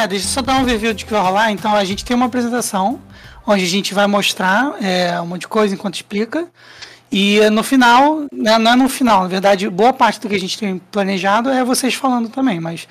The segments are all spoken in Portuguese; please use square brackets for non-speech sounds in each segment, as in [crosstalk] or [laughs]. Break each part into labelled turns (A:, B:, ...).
A: É, deixa eu só dar um overview de que vai rolar. Então, a gente tem uma apresentação onde a gente vai mostrar é, um monte de coisa enquanto explica. E no final, né, não é no final, na verdade, boa parte do que a gente tem planejado é vocês falando também, mas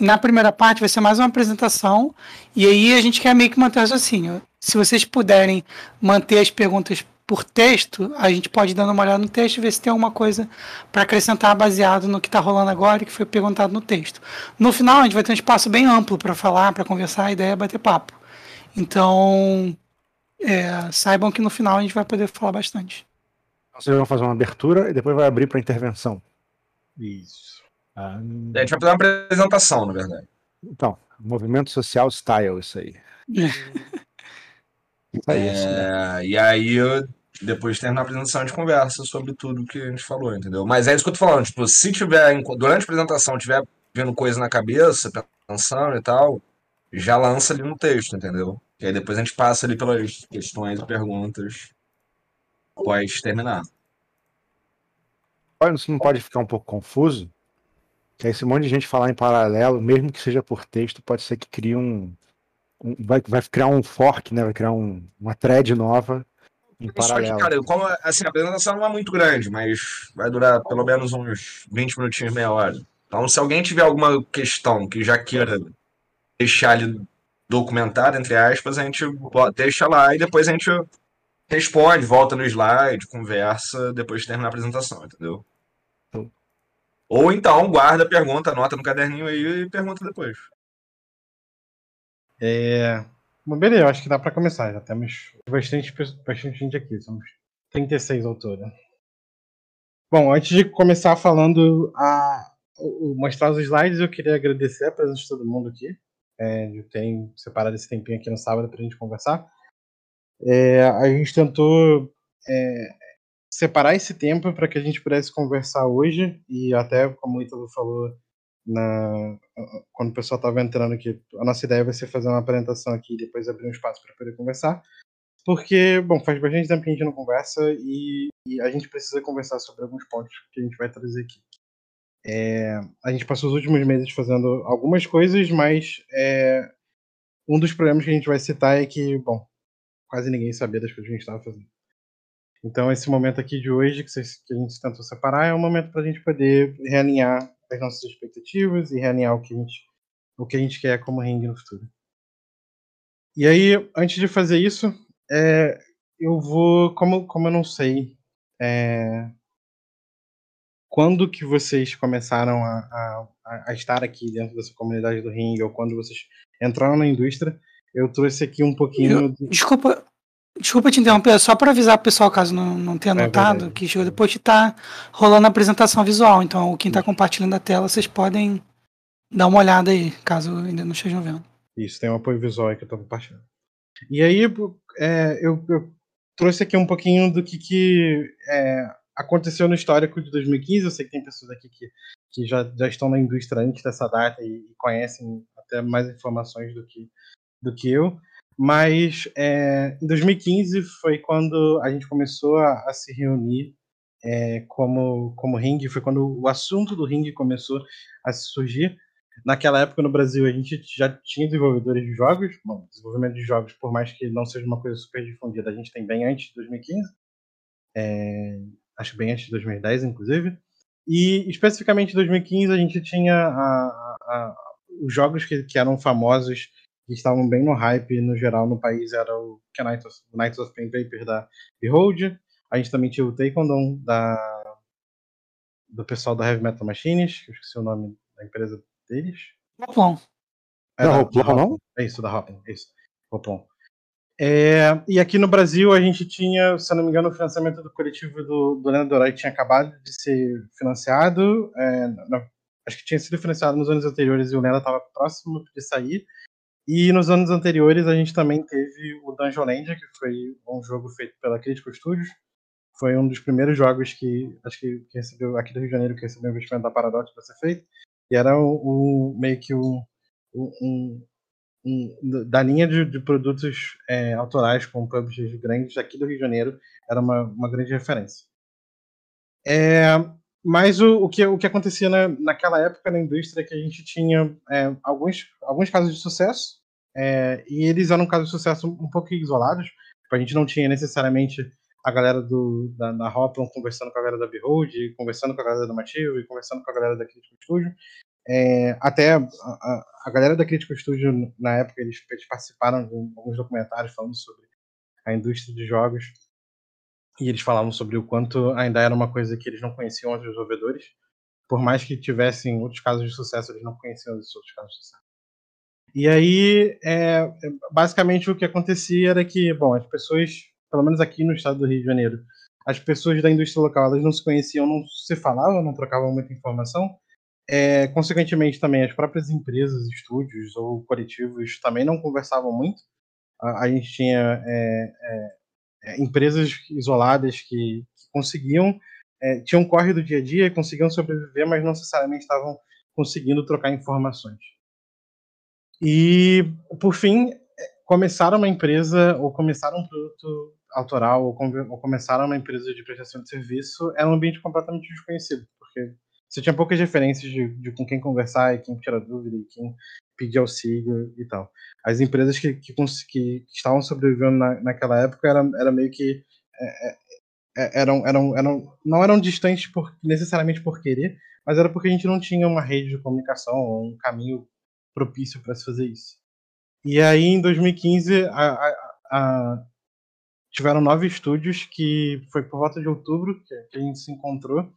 A: na primeira parte vai ser mais uma apresentação, e aí a gente quer meio que manter o raciocínio. Se vocês puderem manter as perguntas por texto, a gente pode ir dando uma olhada no texto e ver se tem alguma coisa para acrescentar baseado no que está rolando agora e que foi perguntado no texto. No final, a gente vai ter um espaço bem amplo para falar, para conversar, a ideia é bater papo. Então, é, saibam que no final a gente vai poder falar bastante.
B: Vocês vão fazer uma abertura e depois vai abrir para intervenção.
C: Isso.
D: Ah, a gente vai fazer uma apresentação, na verdade.
B: Então, movimento social style, isso aí. [laughs]
D: É, e aí, depois termina a apresentação, a gente conversa sobre tudo que a gente falou, entendeu? Mas é isso que eu tô falando, tipo, se tiver, durante a apresentação, tiver vendo coisa na cabeça, pensando e tal, já lança ali no texto, entendeu? E aí depois a gente passa ali pelas questões e perguntas após terminar.
B: Olha, isso não pode ficar um pouco confuso? Que esse monte de gente falar em paralelo, mesmo que seja por texto, pode ser que crie um, vai, vai criar um fork, né? Vai criar um, uma thread nova em paralelo.
D: Que, cara, como, assim, a apresentação não é muito grande, mas vai durar pelo menos uns 20 minutinhos, meia hora. Então, se alguém tiver alguma questão que já queira deixar ali documentado, entre aspas, a gente deixa lá e depois a gente responde, volta no slide, conversa, depois de terminar a apresentação, entendeu? Ou então guarda, pergunta, anota no caderninho aí e pergunta depois.
C: É... Bom, beleza, acho que dá para começar. Já temos bastante, bastante gente aqui, somos 36 autores. Bom, antes de começar falando a mostrar os slides, eu queria agradecer a presença de todo mundo aqui. É, eu tenho separado esse tempinho aqui no sábado para a gente conversar. É, a gente tentou é, separar esse tempo para que a gente pudesse conversar hoje e até como o Ítalo falou na, quando o pessoal estava entrando aqui, a nossa ideia vai ser fazer uma apresentação aqui e depois abrir um espaço para poder conversar. Porque, bom, faz bastante tempo que a gente não conversa e, e, a gente precisa conversar sobre alguns pontos que a gente vai trazer aqui. É, a gente passou os últimos meses fazendo algumas coisas, mas é, um dos problemas que a gente vai citar é que, bom, quase ninguém sabia das coisas que a gente estava fazendo. Então, esse momento aqui de hoje, que, que a gente tentou separar, é um momento para a gente poder realinhar as nossas expectativas e realinhar o que a gente, o que a gente quer como ringue no futuro. E aí, antes de fazer isso, é, eu vou, como, como eu não sei é, quando que vocês começaram a, a, a, estar aqui dentro dessa comunidade do ringue ou quando vocês entraram na indústria, eu trouxe aqui um pouquinho. Eu,
A: de... Desculpa, Desculpa te interromper, só para avisar o pessoal, caso não, não tenha é notado, que chegou depois de estar tá rolando a apresentação visual. Então, quem está compartilhando a tela, vocês podem dar uma olhada aí, caso ainda não estejam vendo.
C: Isso, tem um apoio visual aí que eu estou compartilhando. E aí, é, eu, eu, trouxe aqui um pouquinho do que, que é, aconteceu no histórico de 2015. Eu sei que tem pessoas aqui que, que já, já estão na indústria antes dessa data e, e conhecem até mais informações do que, do que eu. Mas é, em 2015 foi quando a gente começou a, a se reunir é, como, como ringue, foi quando o assunto do ringue começou a surgir. Naquela época no Brasil a gente já tinha desenvolvedores de jogos, bom, desenvolvimento de jogos, por mais que não seja uma coisa super difundida, a gente tem bem antes de 2015, é, acho bem antes de 2010, inclusive. E especificamente em 2015 a gente tinha a, a, os jogos que, que eram famosos que estavam bem no hype no geral no país era o Knights of, Knights of Pain Paper da Behold. A gente também tinha o Taekwondo da, do pessoal da Heavy Metal Machines, que eu esqueci o nome da empresa deles.
A: Hoplon.
C: É, não, Hoplon, não? É isso, da Hoplon, é isso. Hoplon. É, e aqui no Brasil a gente tinha, se eu não me engano, o financiamento do coletivo do, do Leandro Dorai tinha acabado de ser financiado. É, acho que tinha sido financiado nos anos anteriores e o Lenda estava próximo de sair. E nos anos anteriores a gente também teve o Dungeon Land, que foi um jogo feito pela Critical Studios. Foi um dos primeiros jogos que acho que, que recebeu aqui do Rio de Janeiro que recebeu o investimento da Paradox para ser feito. E era o, o meio que o, um, um, da linha de, de produtos é, autorais com publishers grandes aqui do Rio de Janeiro era uma, uma grande referência. É, mas o, o, que, o que acontecia na, naquela época na indústria é que a gente tinha é, alguns, alguns casos de sucesso, é, e eles eram casos de sucesso um pouco isolados. Tipo, a gente não tinha necessariamente a galera do, da, da Hoplon conversando com a galera da Behold, conversando com a galera da Mativo e conversando com a galera da Critical Studio. É, até a, a, a, galera da Critical Studio, na época, eles, eles participaram de alguns documentários falando sobre a indústria de jogos e eles falavam sobre o quanto ainda era uma coisa que eles não conheciam os desenvolvedores. Por mais que tivessem outros casos de sucesso, eles não conheciam os outros casos de sucesso. E aí, é, basicamente, o que acontecia era que, bom, as pessoas, pelo menos aqui no estado do Rio de Janeiro, as pessoas da indústria local, elas não se conheciam, não se falavam, não trocavam muita informação. É, consequentemente, também as próprias empresas, estúdios ou coletivos também não conversavam muito. A, a gente tinha é, é empresas isoladas que, que conseguiam, é, tinham corre do dia a dia, conseguiam sobreviver, mas não necessariamente estavam conseguindo trocar informações. E, por fim, é, começaram uma empresa, ou começaram um produto autoral, ou, com, ou começaram uma empresa de prestação de serviço, era um ambiente completamente desconhecido, porque você tinha poucas referências de, de com quem conversar e quem tirar dúvida e quem pedir auxílio e tal. As empresas que, que, que estavam sobrevivendo na, naquela época era, era meio que é, é, é, eram, eram, eram, não eram distantes por, necessariamente por querer, mas era porque a gente não tinha uma rede de comunicação ou um caminho propício para se fazer isso. E aí, em 2015, a, a, a, tiveram nove estúdios que foi por volta de outubro que, que a gente se encontrou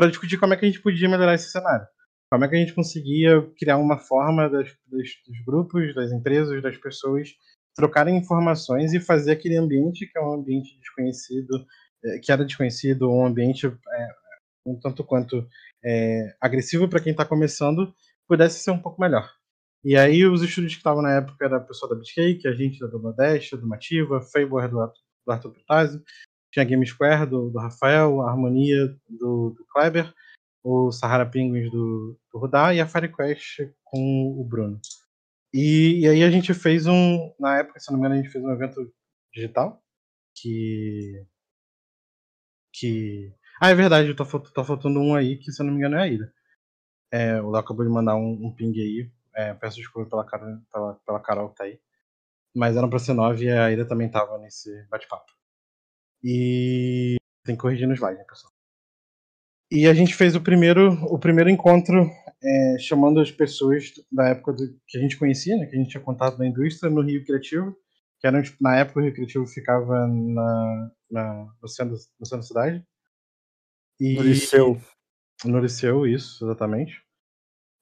C: para discutir como é que a gente podia melhorar esse cenário. Como é que a gente conseguia criar uma forma das, das, dos grupos, das empresas, das pessoas trocarem informações e fazer aquele ambiente que é um ambiente desconhecido, eh, que era desconhecido, um ambiente é, um tanto quanto é, agressivo para quem está começando, pudesse ser um pouco melhor. E aí os estudos que estavam na época era a pessoa da Bitcake, a gente da Bangladesh, do Mativa, Fable do, Arthur Protásio, tinha Game Square do, do Rafael, a Harmonia do, do Kleber, o Sahara Penguins do, do Rudá e a FireQuest com o Bruno. E, e, aí a gente fez um. Na época, se não me engano, a gente fez um evento digital que. que. Ah, é verdade, tá, tá faltando um aí que, se não me engano, é a Ida. É, o Léo acabou de mandar um, um ping aí. É, peço desculpa pela, pela, pela Carol que tá aí. Mas era pra ser nove e a Ida também tava nesse bate-papo. E tem que corrigir no slide, né, pessoal? E a gente fez o primeiro, o primeiro encontro é, chamando as pessoas da época do, que a gente conhecia, né, que a gente tinha contato da indústria, no Rio Criativo, que era, na época o Rio Criativo ficava na, na, no, centro, no centro da cidade.
B: E, no Liceu.
C: No Liceu, isso, exatamente.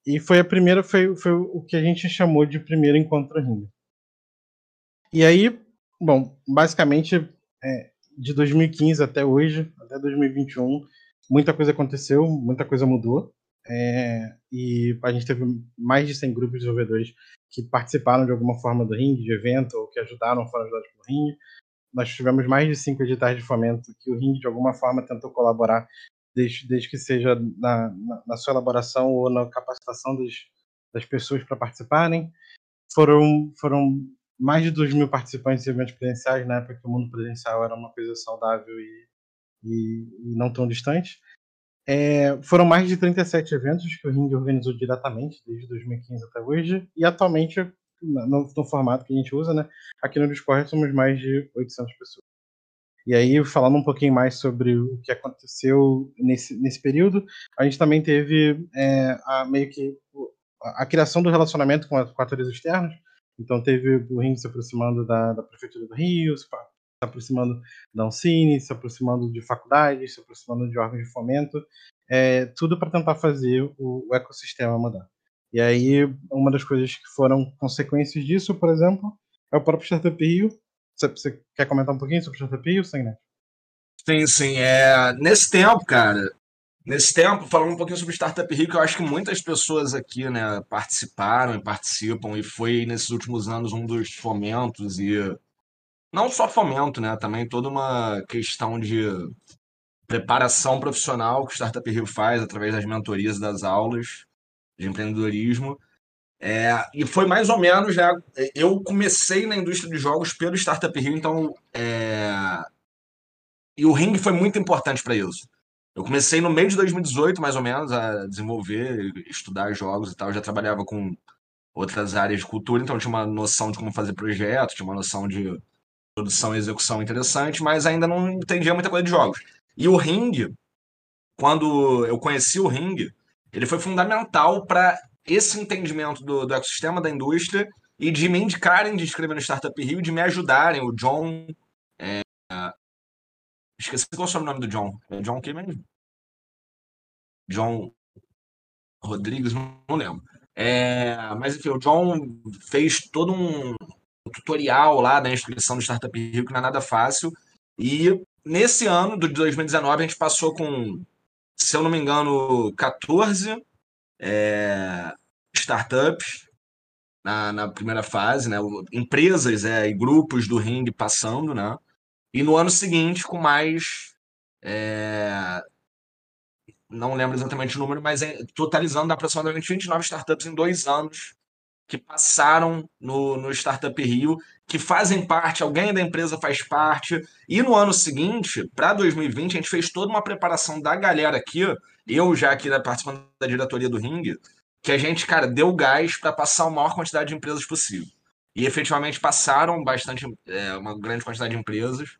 C: E foi a primeira, foi, foi o que a gente chamou de primeiro encontro Rio. E aí, bom, basicamente, é, de 2015 até hoje, até 2021, muita coisa aconteceu, muita coisa mudou. É, e a gente teve mais de 100 grupos de desenvolvedores que participaram de alguma forma do ringue, de evento, ou que ajudaram, foram ajudados pelo ringue. Nós tivemos mais de cinco editais de fomento que o ringue, de alguma forma, tentou colaborar, desde, desde que seja na, na, na sua elaboração ou na capacitação das, das pessoas para participarem. Foram, foram mais de 2 mil participantes em eventos presenciais, na época que o mundo presencial era uma coisa saudável e e, e não tão distante. É, foram mais de 37 eventos que o Ring organizou diretamente, desde 2015 até hoje, e atualmente, no, no, formato que a gente usa, né, aqui no Discord somos mais de 800 pessoas. E aí, falando um pouquinho mais sobre o que aconteceu nesse, nesse período, a gente também teve é, a, meio que a, a, criação do relacionamento com, a, com atores externos. Então, teve o Ring se aproximando da, da Prefeitura do Rio, se aproximando da Uncine, se aproximando de faculdades, se aproximando de órgãos de fomento, é, tudo para tentar fazer o, o, ecossistema mudar. E aí, uma das coisas que foram consequências disso, por exemplo, é o próprio Startup Rio. Você, você quer comentar um pouquinho sobre o Startup Rio, Sim,
D: Sim, sim. É, nesse tempo, cara, nesse tempo, falando um pouquinho sobre Startup Rio, que eu acho que muitas pessoas aqui né, participaram e participam, e foi nesses últimos anos um dos fomentos e não só fomento, né? Também toda uma questão de preparação profissional que o Startup Rio faz através das mentorias das aulas de empreendedorismo. É, e foi mais ou menos, né? Eu comecei na indústria de jogos pelo Startup Rio, então. É, e o Ring foi muito importante para isso. Eu comecei no meio de 2018, mais ou menos, a desenvolver, estudar jogos e tal. Eu já trabalhava com outras áreas de cultura, então tinha uma noção de como fazer projeto, tinha uma noção de produção e execução interessante, mas ainda não entendia muita coisa de jogos. E o Ring, quando eu conheci o Ring, ele foi fundamental para esse entendimento do, do, ecossistema da indústria e de me indicarem de escrever no Startup Rio, de me ajudarem. O John. É, esqueci qual é o nome do John. É John quem mesmo? John Rodrigues, não, lembro. É, mas enfim, o John fez todo um tutorial lá da inscrição do Startup Rio, que não é nada fácil. E nesse ano de 2019, a gente passou com, se eu não me engano, 14 é, startups na, na, primeira fase, né? Empresas é, e grupos do Ring passando, né? E no ano seguinte, com mais. É, não lembro exatamente o número, mas é, totalizando aproximadamente 29 startups em dois anos que passaram no, no Startup Rio, que fazem parte, alguém da empresa faz parte. E no ano seguinte, para 2020, a gente fez toda uma preparação da galera aqui, eu já aqui participando da diretoria do Ring, que a gente, cara, deu gás para passar a maior quantidade de empresas possível. E efetivamente passaram bastante, é, uma grande quantidade de empresas,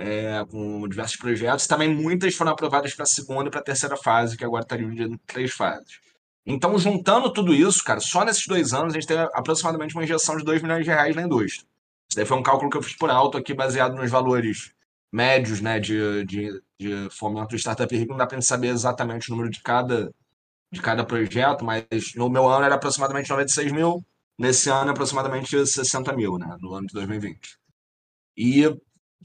D: é, com diversos projetos. Também muitas foram aprovadas para a segunda e para a terceira fase, que agora está dividido em três fases. Então, juntando tudo isso, cara, só nesses dois anos a gente teve aproximadamente uma injeção de 2 milhões de reais na indústria. Isso daí foi um cálculo que eu fiz por alto aqui, baseado nos valores médios né, de, de, de fomento do Startup. Não dá para saber exatamente o número de cada, de cada projeto, mas no meu ano era aproximadamente 96 mil, nesse ano é aproximadamente 60 mil, né, no ano de 2020. E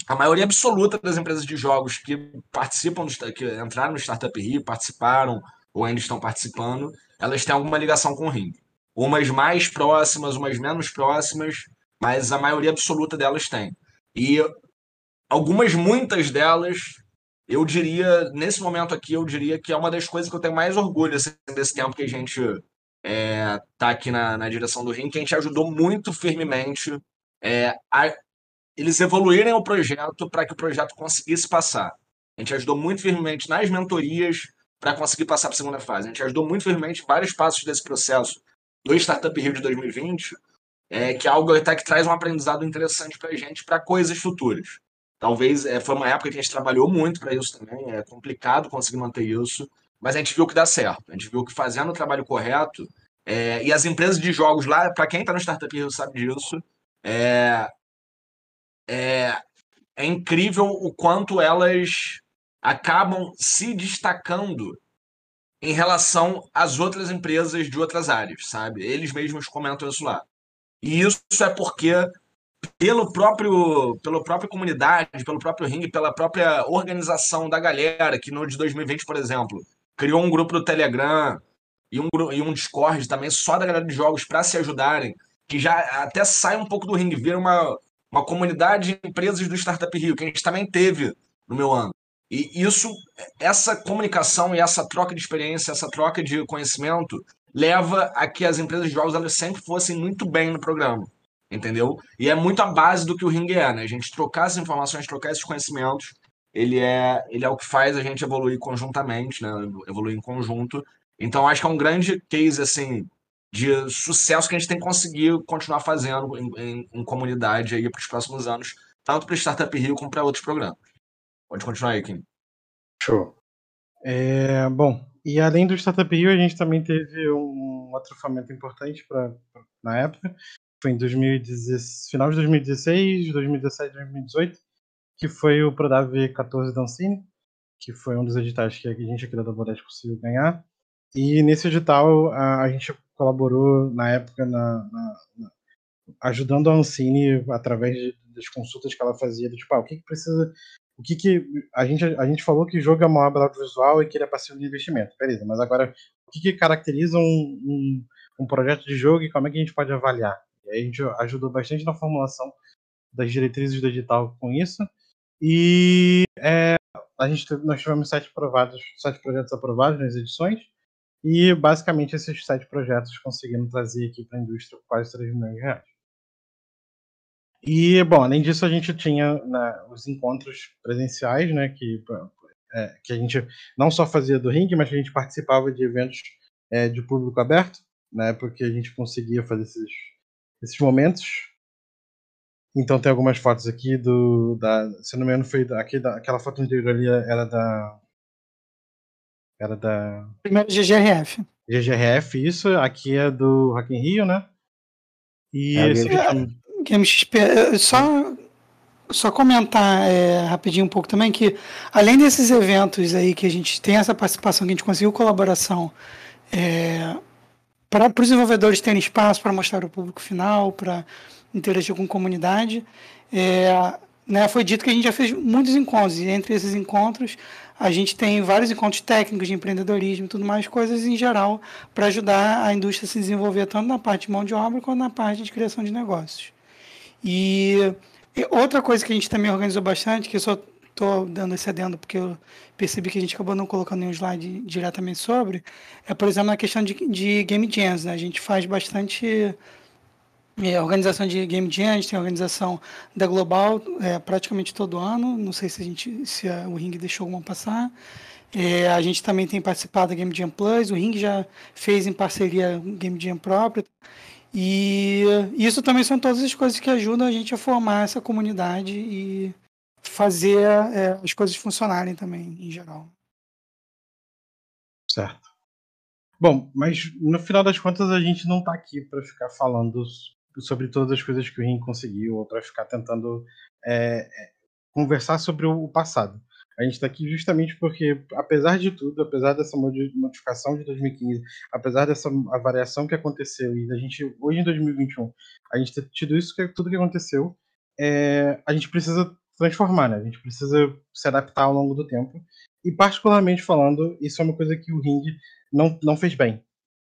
D: a maioria absoluta das empresas de jogos que participam, que entraram no Startup Rio, participaram ou ainda estão participando, elas têm alguma ligação com o ringue. Umas mais próximas, umas menos próximas, mas a maioria absoluta delas tem. E algumas, muitas delas, eu diria, nesse momento aqui, eu diria que é uma das coisas que eu tenho mais orgulho assim, desse tempo que a gente é, tá aqui na, na direção do ringue, que a gente ajudou muito firmemente é, a eles evoluírem o projeto para que o projeto conseguisse passar. A gente ajudou muito firmemente nas mentorias, para conseguir passar para a segunda fase. A gente ajudou muito firmemente vários passos desse processo do Startup Rio de 2020, é, que é algo até que traz um aprendizado interessante para a gente para coisas futuras. Talvez é, foi uma época que a gente trabalhou muito para isso também, é complicado conseguir manter isso, mas a gente viu que dá certo. A gente viu que fazendo o trabalho correto, é, e as empresas de jogos lá, para quem está no Startup Rio sabe disso, é, é, é incrível o quanto elas acabam se destacando em relação às outras empresas de outras áreas, sabe? Eles mesmos comentam isso lá. E isso é porque pelo próprio pela própria comunidade, pelo próprio ringue, pela própria organização da galera que no de 2020, por exemplo, criou um grupo do Telegram e um, e um Discord também só da galera de jogos para se ajudarem, que já até sai um pouco do ringue, vira uma, uma comunidade de empresas do Startup Rio, que a gente também teve no meu ano. E isso, essa comunicação e essa troca de experiência, essa troca de conhecimento, leva a que as empresas de jogos elas sempre fossem muito bem no programa, entendeu? E é muito a base do que o Ring é, né? A gente trocar essas informações, trocar esses conhecimentos, ele é, ele é o que faz a gente evoluir conjuntamente, né? Evoluir em conjunto. Então, acho que é um grande case, assim, de sucesso que a gente tem que conseguir continuar fazendo em, em, em comunidade aí para os próximos anos, tanto para o Startup Rio como para outros programas. Pode continuar aí, Kim.
C: Show. É, bom, e além do Startup Rio, a gente também teve um outro fomento importante pra, na época. Foi em 2016, final de 2016, 2017, 2018, que foi o Prodав 14 Dancine, que foi um dos editais que a gente aqui da Doborete conseguiu ganhar. E nesse edital a, a gente colaborou na época na, na, na, ajudando a Ancine através de, das consultas que ela fazia, do tipo, ah, o que, que precisa o que que a gente a gente falou que jogo é uma obra audiovisual e que ele é passivo de investimento, beleza? Mas agora o que, que caracteriza um, um, um, projeto de jogo e como é que a gente pode avaliar? E aí a gente ajudou bastante na formulação das diretrizes do edital com isso e é, a gente nós tivemos sete aprovados, sete projetos aprovados nas edições e basicamente esses sete projetos conseguiram trazer aqui para a indústria quase 3 milhões de reais. E, bom, além disso, a gente tinha né, os encontros presenciais, né, que é, que a gente não só fazia do ringue, mas que a gente participava de eventos é, de público aberto, né? Porque a gente conseguia fazer esses, esses momentos. Então tem algumas fotos aqui do. Da, se não me engano, foi aqui, da, aquela foto anterior ali era da. Era da.
A: Primeiro GGRF.
C: GGRF, isso. Aqui é do Rock in Rio, né? E
A: é,
C: esse
A: Game XP. Só, só comentar é, rapidinho um pouco também que, além desses eventos aí que a gente tem essa participação, que a gente conseguiu colaboração é, para os desenvolvedores terem espaço para mostrar o público final, para interagir com a comunidade. É, né, foi dito que a gente já fez muitos encontros, e entre esses encontros a gente tem vários encontros técnicos de empreendedorismo e tudo mais, coisas em geral para ajudar a indústria a se desenvolver tanto na parte de mão de obra quanto na parte de criação de negócios. E, e outra coisa que a gente também organizou bastante, que eu só estou dando esse adendo porque eu percebi que a gente acabou não colocando nenhum slide diretamente sobre, é, por exemplo, na questão de, de game jams. Né? A gente faz bastante é, organização de game jam, a gente tem a organização da Global é, praticamente todo ano. Não sei se a gente se a, o Ring deixou alguma passar. É, a gente também tem participado da Game Jam Plus, o Ring já fez em parceria Game Jam própria. E isso também são todas as coisas que ajudam a gente a formar essa comunidade e fazer é, as coisas funcionarem também, em geral.
C: Certo. Bom, mas no final das contas a gente não está aqui para ficar falando sobre todas as coisas que o Ring conseguiu ou para ficar tentando é, é, conversar sobre o passado. A gente está aqui justamente porque, apesar de tudo, apesar dessa modificação de 2015, apesar dessa a variação que aconteceu e a gente hoje em 2021, a gente ter tido isso que tudo que aconteceu, é, a gente precisa transformar, né? A gente precisa se adaptar ao longo do tempo. E particularmente falando, isso é uma coisa que o Ring não, não fez bem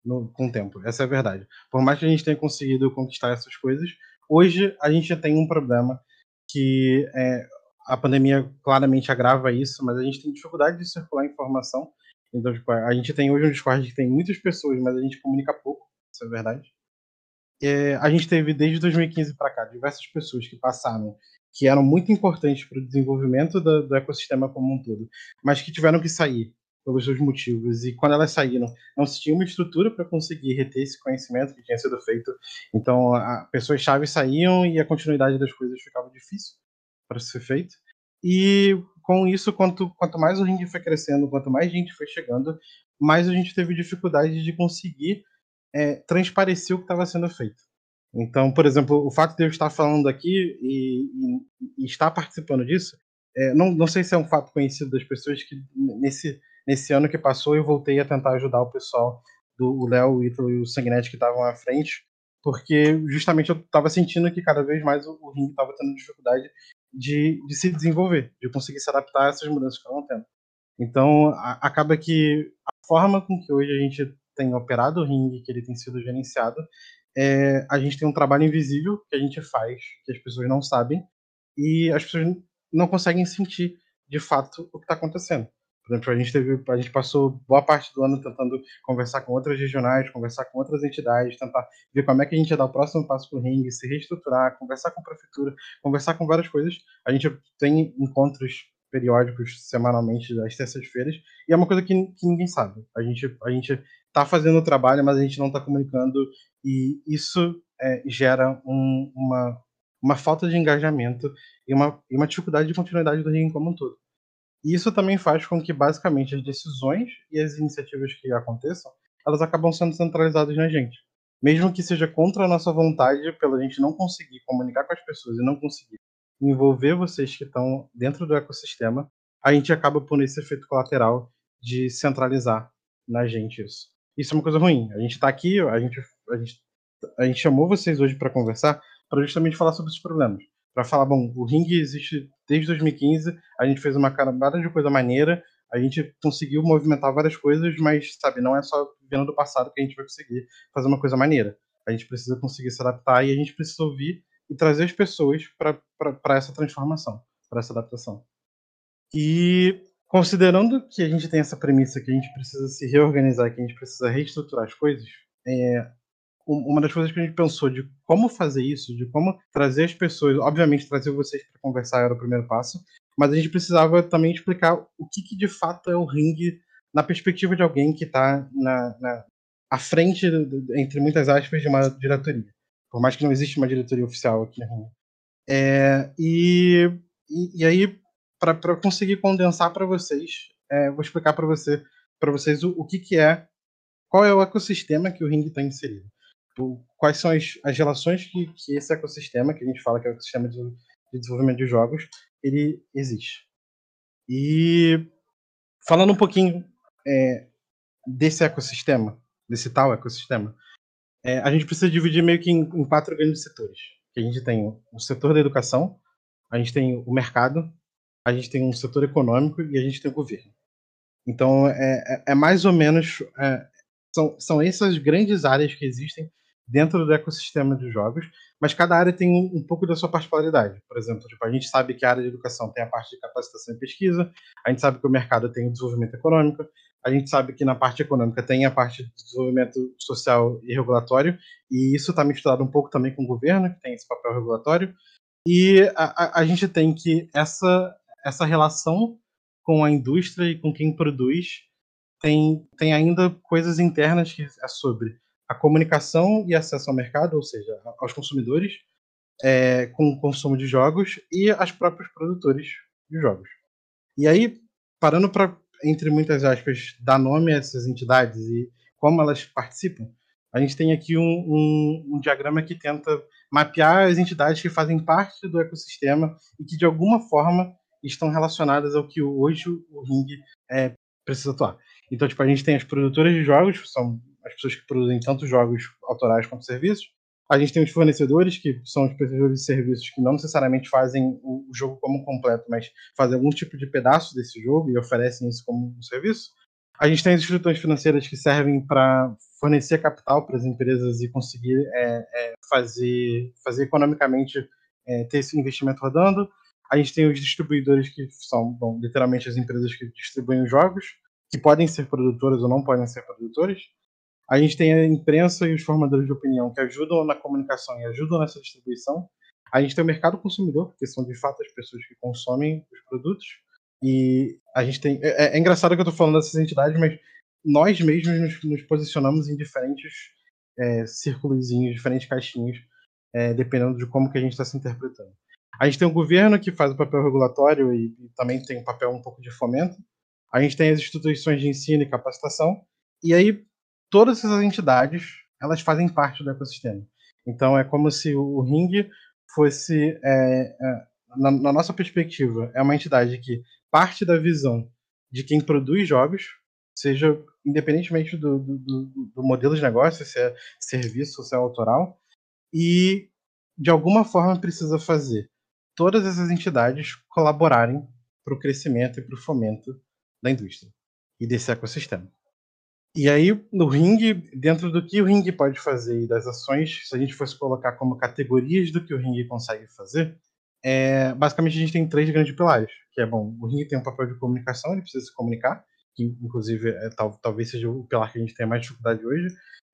C: no, com o tempo. Essa é a verdade. Por mais que a gente tenha conseguido conquistar essas coisas, hoje a gente tem um problema que é, a pandemia claramente agrava isso, mas a gente tem dificuldade de circular informação. Então, tipo, a gente tem hoje um Discord que tem muitas pessoas, mas a gente comunica pouco, isso é verdade. É, a gente teve desde 2015 para cá diversas pessoas que passaram que eram muito importantes para o desenvolvimento do, do, ecossistema como um todo, mas que tiveram que sair pelos seus motivos. E quando elas saíram, não se tinha uma estrutura para conseguir reter esse conhecimento que tinha sido feito. Então, pessoas-chave saíam e a continuidade das coisas ficava difícil para ser feito. E com isso, quanto, quanto mais o ringue foi crescendo, quanto mais gente foi chegando, mais a gente teve dificuldade de conseguir é, transparecer o que estava sendo feito. Então, por exemplo, o fato de eu estar falando aqui e, e, e estar participando disso, é, não, não sei se é um fato conhecido das pessoas que nesse, nesse ano que passou eu voltei a tentar ajudar o pessoal do Léo, o Ítalo e o Sanguinete que estavam à frente, porque justamente eu estava sentindo que cada vez mais o, o ringue estava tendo dificuldade de, de se desenvolver, de conseguir se adaptar a essas mudanças que estavam tendo. Então, a, acaba que a forma com que hoje a gente tem operado o ringue, que ele tem sido gerenciado, é, a gente tem um trabalho invisível que a gente faz, que as pessoas não sabem, e as pessoas não conseguem sentir de fato o que está acontecendo. Por exemplo, a gente teve, a gente passou boa parte do ano tentando conversar com outras regionais, conversar com outras entidades, tentar ver como é que a gente ia dar o próximo passo para o ringue, se reestruturar, conversar com a prefeitura, conversar com várias coisas. A gente tem encontros periódicos semanalmente às terças-feiras e é uma coisa que, que ninguém sabe. A gente a gente está fazendo o trabalho, mas a gente não está comunicando e isso é, gera um, uma, uma falta de engajamento e uma, e uma dificuldade de continuidade do ringue como um todo. E isso também faz com que, basicamente, as decisões e as iniciativas que aconteçam, elas acabam sendo centralizadas na gente. Mesmo que seja contra a nossa vontade, pela gente não conseguir comunicar com as pessoas e não conseguir envolver vocês que estão dentro do ecossistema, a gente acaba por esse efeito colateral de centralizar na gente isso. Isso é uma coisa ruim. A gente está aqui, a gente a gente, a gente chamou vocês hoje para conversar para justamente falar sobre esses problemas. Para falar, bom, o ringue existe desde 2015, a gente fez uma caramba de coisa maneira, a gente conseguiu movimentar várias coisas, mas, sabe, não é só vendo do passado que a gente vai conseguir fazer uma coisa maneira. A gente precisa conseguir se adaptar e a gente precisa ouvir e trazer as pessoas para essa transformação, para essa adaptação. E considerando que a gente tem essa premissa que a gente precisa se reorganizar, que a gente precisa reestruturar as coisas, é, uma das coisas que a gente pensou de como fazer isso, de como trazer as pessoas, obviamente trazer vocês para conversar era o primeiro passo, mas a gente precisava também explicar o que, que de fato é o ringue na perspectiva de alguém que está na, na, à frente, entre muitas aspas, de uma diretoria. Por mais que não exista uma diretoria oficial aqui na ringue. É, e, e, e, aí, para conseguir condensar para vocês, é, vou explicar para você, vocês o, o que, que é, qual é o ecossistema que o ringue está inserido. Quais são as, as relações que, que esse ecossistema, que a gente fala que é o ecossistema de, de desenvolvimento de jogos, ele existe. E falando um pouquinho é, desse ecossistema, desse tal ecossistema, é, a gente precisa dividir meio que em, em, quatro grandes setores. Que a gente tem o setor da educação, a gente tem o mercado, a gente tem um setor econômico e a gente tem o governo. Então é, é, é mais ou menos é, são, são essas grandes áreas que existem dentro do ecossistema de jogos, mas cada área tem um, um, pouco da sua particularidade. Por exemplo, tipo, a gente sabe que a área de educação tem a parte de capacitação e pesquisa, a gente sabe que o mercado tem o desenvolvimento econômico, a gente sabe que na parte econômica tem a parte de desenvolvimento social e regulatório, e isso está misturado um pouco também com o governo, que tem esse papel regulatório, e a, a, a gente tem que essa, essa relação com a indústria e com quem produz tem, tem ainda coisas internas que é sobre a comunicação e acesso ao mercado, ou seja, aos consumidores, é, com o consumo de jogos e aos próprios produtores de jogos. E aí, parando para, entre muitas aspas, dar nome a essas entidades e como elas participam, a gente tem aqui um, um, um diagrama que tenta mapear as entidades que fazem parte do ecossistema e que, de alguma forma, estão relacionadas ao que hoje o Ring é, precisa atuar. Então, tipo, a gente tem as produtoras de jogos, são as pessoas que produzem tanto jogos autorais quanto serviços. A gente tem os fornecedores, que são os prestadores de serviços que não necessariamente fazem o jogo como completo, mas fazem algum tipo de pedaço desse jogo e oferecem isso como um serviço. A gente tem as instituições financeiras que servem para fornecer capital para as empresas e conseguir é, é, fazer, fazer economicamente é, ter esse investimento rodando. A gente tem os distribuidores que são, bom, literalmente as empresas que distribuem os jogos, que podem ser produtoras ou não podem ser produtoras. A gente tem a imprensa e os formadores de opinião que ajudam na comunicação e ajudam nessa distribuição. A gente tem o mercado consumidor, que são de fato as pessoas que consomem os produtos. E a gente tem. É, é engraçado que eu estou falando dessas entidades, mas nós mesmos nos, nos posicionamos em diferentes é, círculos, diferentes caixinhas, é, dependendo de como que a gente está se interpretando. A gente tem o governo que faz o papel regulatório e, e também tem um papel um pouco de fomento. A gente tem as instituições de ensino e capacitação. E aí todas essas entidades elas fazem parte do ecossistema. Então é como se o Ring fosse, é, é, na, na, nossa perspectiva, é uma entidade que parte da visão de quem produz jogos, seja independentemente do, do, do, do modelo de negócio, se é serviço se é autoral, e de alguma forma precisa fazer todas essas entidades colaborarem para o crescimento e para o fomento da indústria e desse ecossistema. E aí, no ringue, dentro do que o ringue pode fazer e das ações, se a gente fosse colocar como categorias do que o ringue consegue fazer, é, basicamente a gente tem três grandes pilares, que é bom, o ringue tem um papel de comunicação, ele precisa se comunicar, que inclusive é, tal, talvez seja o pilar que a gente tem mais dificuldade hoje.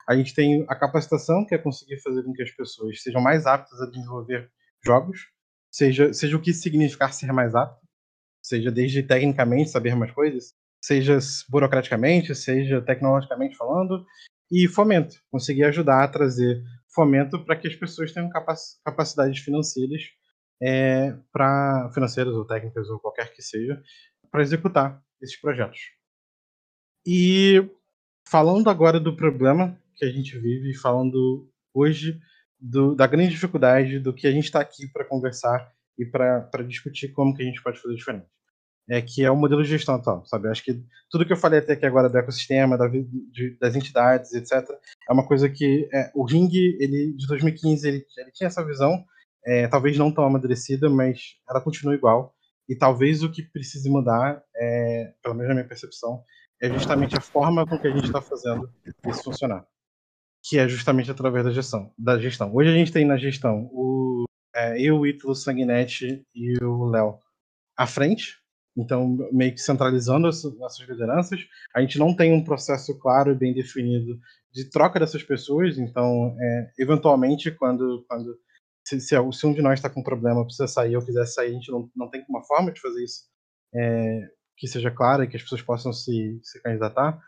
C: A gente tem a capacitação, que é conseguir fazer com que as pessoas sejam mais aptas a desenvolver jogos, seja, seja o que significar ser mais apto, seja desde tecnicamente saber mais coisas, seja burocraticamente, seja tecnologicamente falando, e fomento, conseguir ajudar a trazer fomento para que as pessoas tenham capacidades financeiras é, para financeiras ou técnicas ou qualquer que seja para executar esses projetos. E falando agora do problema que a gente vive, falando hoje do, da grande dificuldade do que a gente está aqui para conversar e para discutir como que a gente pode fazer diferente é, que é o modelo de gestão atual, sabe? Eu acho que tudo que eu falei até aqui agora do ecossistema, da, de, das entidades, etc., é uma coisa que é, o Ring, ele, de 2015, ele, ele tinha essa visão, é, talvez não tão amadurecida, mas ela continua igual. E talvez o que precise mudar, é, pelo menos na minha percepção, é justamente a forma com que a gente está fazendo isso funcionar, que é justamente através da gestão. Da gestão. Hoje a gente tem na gestão o, é, eu, o Ítalo, Sanguinete e o Léo à frente, então, meio que centralizando as nossas lideranças. A gente não tem um processo claro e bem definido de troca dessas pessoas. Então, é, eventualmente, quando, quando se, se, um de nós está com um problema, precisa sair ou quiser sair, a gente não, não tem uma forma de fazer isso é, que seja clara e que as pessoas possam se, se candidatar.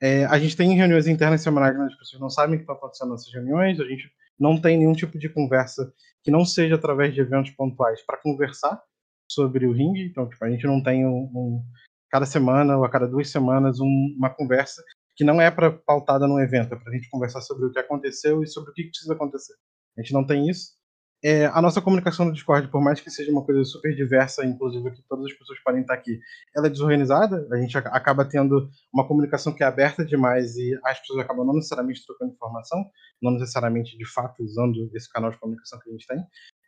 C: É, a gente tem reuniões internas semanais, mas as pessoas não sabem o que está acontecendo nessas reuniões. A gente não tem nenhum tipo de conversa que não seja através de eventos pontuais para conversar sobre o ringue. Então, tipo, a gente não tem um, um, cada semana ou a cada duas semanas um, uma conversa que não é para pautada num evento, é para a gente conversar sobre o que aconteceu e sobre o que precisa acontecer. A gente não tem isso. É, a nossa comunicação no Discord, por mais que seja uma coisa super diversa, inclusive que todas as pessoas podem estar aqui, ela é desorganizada. A gente acaba tendo uma comunicação que é aberta demais e as pessoas acabam não necessariamente trocando informação, não necessariamente de fato usando esse canal de comunicação que a gente tem.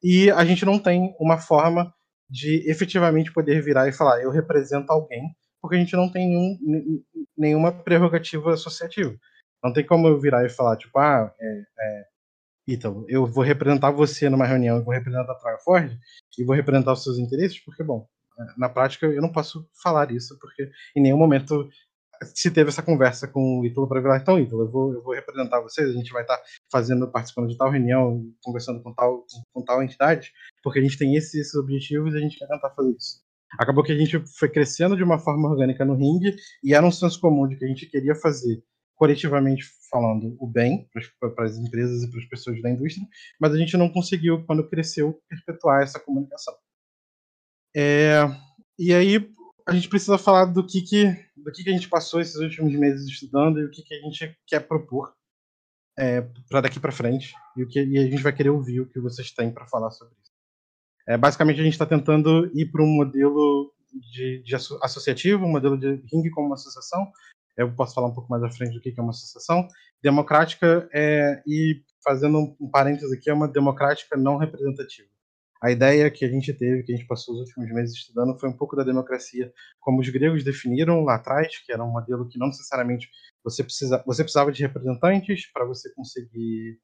C: E a gente não tem uma forma de efetivamente poder virar e falar, eu represento alguém, porque a gente não tem nenhum, nenhuma prerrogativa associativa. Não tem como eu virar e falar, tipo, ah, é, é, Ítalo, eu vou representar você numa reunião, eu vou representar a Traford e vou representar os seus interesses, porque, bom, na prática eu não posso falar isso, porque em nenhum momento se teve essa conversa com o Ítalo para virar, então, Ítalo, eu vou, eu vou representar vocês, a gente vai estar fazendo, participando de tal reunião, conversando com tal, com tal entidade, porque a gente tem esses, esses objetivos e a gente quer tentar fazer isso. Acabou que a gente foi crescendo de uma forma orgânica no ringue e era um senso comum de que a gente queria fazer coletivamente falando, o bem para as empresas e para as pessoas da indústria, mas a gente não conseguiu, quando cresceu, perpetuar essa comunicação. É, e aí a gente precisa falar do que, que, do que, que a gente passou esses últimos meses estudando e o que, que a gente quer propor é, para daqui para frente e, o que, e a gente vai querer ouvir o que vocês têm para falar sobre isso. É, basicamente, a gente está tentando ir para um modelo de, de associativo, um modelo de ring como uma associação, eu posso falar um pouco mais à frente do que é uma associação. Democrática é, e fazendo um parênteses aqui, é uma democrática não representativa. A ideia que a gente teve, que a gente passou os últimos meses estudando, foi um pouco da democracia como os gregos definiram lá atrás, que era um modelo que não necessariamente você, precisa, você precisava de representantes para você conseguir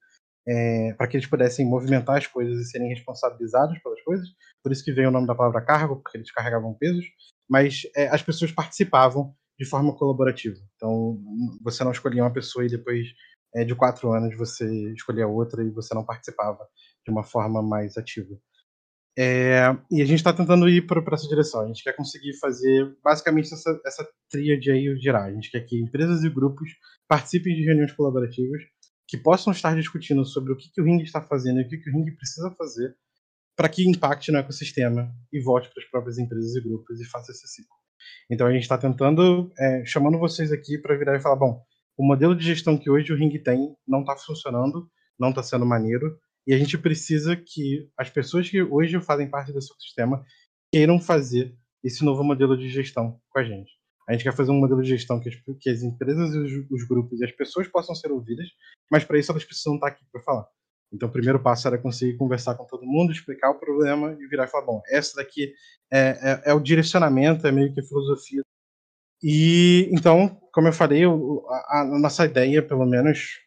C: é, para que eles pudessem movimentar as coisas e serem responsabilizados pelas coisas. Por isso que veio o nome da palavra cargo, porque eles carregavam pesos. Mas é, as pessoas participavam de forma colaborativa. Então, você não escolhia uma pessoa e depois é, de quatro anos você escolhia outra e você não participava de uma forma mais ativa. É, e a gente está tentando ir para essa direção. A gente quer conseguir fazer basicamente essa, essa tríade aí girar. A gente quer que empresas e grupos participem de reuniões colaborativas que possam estar discutindo sobre o que, que o Ring está fazendo e o que, que o Ring precisa fazer para que impacte no ecossistema e volte para as próprias empresas e grupos e faça esse ciclo. Então a gente está tentando, é, chamando vocês aqui para virar e falar, bom, o modelo de gestão que hoje o Ring tem não está funcionando, não está sendo maneiro, e a gente precisa que as pessoas que hoje fazem parte desse ecossistema queiram fazer esse novo modelo de gestão com a gente. A gente quer fazer um modelo de gestão que as, que as empresas, os, os, grupos e as pessoas possam ser ouvidas, mas para isso elas precisam estar tá aqui para falar. Então, o primeiro passo era conseguir conversar com todo mundo, explicar o problema e virar e falar: bom, essa daqui é, é, é o direcionamento, é meio que a filosofia. E então, como eu falei, a, a nossa ideia, pelo menos,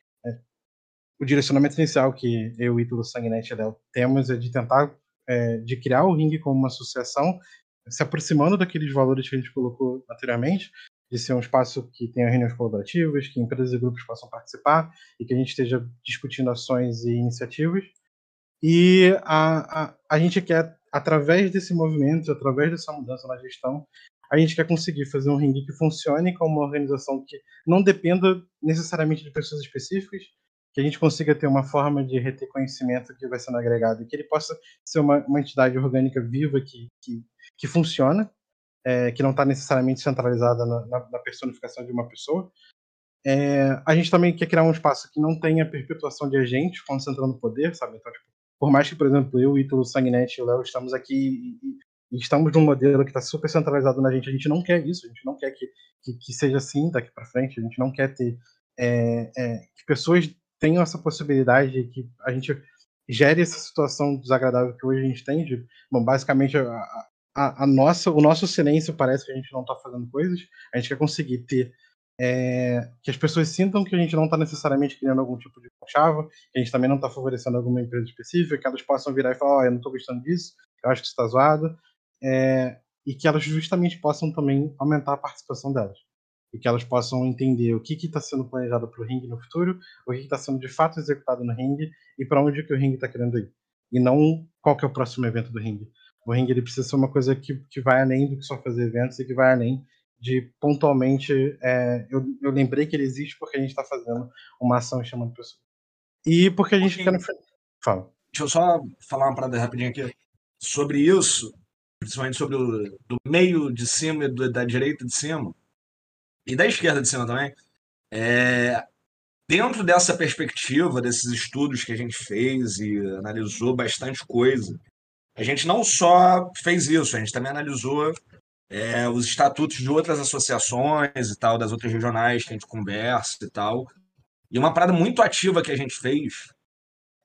C: o direcionamento inicial que eu, Ítalo, Sanguinete e Léo temos é de tentar é, de criar o Ring como uma associação, se aproximando daqueles valores que a gente colocou anteriormente, de ser um espaço que tenha reuniões colaborativas, que empresas e grupos possam participar e que a gente esteja discutindo ações e iniciativas. E a, a, a gente quer, através desse movimento, através dessa mudança na gestão, a gente quer conseguir fazer um ringue que funcione como uma organização que não dependa necessariamente de pessoas específicas, que a gente consiga ter uma forma de reter conhecimento que vai sendo agregado e que ele possa ser uma, uma entidade orgânica viva que, que, que funciona é, que não está necessariamente centralizada na, na, na, personificação de uma pessoa. É, a gente também quer criar um espaço que não tenha perpetuação de agentes concentrando poder, sabe? Então, tipo, por mais que, por exemplo, eu, Ítalo, Sanguinete e Léo estamos aqui e, e, estamos num modelo que está super centralizado na gente, a gente não quer isso, a gente não quer que, que, que seja assim daqui para frente, a gente não quer ter é, é, que pessoas tenham essa possibilidade, que a gente gere essa situação desagradável que hoje a gente tem, de, bom, basicamente a, a, a, nossa, o nosso silêncio parece que a gente não está fazendo coisas. A gente quer conseguir ter é, que as pessoas sintam que a gente não está necessariamente criando algum tipo de chave, que a gente também não está favorecendo alguma empresa específica, que elas possam virar e falar, oh, eu não estou gostando disso, eu acho que isso está zoado, é, e que elas justamente possam também aumentar a participação delas. E que elas possam entender o que está sendo planejado para o ringue no futuro, o que está sendo de fato executado no ringue e para onde que o ringue está querendo ir. e não qual que é o próximo evento do ringue. O ringue ele precisa ser uma coisa que, que vai além do que só fazer eventos e que vai além de pontualmente. É, eu, eu lembrei que ele existe porque a gente está fazendo uma ação chamando pessoas. E porque a gente quer no
D: Fala. Deixa eu só falar uma parada rapidinho aqui. Sobre isso, principalmente sobre o do meio de cima e do, da direita de cima, e da esquerda de cima também. É, dentro dessa perspectiva, desses estudos que a gente fez e analisou bastante coisa, a gente não só fez isso, a gente também analisou é, os estatutos de outras associações e tal, das outras regionais que a gente conversa e tal. E uma parada muito ativa que a gente fez,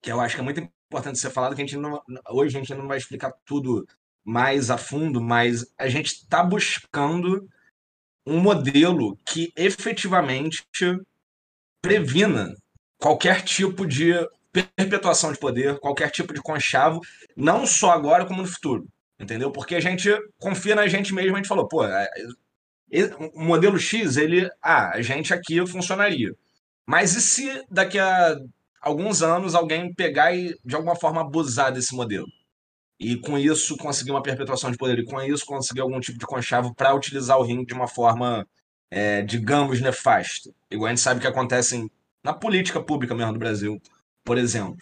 D: que eu acho que é muito importante ser falado, que a gente não, hoje a gente não vai explicar tudo mais a fundo, mas a gente está buscando um modelo que efetivamente previna qualquer tipo de perpetuação de poder, qualquer tipo de conchavo, não só agora como no futuro entendeu? Porque a gente confia na gente mesmo, a gente falou, pô, é, é, o modelo X, ele, ah, a gente aqui funcionaria. Mas e se daqui a alguns anos alguém pegar e de alguma forma abusar desse modelo? E com isso conseguir uma perpetuação de poder, e com isso conseguir algum tipo de conchavo para utilizar o ringue de uma forma, é, digamos, nefasta. Igual a gente sabe que acontece na política pública mesmo do Brasil, por exemplo.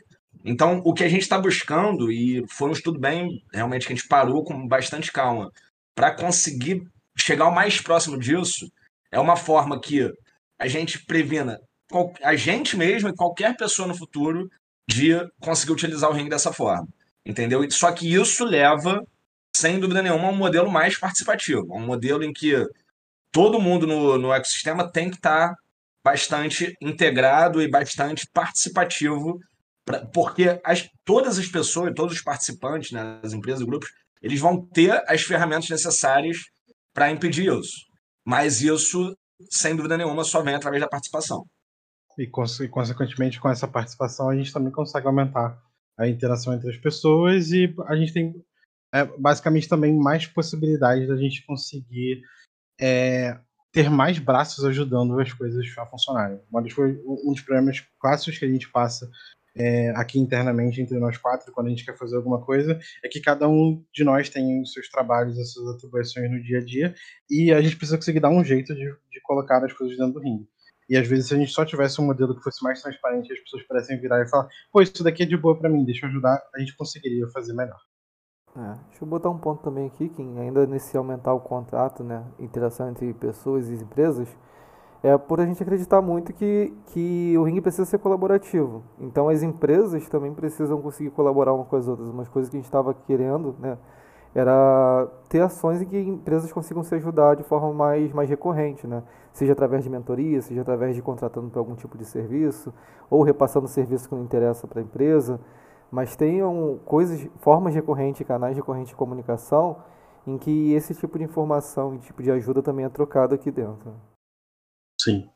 D: Então, o que a gente está buscando, e foi um estudo bem, realmente, que a gente parou com bastante calma, para conseguir chegar o mais próximo disso, é uma forma que a gente previna a gente mesmo e qualquer pessoa no futuro de conseguir utilizar o ringue dessa forma. Entendeu? Só que isso leva, sem dúvida nenhuma, a um modelo mais participativo, um modelo em que todo mundo no, no ecossistema tem que estar tá bastante integrado e bastante participativo Pra, porque as, todas as pessoas, todos os participantes, né, das empresas, grupos, eles vão ter as ferramentas necessárias para impedir isso. Mas isso, sem dúvida nenhuma, só vem através da participação.
C: E, consequentemente, com essa participação, a gente também consegue aumentar a interação entre as pessoas e a gente tem é, basicamente também mais possibilidades da gente conseguir é, ter mais braços ajudando as coisas a funcionarem. Um dos, problemas clássicos que a gente passa é, aqui internamente entre nós quatro, quando a gente quer fazer alguma coisa, é que cada um de nós tem os seus trabalhos, as suas atribuições no dia a dia, e a gente precisa conseguir dar um jeito de, de colocar as coisas dentro do ringue. E às vezes, se a gente só tivesse um modelo que fosse mais transparente, as pessoas pudessem virar e falar: pô, isso daqui é de boa para mim, deixa eu ajudar, a gente conseguiria fazer melhor.
E: É, deixa eu botar um ponto também aqui, que ainda nesse aumentar o contato, né, interação entre pessoas e empresas, é por a gente acreditar muito que, que o ringue precisa ser colaborativo. Então as empresas também precisam conseguir colaborar uma com as outras. Umas coisas que a gente estava querendo, né, era ter ações em que empresas consigam se ajudar de forma mais, mais recorrente, né? Seja através de mentoria, seja através de contratando para algum tipo de serviço, ou repassando serviço que não interessa para a empresa. Mas tenham coisas, formas recorrentes, canais recorrentes de comunicação em que esse tipo de informação e tipo de ajuda também é trocado aqui dentro.
C: Sim.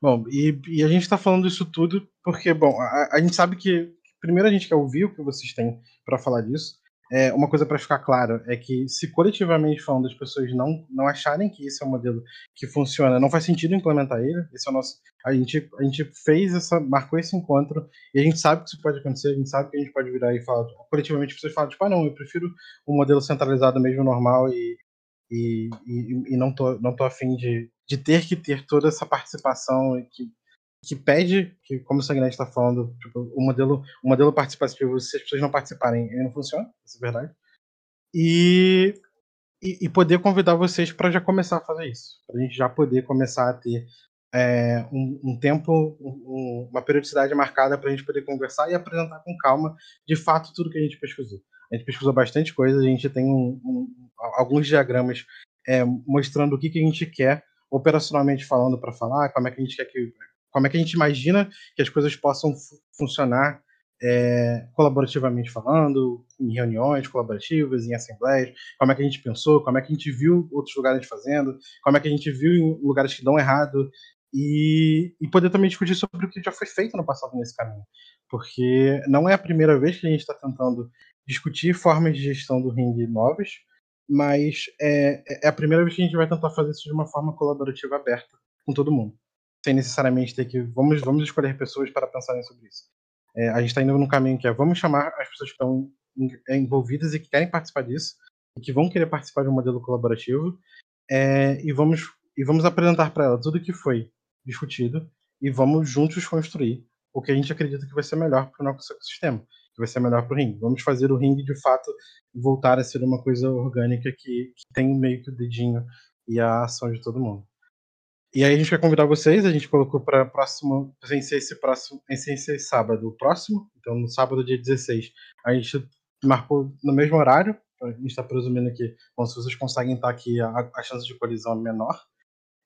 C: Bom, e, e a gente está falando isso tudo porque, bom, a, a, gente sabe que primeiro a gente quer ouvir o que vocês têm para falar disso. É, uma coisa para ficar claro é que se coletivamente falando as pessoas não, não acharem que esse é um modelo que funciona, não faz sentido implementar ele. Esse é o nosso. A gente, a gente fez essa, marcou esse encontro e a gente sabe que isso pode acontecer. A gente sabe que a gente pode virar e falar coletivamente. As pessoas falam tipo, ah, não, eu prefiro um modelo centralizado mesmo normal e e, e, e, não tô não tô afim de, de ter que ter toda essa participação que, que pede, que como o Sanguinete está falando, tipo, o modelo o modelo participativo, se as pessoas não participarem, ele não funciona, isso é verdade. E, e, e poder convidar vocês para já começar a fazer isso, para a gente já poder começar a ter é, um, um, tempo, um, uma periodicidade marcada para a gente poder conversar e apresentar com calma, de fato, tudo que a gente pesquisou. A gente pesquisou bastante coisa, a gente tem um, alguns diagramas é, mostrando o que, que a gente quer operacionalmente falando para falar, como é que a gente quer que, como é que a gente imagina que as coisas possam funcionar é, colaborativamente falando, em reuniões colaborativas, em assembleias, como é que a gente pensou, como é que a gente viu outros lugares fazendo, como é que a gente viu em lugares que dão errado, e, e poder também discutir sobre o que já foi feito no passado nesse caminho. Porque não é a primeira vez que a gente está tentando discutir formas de gestão do ringue novas, mas é, é a primeira vez que a gente vai tentar fazer isso de uma forma colaborativa aberta com todo mundo, sem necessariamente ter que vamos vamos escolher pessoas para pensarem sobre isso. É, a gente está indo num caminho que é vamos chamar as pessoas que estão é, envolvidas e que querem participar disso, e que vão querer participar de um modelo colaborativo, é, e vamos e vamos apresentar para ela tudo o que foi discutido e vamos juntos construir o que a gente acredita que vai ser melhor para o nosso ecossistema, que vai ser melhor para o ringue. Vamos fazer o ringue de fato voltar a ser uma coisa orgânica que, que tem meio que o dedinho e a ação de todo mundo. E aí a gente quer convidar vocês, a gente colocou para próximo, sem ser esse próximo, sem ser sábado, próximo, então no sábado dia 16, a gente marcou no mesmo horário, a gente está presumindo que, bom, se vocês conseguem estar aqui, a, a chance de colisão é menor.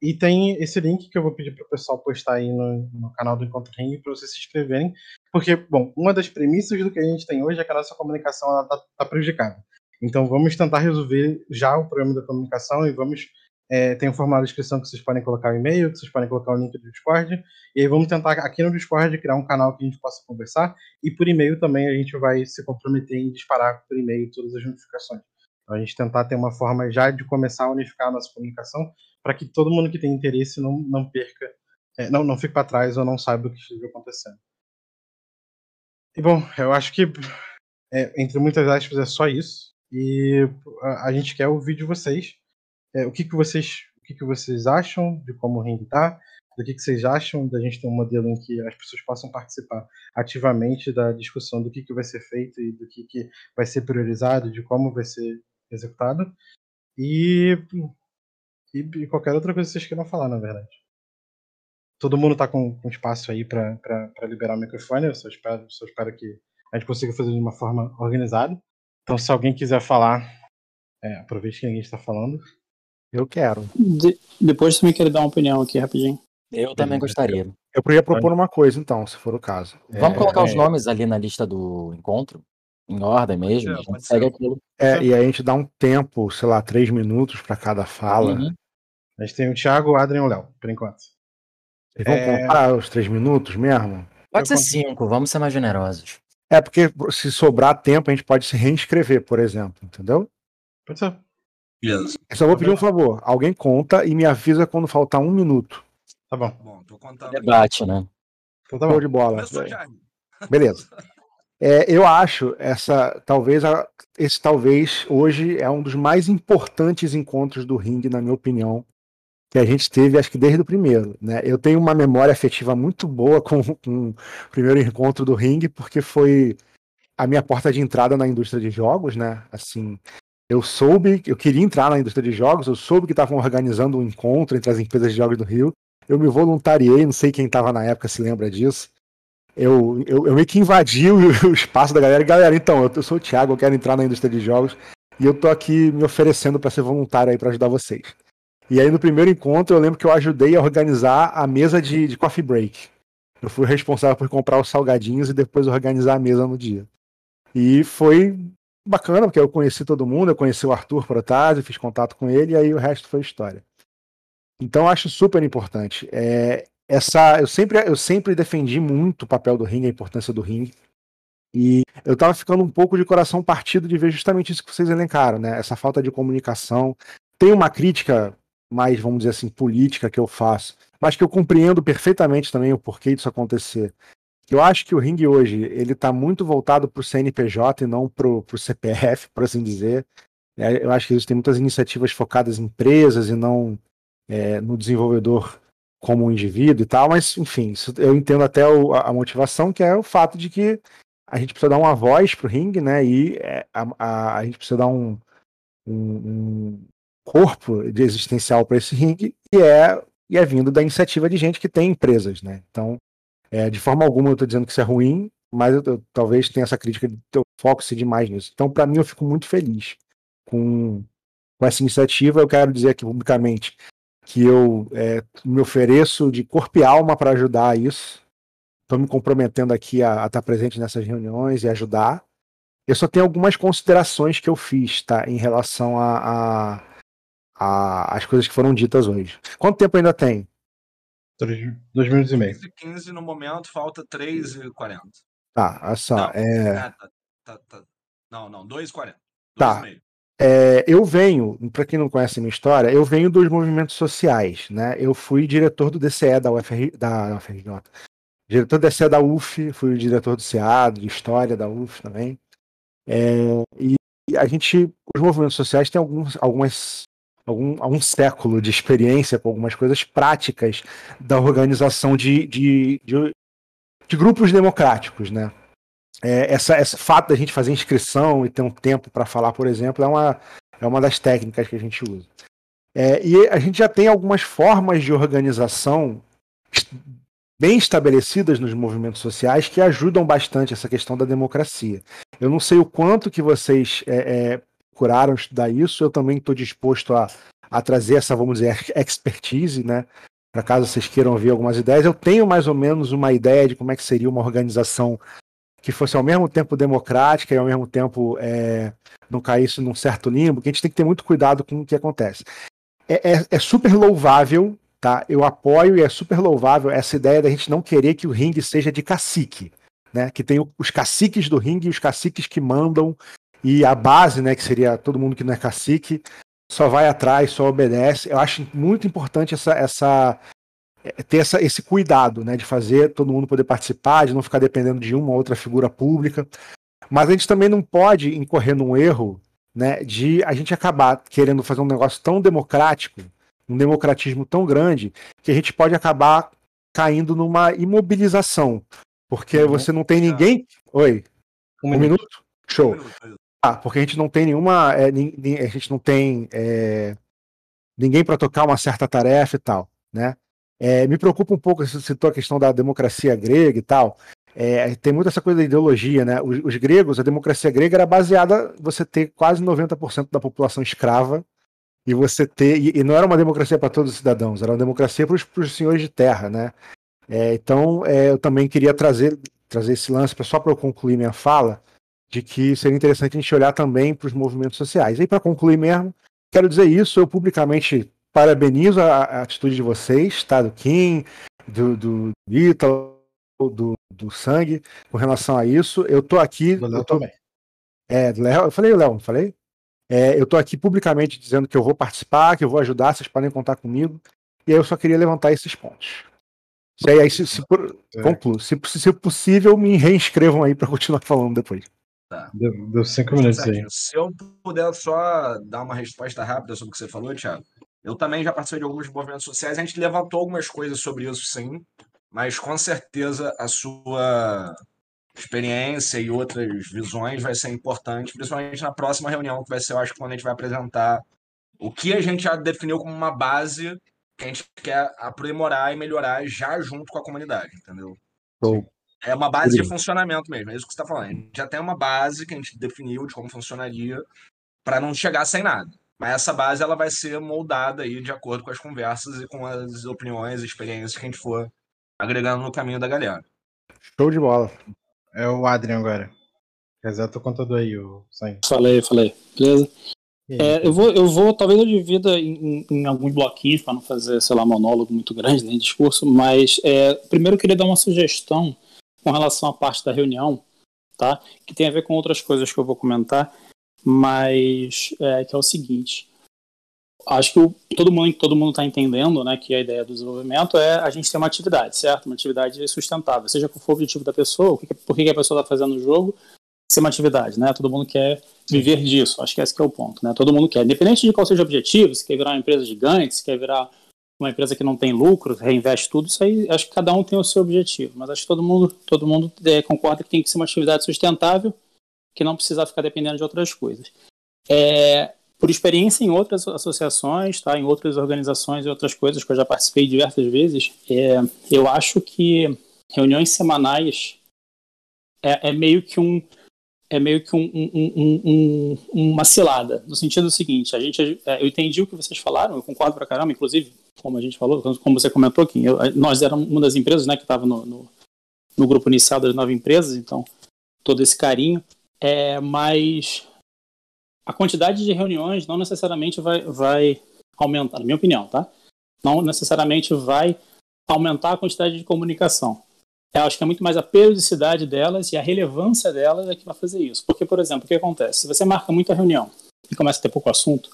C: E tem esse link que eu vou pedir para o pessoal postar aí no, no canal do Encontro Ring para vocês se inscreverem, porque, bom, uma das premissas do que a gente tem hoje é que a nossa comunicação está tá prejudicada. Então vamos tentar resolver já o problema da comunicação e vamos é, tem um formulário de inscrição que vocês podem colocar o e-mail, que vocês podem colocar o link do Discord. E aí vamos tentar aqui no Discord criar um canal que a gente possa conversar. E por e-mail também a gente vai se comprometer em disparar por e-mail todas as notificações. Então a gente tentar ter uma forma já de começar a unificar a nossa comunicação para que todo mundo que tem interesse não, não perca, é, não, não fique para trás ou não saiba o que esteja acontecendo. E bom, eu acho que é, entre muitas aspas é só isso. E a, a gente quer ouvir de vocês é, o que, que vocês o que, que vocês acham de como o ringue está, do que, que vocês acham da gente ter um modelo em que as pessoas possam participar ativamente da discussão do que, que vai ser feito e do que, que vai ser priorizado, de como vai ser executado. E, e, e qualquer outra coisa que vocês queiram falar, na verdade. Todo mundo está com, com, espaço aí para liberar o microfone, eu só espero, só espero que a gente consiga fazer de uma forma organizada. Então, se alguém quiser falar, é, aproveite que ninguém está falando.
B: Eu quero.
F: De, depois também quero dar uma opinião aqui rapidinho.
G: Eu também gostaria.
B: Eu poderia propor uma coisa, então, se for o caso.
G: Vamos é, colocar os nomes ali na lista do encontro? Em ordem mesmo? a gente segue aquilo.
B: É, e aí a gente dá um tempo, sei lá, três minutos para cada fala. Uhum.
C: A gente tem o Thiago, o Adrian e o Léo, por enquanto.
B: Vocês vão é... contar os três minutos mesmo?
G: Pode ser cinco, vamos ser mais generosos.
B: É, porque se sobrar tempo, a gente pode se reinscrever, por exemplo, entendeu?
C: Pode ser.
D: Beleza.
B: Eu só vou pedir um favor. Alguém conta e me avisa quando faltar um minuto.
C: Tá bom.
D: Bom, tô contando.
G: Debate, né?
B: Então tá bom. de bola. Beleza. É, eu acho essa, talvez, esse talvez hoje é um dos mais importantes encontros do ringue, na minha opinião, que a gente teve, acho que desde o primeiro. Né? Eu tenho uma memória afetiva muito boa com, com o primeiro encontro do ringue, porque foi a minha porta de entrada na indústria de jogos, né? Assim, eu soube, eu queria entrar na indústria de jogos, eu soube que estavam organizando um encontro entre as empresas de jogos do Rio. Eu me voluntariei, não sei quem estava na época se lembra disso. Eu, eu, eu meio que invadi o, [laughs] o, espaço da galera. Galera, então, eu, eu sou o Thiago, eu quero entrar na indústria de jogos e eu tô aqui me oferecendo para ser voluntário aí para ajudar vocês. E aí no primeiro encontro eu lembro que eu ajudei a organizar a mesa de, de coffee break. Eu fui responsável por comprar os salgadinhos e depois organizar a mesa no dia. E foi bacana, porque eu conheci todo mundo, eu conheci o Arthur Protásio, fiz contato com ele, e aí o resto foi história. Então acho super importante. É, essa, eu, sempre, eu sempre defendi muito o papel do ringue, a importância do ringue. E eu tava ficando um pouco de coração partido de ver justamente isso que vocês elencaram, né? Essa falta de comunicação. Tem uma crítica mais, vamos dizer assim, política que eu faço, mas que eu compreendo perfeitamente também o porquê disso acontecer. Eu acho que o ringue hoje ele está muito voltado para o CNPJ e não para o CPF, [laughs] por assim dizer. É, eu acho que existem muitas iniciativas focadas em empresas e não é, no desenvolvedor como um indivíduo e tal, mas enfim, eu entendo até o, a, motivação, que é o fato de que a gente precisa dar uma voz para o ringue, né? E é, a, a, a, gente precisa dar um, um, um corpo de existencial para esse ringue, e é, e é vindo da iniciativa de gente que tem empresas, né? Então, é, de forma alguma eu estou dizendo que isso é ruim, mas eu, eu, talvez tenha essa crítica de ter foco-se demais nisso. Então, para mim, eu fico muito feliz com, com essa iniciativa. Eu quero dizer aqui publicamente que eu é, me ofereço de corpo e alma para ajudar isso. Estou me comprometendo aqui a, a estar presente nessas reuniões e ajudar. Eu só tenho algumas considerações que eu fiz, tá, em relação a, a, a as coisas que foram ditas hoje. Quanto tempo ainda tem?
C: Dois minutos e meio.
D: 15 no momento, falta 3 e 40.
B: Tá, olha só. Não, é...
D: Ah, tá, tá, tá. não, não 2 e 40.
B: Tá. É, eu venho, para quem não conhece a minha história, eu venho dos movimentos sociais, né? Eu fui diretor do DCE da UFR, da UFRJ, diretor da CA da UF, fui o diretor do CA, de História da UF também. É, e a gente, os movimentos sociais têm alguns, algumas, algum, algum século de experiência com algumas coisas práticas da organização de, de, de, de grupos democráticos, né? É, essa, esse fato da gente fazer inscrição e ter um tempo para falar, por exemplo, é uma, é uma das técnicas que a gente usa. É, e a gente já tem algumas formas de organização bem estabelecidas nos movimentos sociais que ajudam bastante essa questão da democracia. Eu não sei o quanto que vocês é, é, procuraram estudar isso, eu também estou disposto a, a trazer essa, vamos dizer, expertise, né? Para caso vocês queiram ver algumas ideias, eu tenho mais ou menos uma ideia de como é que seria uma organização que fosse ao mesmo tempo democrática e ao mesmo tempo é, não caísse num certo limbo, que a gente tem que ter muito cuidado com o que acontece. É, é, é super louvável tá? Eu apoio e é super louvável essa ideia da gente não querer que o ringue seja de cacique, né? Que tem os caciques do ringue e os caciques que mandam e a base, né, que seria todo mundo que não é cacique, só vai atrás, só obedece. Eu acho muito importante essa, essa é, ter essa, esse cuidado, né, de fazer todo mundo poder participar, de não ficar dependendo de uma ou outra figura pública. Mas a gente também não pode incorrer num erro, né, de a gente acabar querendo fazer um negócio tão democrático um democratismo tão grande que a gente pode acabar caindo numa imobilização, porque uhum. você não tem ninguém. Oi. Um, um minuto. minuto? Show. Ah, porque a gente não tem nenhuma. É, a gente não tem é, ninguém para tocar uma certa tarefa e tal, né? É, me preocupa um pouco, você citou a questão da democracia grega e tal. É, tem muito essa coisa da ideologia, né? Os, os, gregos, a democracia grega era baseada você ter quase 90% da população escrava e você ter. E, e não era uma democracia para todos os cidadãos, era uma democracia para os senhores de terra, né? É, então, é, eu também queria trazer, trazer esse lance, só para eu concluir minha fala, de que seria interessante a gente olhar também para os movimentos sociais. E para concluir mesmo, quero dizer isso, eu publicamente parabenizo a, a atitude de vocês, tá? Do Kim, do, do Ítalo, do, do Sangue, com relação a isso. Eu tô aqui. Do Léo tô... também. É, do Léo. Eu falei, Léo, não falei? É, eu estou aqui publicamente dizendo que eu vou participar, que eu vou ajudar, vocês podem contar comigo. E aí eu só queria levantar esses pontos. E aí, se, se, é. concluo. Se, se possível, me reinscrevam aí para continuar falando depois.
C: Tá. Deu, deu cinco minutos aí.
D: Se eu puder só dar uma resposta rápida sobre o que você falou, Thiago. Eu também já participei de alguns movimentos sociais, a gente levantou algumas coisas sobre isso, sim, mas com certeza a sua experiência e outras visões vai ser importante, principalmente na próxima reunião, que vai ser, eu acho, quando a gente vai apresentar o que a gente já definiu como uma base que a gente quer aprimorar e melhorar já junto com a comunidade, entendeu? É uma base de funcionamento mesmo, é isso que você está falando. A gente já tem uma base que a gente definiu de como funcionaria para não chegar sem nada. Mas essa base ela vai ser moldada aí de acordo com as conversas e com as opiniões e experiências que a gente for agregando no caminho da galera.
B: Show de bola.
C: É o Adrian agora. Exato, contador aí, o Sam.
F: Falei, falei. Beleza. É, eu, vou, eu vou, talvez eu divida em, em alguns bloquinhos para não fazer, sei lá, monólogo muito grande, nem discurso, mas é, primeiro eu queria dar uma sugestão com relação à parte da reunião, tá? Que tem a ver com outras coisas que eu vou comentar, mas é, que é o seguinte acho que o, todo mundo todo mundo está entendendo né, que a ideia do desenvolvimento é a gente ter uma atividade, certo? Uma atividade sustentável, seja qual for o objetivo da pessoa, que, por que a pessoa está fazendo o jogo, ser uma atividade, né? Todo mundo quer viver disso, acho que esse que é o ponto, né? Todo mundo quer, independente de qual seja o objetivo, se quer virar uma empresa gigante, se quer virar uma empresa que não tem lucro, reinveste tudo, isso aí acho que cada um tem o seu objetivo, mas acho que todo mundo, todo mundo é, concorda que tem que ser uma atividade sustentável, que não precisa ficar dependendo de outras coisas. É, por experiência em outras associações, tá, em outras organizações e outras coisas que eu já participei diversas vezes, é, eu acho que reuniões semanais é, é meio que um é meio que um, um, um, uma cilada, no sentido seguinte, a gente, é, eu entendi o que vocês falaram, eu concordo pra caramba, inclusive, como a gente falou, como você comentou aqui, eu, nós éramos uma das empresas né, que estava no, no, no, grupo inicial das nove empresas, então todo esse carinho, é, mas a quantidade de reuniões não necessariamente vai, vai aumentar, na minha opinião, tá? Não necessariamente vai aumentar a quantidade de comunicação. Eu acho que é muito mais a periodicidade delas e a relevância delas é que vai fazer isso. Porque, por exemplo, o que acontece? Se você marca muita reunião e começa a ter pouco assunto,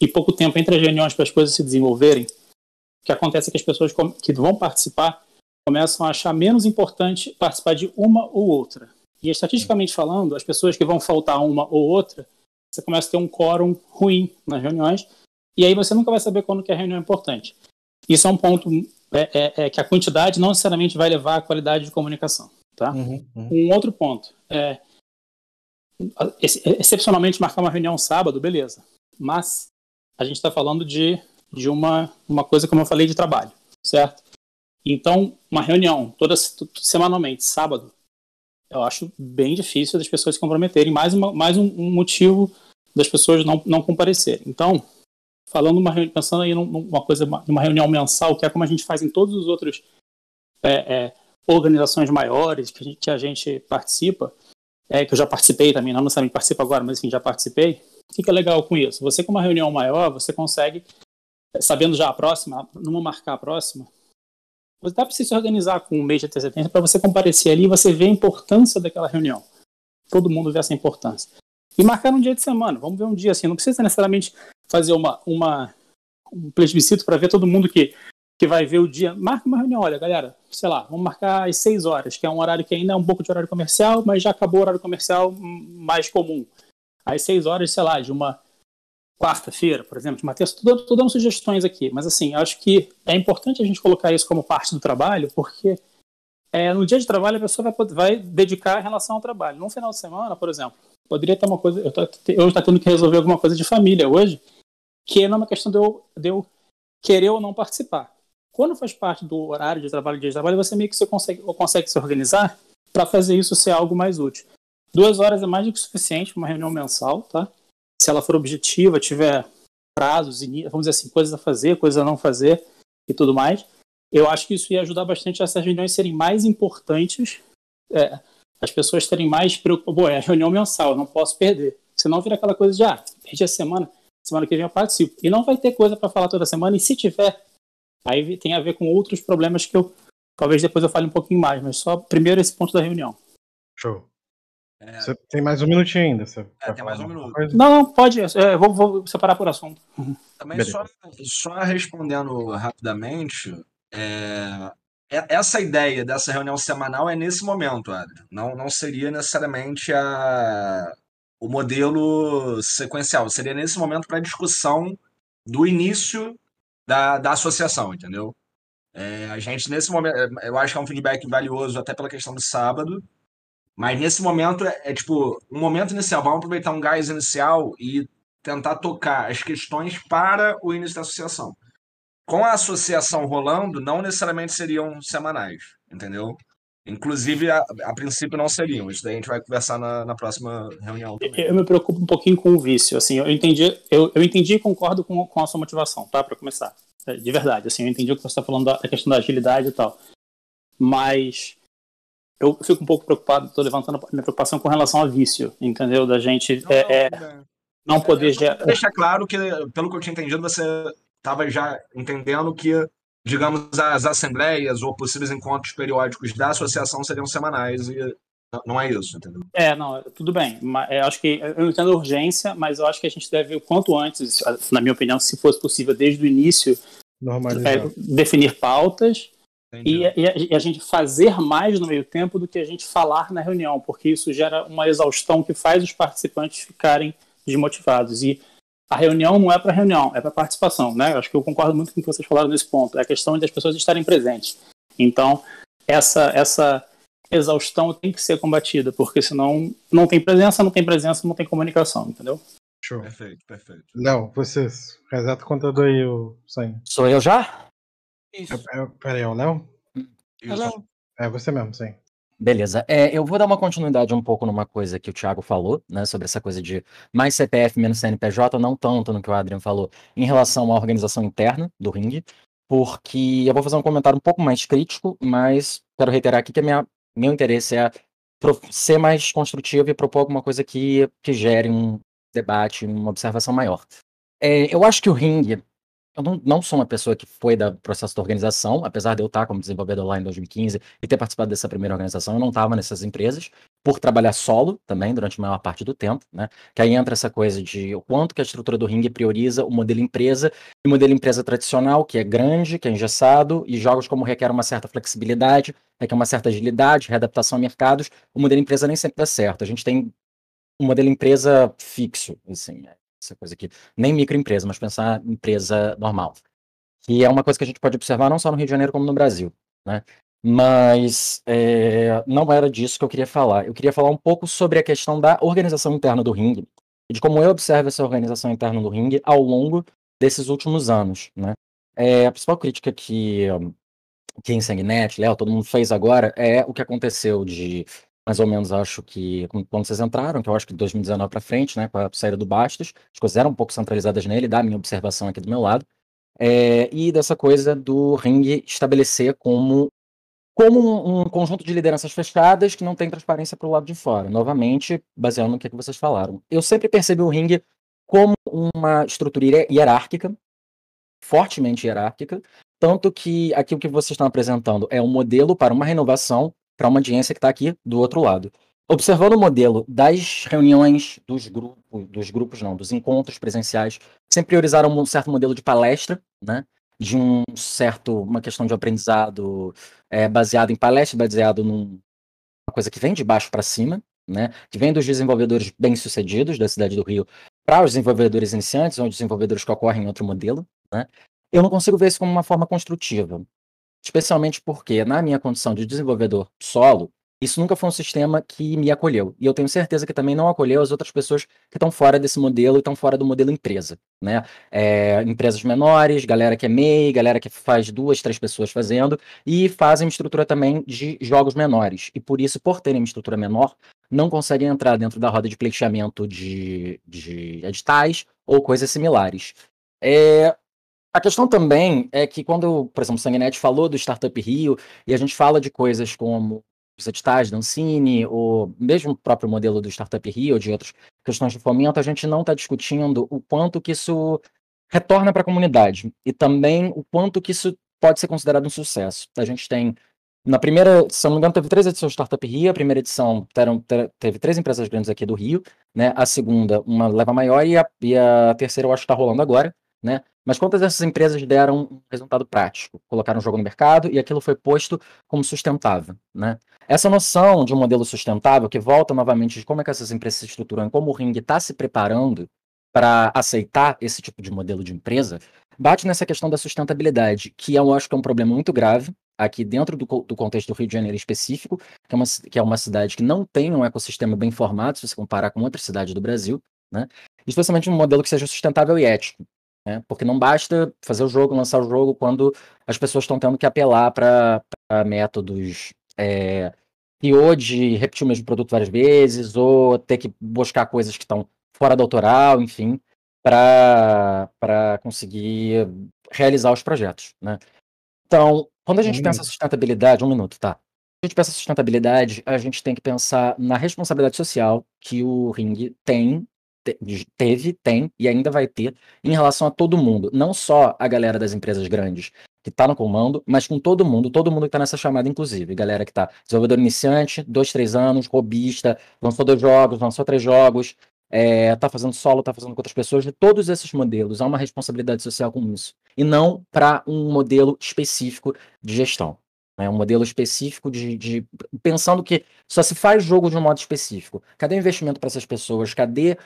F: e pouco tempo entre as reuniões para as coisas se desenvolverem, o que acontece é que as pessoas que vão participar começam a achar menos importante participar de uma ou outra. E estatisticamente falando, as pessoas que vão faltar uma ou outra, você começa a ter um quórum ruim nas reuniões, e aí você nunca vai saber quando que a reunião é importante. Isso é um ponto é, é, é que a quantidade não necessariamente vai levar à qualidade de comunicação. Tá?
C: Uhum, uhum.
F: Um outro ponto é excepcionalmente marcar uma reunião sábado, beleza. Mas a gente está falando de, de uma, uma coisa, como eu falei, de trabalho, certo? Então, uma reunião toda semanalmente, sábado, eu acho bem difícil das pessoas se comprometerem. Mais, uma, mais um, um motivo das pessoas não, não comparecerem. Então, falando uma pensando aí numa coisa, numa reunião mensal, que é como a gente faz em todos os outros é, é, organizações maiores que a gente, que a gente participa, é, que eu já participei também, não necessariamente participo agora, mas enfim, já participei. O que, que é legal com isso? Você com uma reunião maior, você consegue, sabendo já a próxima, numa marcar a próxima, dá para você se organizar com um mês de antecedência para você comparecer ali e você ver a importância daquela reunião. Todo mundo vê essa importância. E marcar um dia de semana. Vamos ver um dia assim. Não precisa necessariamente fazer uma, uma um plebiscito para ver todo mundo que, que vai ver o dia. Marca uma reunião. Olha, galera, sei lá, vamos marcar às 6 horas, que é um horário que ainda é um pouco de horário comercial, mas já acabou o horário comercial mais comum. Às 6 horas, sei lá, de uma quarta-feira, por exemplo, de terça, estou dando sugestões aqui, mas assim, acho que é importante a gente colocar isso como parte do trabalho, porque é, no dia de trabalho a pessoa vai, vai dedicar em relação ao trabalho. No final de semana, por exemplo, poderia ter uma coisa, eu estou tendo que resolver alguma coisa de família hoje, que não é uma questão de eu, de eu querer ou não participar. Quando faz parte do horário de trabalho, dia de trabalho, você meio que você consegue, consegue se organizar para fazer isso ser algo mais útil. Duas horas é mais do que suficiente para uma reunião mensal, tá? Se ela for objetiva, tiver prazos, vamos dizer assim, coisas a fazer, coisas a não fazer e tudo mais, eu acho que isso ia ajudar bastante essas reuniões serem mais importantes, é, as pessoas terem mais preocupação. é a reunião mensal, não posso perder. Senão vira aquela coisa de, ah, perdi a semana, semana que vem eu participo. E não vai ter coisa para falar toda semana, e se tiver, aí tem a ver com outros problemas que eu, talvez depois eu fale um pouquinho mais, mas só primeiro esse ponto da reunião.
C: Show. É... Você tem mais um minutinho ainda. Você
D: é, tem mais um minuto.
F: Não, não, pode. É, vou, vou, separar por assunto.
D: Também só, só, respondendo rapidamente, é, é, essa ideia dessa reunião semanal é nesse momento, Adri. Não, não seria necessariamente a, o modelo sequencial. Seria nesse momento para discussão do início da, da associação, entendeu? É, a gente, nesse momento, eu acho que é um feedback valioso até pela questão do sábado, mas nesse momento é, é, tipo um momento inicial. Vamos aproveitar um gás inicial e tentar tocar as questões para o início da associação. Com a associação rolando, não necessariamente seriam semanais, entendeu? Inclusive, a, a princípio não seriam. Isso daí a gente vai conversar na, na próxima reunião. Também.
F: Eu me preocupo um pouquinho com o vício. Assim, eu entendi, eu, eu entendi e concordo com, com a sua motivação, tá? Para começar, é, de verdade. Assim, eu entendi o que você está falando da questão da agilidade e tal. Mas eu fico um pouco preocupado, estou levantando a minha preocupação com relação a vício, entendeu? Da gente não, é, é, não poder gerar.
D: Deixa claro que, pelo que eu tinha entendido, você estava já entendendo que, digamos, as assembleias ou possíveis encontros periódicos da associação seriam semanais e não é isso, entendeu?
F: É, não, tudo bem. Eu acho que eu entendo a urgência, mas eu acho que a gente deve o quanto antes, na minha opinião, se fosse possível, desde o início, é, definir pautas e, e, a, e, a, gente fazer mais no meio tempo do que a gente falar na reunião, porque isso gera uma exaustão que faz os participantes ficarem desmotivados. E a reunião não é para reunião, é para participação, né? Acho que eu concordo muito com o que vocês falaram nesse ponto. É a questão das pessoas estarem presentes. Então, essa, essa exaustão tem que ser combatida, porque senão não tem presença, não tem presença, não tem comunicação, entendeu?
C: Show.
D: Perfeito, perfeito.
C: Não, vocês. Reseta contador aí, o Sam.
G: Sou eu já?
C: Isso. É, é, peraí, é o Léo?
A: É Léo.
C: É você mesmo, sim.
G: Beleza. É, eu vou dar uma continuidade um pouco numa coisa que o Thiago falou, né, sobre essa coisa de mais CPF menos CNPJ, não tanto no que o Adrian falou, em relação à organização interna do ringue, porque eu vou fazer um comentário um pouco mais crítico, mas quero reiterar aqui que a minha, meu interesse é ser mais construtivo e propor alguma coisa que, que gere um debate, uma observação maior. É, eu acho que o ringue eu não, não sou uma pessoa que foi do processo da organização, apesar de eu estar como desenvolvedor lá em 2015 e ter participado dessa primeira organização, eu não estava nessas empresas, por trabalhar solo também durante a maior parte do tempo, né? Que aí entra essa coisa de o quanto que a estrutura do ringue prioriza o modelo empresa e o modelo empresa tradicional, que é grande, que é engessado, e jogos como requer uma certa flexibilidade, requer uma certa agilidade, readaptação a mercados, o modelo empresa nem sempre dá certo. A gente tem um modelo empresa fixo, assim, essa coisa aqui. Nem microempresa, mas pensar empresa normal. Que é uma coisa que a gente pode observar não só no Rio de Janeiro, como no Brasil. Né? Mas é, não era disso que eu queria falar. Eu queria falar um pouco sobre a questão da organização interna do ringue e de como eu observo essa organização interna do ringue ao longo desses últimos anos. Né? É, a principal crítica que quem Sanguinet, Léo, todo mundo fez agora é o que aconteceu de mais ou menos, acho que quando vocês entraram, que eu acho que de 2019 para frente, né, com a saída do Bastos, as coisas eram um pouco centralizadas nele, da minha observação aqui do meu lado, é, e dessa coisa do ringue estabelecer como como um, um, conjunto de lideranças fechadas que não tem transparência para o lado de fora. Novamente, baseando no que, é que vocês falaram. Eu sempre percebi o ringue como uma estrutura hierárquica, fortemente hierárquica, tanto que aqui o que vocês estão apresentando é um modelo para uma renovação para uma audiência que está aqui do outro lado. Observando o modelo das reuniões dos grupos, dos grupos não, dos encontros presenciais, sempre priorizaram um certo modelo de palestra, né? De um certo, uma questão de aprendizado é, baseado em palestra, baseado numa coisa que vem de baixo para cima, né? Que vem dos desenvolvedores bem-sucedidos da cidade do Rio para os desenvolvedores iniciantes ou desenvolvedores que ocorrem em outro modelo, né? Eu não consigo ver isso como uma forma construtiva. Especialmente porque, na minha condição de desenvolvedor solo, isso nunca foi um sistema que me acolheu. E eu tenho certeza que também não acolheu as outras pessoas que estão fora desse modelo e estão fora do modelo empresa. Né? É, empresas menores, galera que é MEI, galera que faz duas, três pessoas fazendo, e fazem estrutura também de jogos menores. E por isso, por terem uma estrutura menor, não conseguem entrar dentro da roda de pleiteamento de, de editais ou coisas similares. É, a questão também é que quando, por exemplo, o Sanguinet falou do Startup Rio, e a gente fala de coisas como os editais da Ancine, ou mesmo o próprio modelo do Startup Rio, ou de outras questões de fomento, a gente não está discutindo o quanto que isso retorna para a comunidade, e também o quanto que isso pode ser considerado um sucesso. A gente tem, na primeira, se não me engano, teve três edições do Startup Rio, a primeira edição teram, teve três empresas grandes aqui do Rio, né? a segunda, uma leva maior, e a, e a terceira eu acho que está rolando agora, né? Mas quantas dessas empresas deram um resultado prático? Colocaram o jogo no mercado e aquilo foi posto como sustentável, né? Essa noção de um modelo sustentável, que volta novamente de como é que essas empresas se estruturam, como o Ring está se preparando para aceitar esse tipo de modelo de empresa, bate nessa questão da sustentabilidade, que eu acho que é um problema muito grave aqui dentro do, do contexto do Rio de Janeiro específico, que é, uma, que é uma cidade que não tem um ecossistema bem formado, se você comparar com outras cidades do Brasil, né? especialmente um modelo que seja sustentável e ético. Né? Porque não basta fazer o jogo, lançar o jogo quando as pessoas estão tendo que apelar para métodos é, e ou de repetir o mesmo produto várias vezes, ou ter que buscar coisas que estão fora do autoral, enfim, para conseguir realizar os projetos. Né? Então, quando a gente um pensa minuto. sustentabilidade, um minuto, tá? a gente pensa sustentabilidade, a gente tem que pensar na responsabilidade social que o Ring tem teve, tem e ainda vai ter em relação a todo mundo, não só a galera das empresas grandes que está no comando, mas com todo mundo, todo mundo que está nessa chamada, inclusive, galera que está desenvolvedor iniciante, dois, três anos, robista, lançou dois jogos, lançou três jogos, é, tá fazendo solo, tá fazendo com outras pessoas, de todos esses modelos, há uma responsabilidade social com isso, e não para um modelo específico de gestão. É um modelo específico de, de, Pensando que só se faz jogo de um modo específico. Cadê o investimento para essas pessoas? Cadê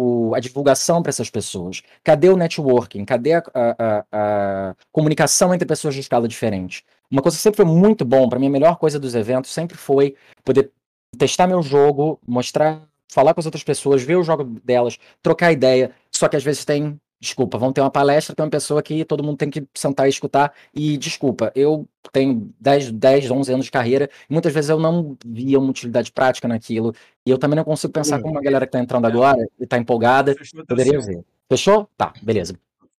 G: o, a divulgação para essas pessoas? Cadê o networking? Cadê a, a, a, comunicação entre pessoas de escala diferente? Uma coisa que sempre foi muito bom, para mim a melhor coisa dos eventos sempre foi poder testar meu jogo, mostrar, falar com as outras pessoas, ver o jogo delas, trocar ideia. Só que às vezes tem Desculpa, vão ter uma palestra, tem uma pessoa que todo mundo tem que sentar e escutar. E desculpa, eu tenho 10, 10 11 anos de carreira, e muitas vezes eu não via uma utilidade prática naquilo. E eu também não consigo pensar como uma galera que está entrando é. agora e está empolgada poderia ver. Fechou? Tá, beleza.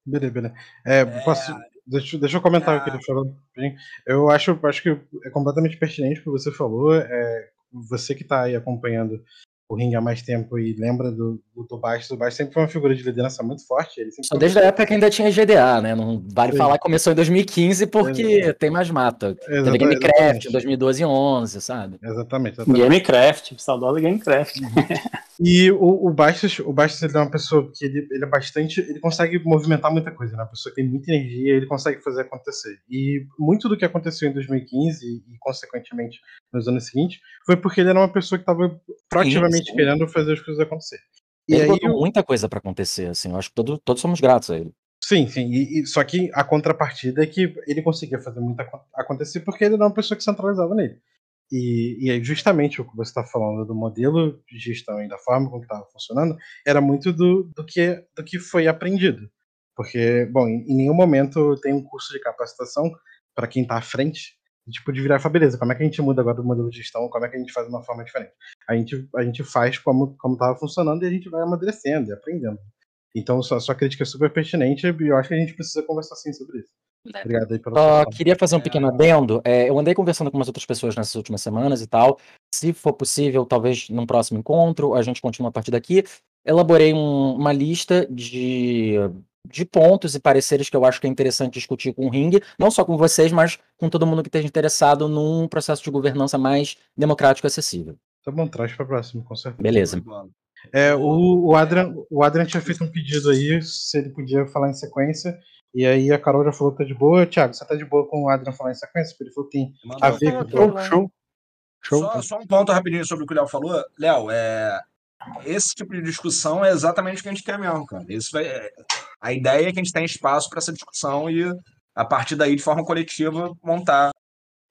C: Beleza, beleza. É, posso, deixa, deixa eu comentar o que ele falou. Eu acho, acho que é completamente pertinente o que você falou. É, você que está aí acompanhando o ringue há mais tempo e lembra do, do, do Bastos, o sempre foi uma figura de liderança muito forte. Ele
G: Só desde a época que ainda tinha GDA, né? Não vale Sim. falar que começou em 2015 porque tem mais mata. Teve Gamecraft em 2012 e 11, sabe?
C: Exatamente. exatamente.
F: Gamecraft, saudosa Gamecraft. [laughs]
C: e o, o Bastos, o Bastos ele é uma pessoa que ele, ele é bastante, ele consegue movimentar muita coisa, né? Uma pessoa que tem muita energia, ele consegue fazer acontecer. E muito do que aconteceu em 2015 e, e consequentemente nos anos seguintes foi porque ele era uma pessoa que estava proativamente realmente querendo fazer as coisas acontecer.
G: E ele aí botou eu... muita coisa para acontecer, assim, eu acho que todo, todos somos gratos a ele.
C: Sim, sim, e, e, só que a contrapartida é que ele conseguia fazer muito acontecer porque ele era uma pessoa que centralizava nele. E, e justamente o que você está falando do modelo de gestão e da forma como estava funcionando, era muito do, do, que, do que foi aprendido. Porque, bom, em, em nenhum momento tem um curso de capacitação para quem está à frente tipo, de virar e falar, beleza, como é que a gente muda agora do modelo de gestão, como é que a gente faz de uma forma diferente? A gente, a gente faz como estava funcionando e a gente vai amadurecendo e aprendendo. Então, sua, sua crítica é super pertinente e eu acho que a gente precisa conversar sim sobre isso.
G: É. Obrigado aí pela Só queria fazer um pequeno adendo. É, eu andei conversando com umas outras pessoas nessas últimas semanas e tal. Se for possível, talvez num próximo encontro, a gente continue a partir daqui. Elaborei um, uma lista de de pontos e pareceres que eu acho que é interessante discutir com o Ring, não só com vocês, mas com todo mundo que esteja interessado num processo de governança mais democrático e acessível.
C: Tá bom, traz para próximo, com certeza.
G: Beleza.
C: É, o, o, Adrian, o Adrian tinha feito um pedido aí, se ele podia falar em sequência, e aí a Carol já falou que tá de boa. Thiago, você tá de boa com o Adrian falar em sequência? Porque ele falou que tem a ver com o show.
D: Show. Só, só, um ponto rapidinho sobre o que o Léo falou. Léo, é, esse tipo de discussão é exatamente o que a gente quer mesmo, cara. Isso vai, é, a ideia é que a gente tenha espaço para essa discussão e, a partir daí, de forma coletiva, montar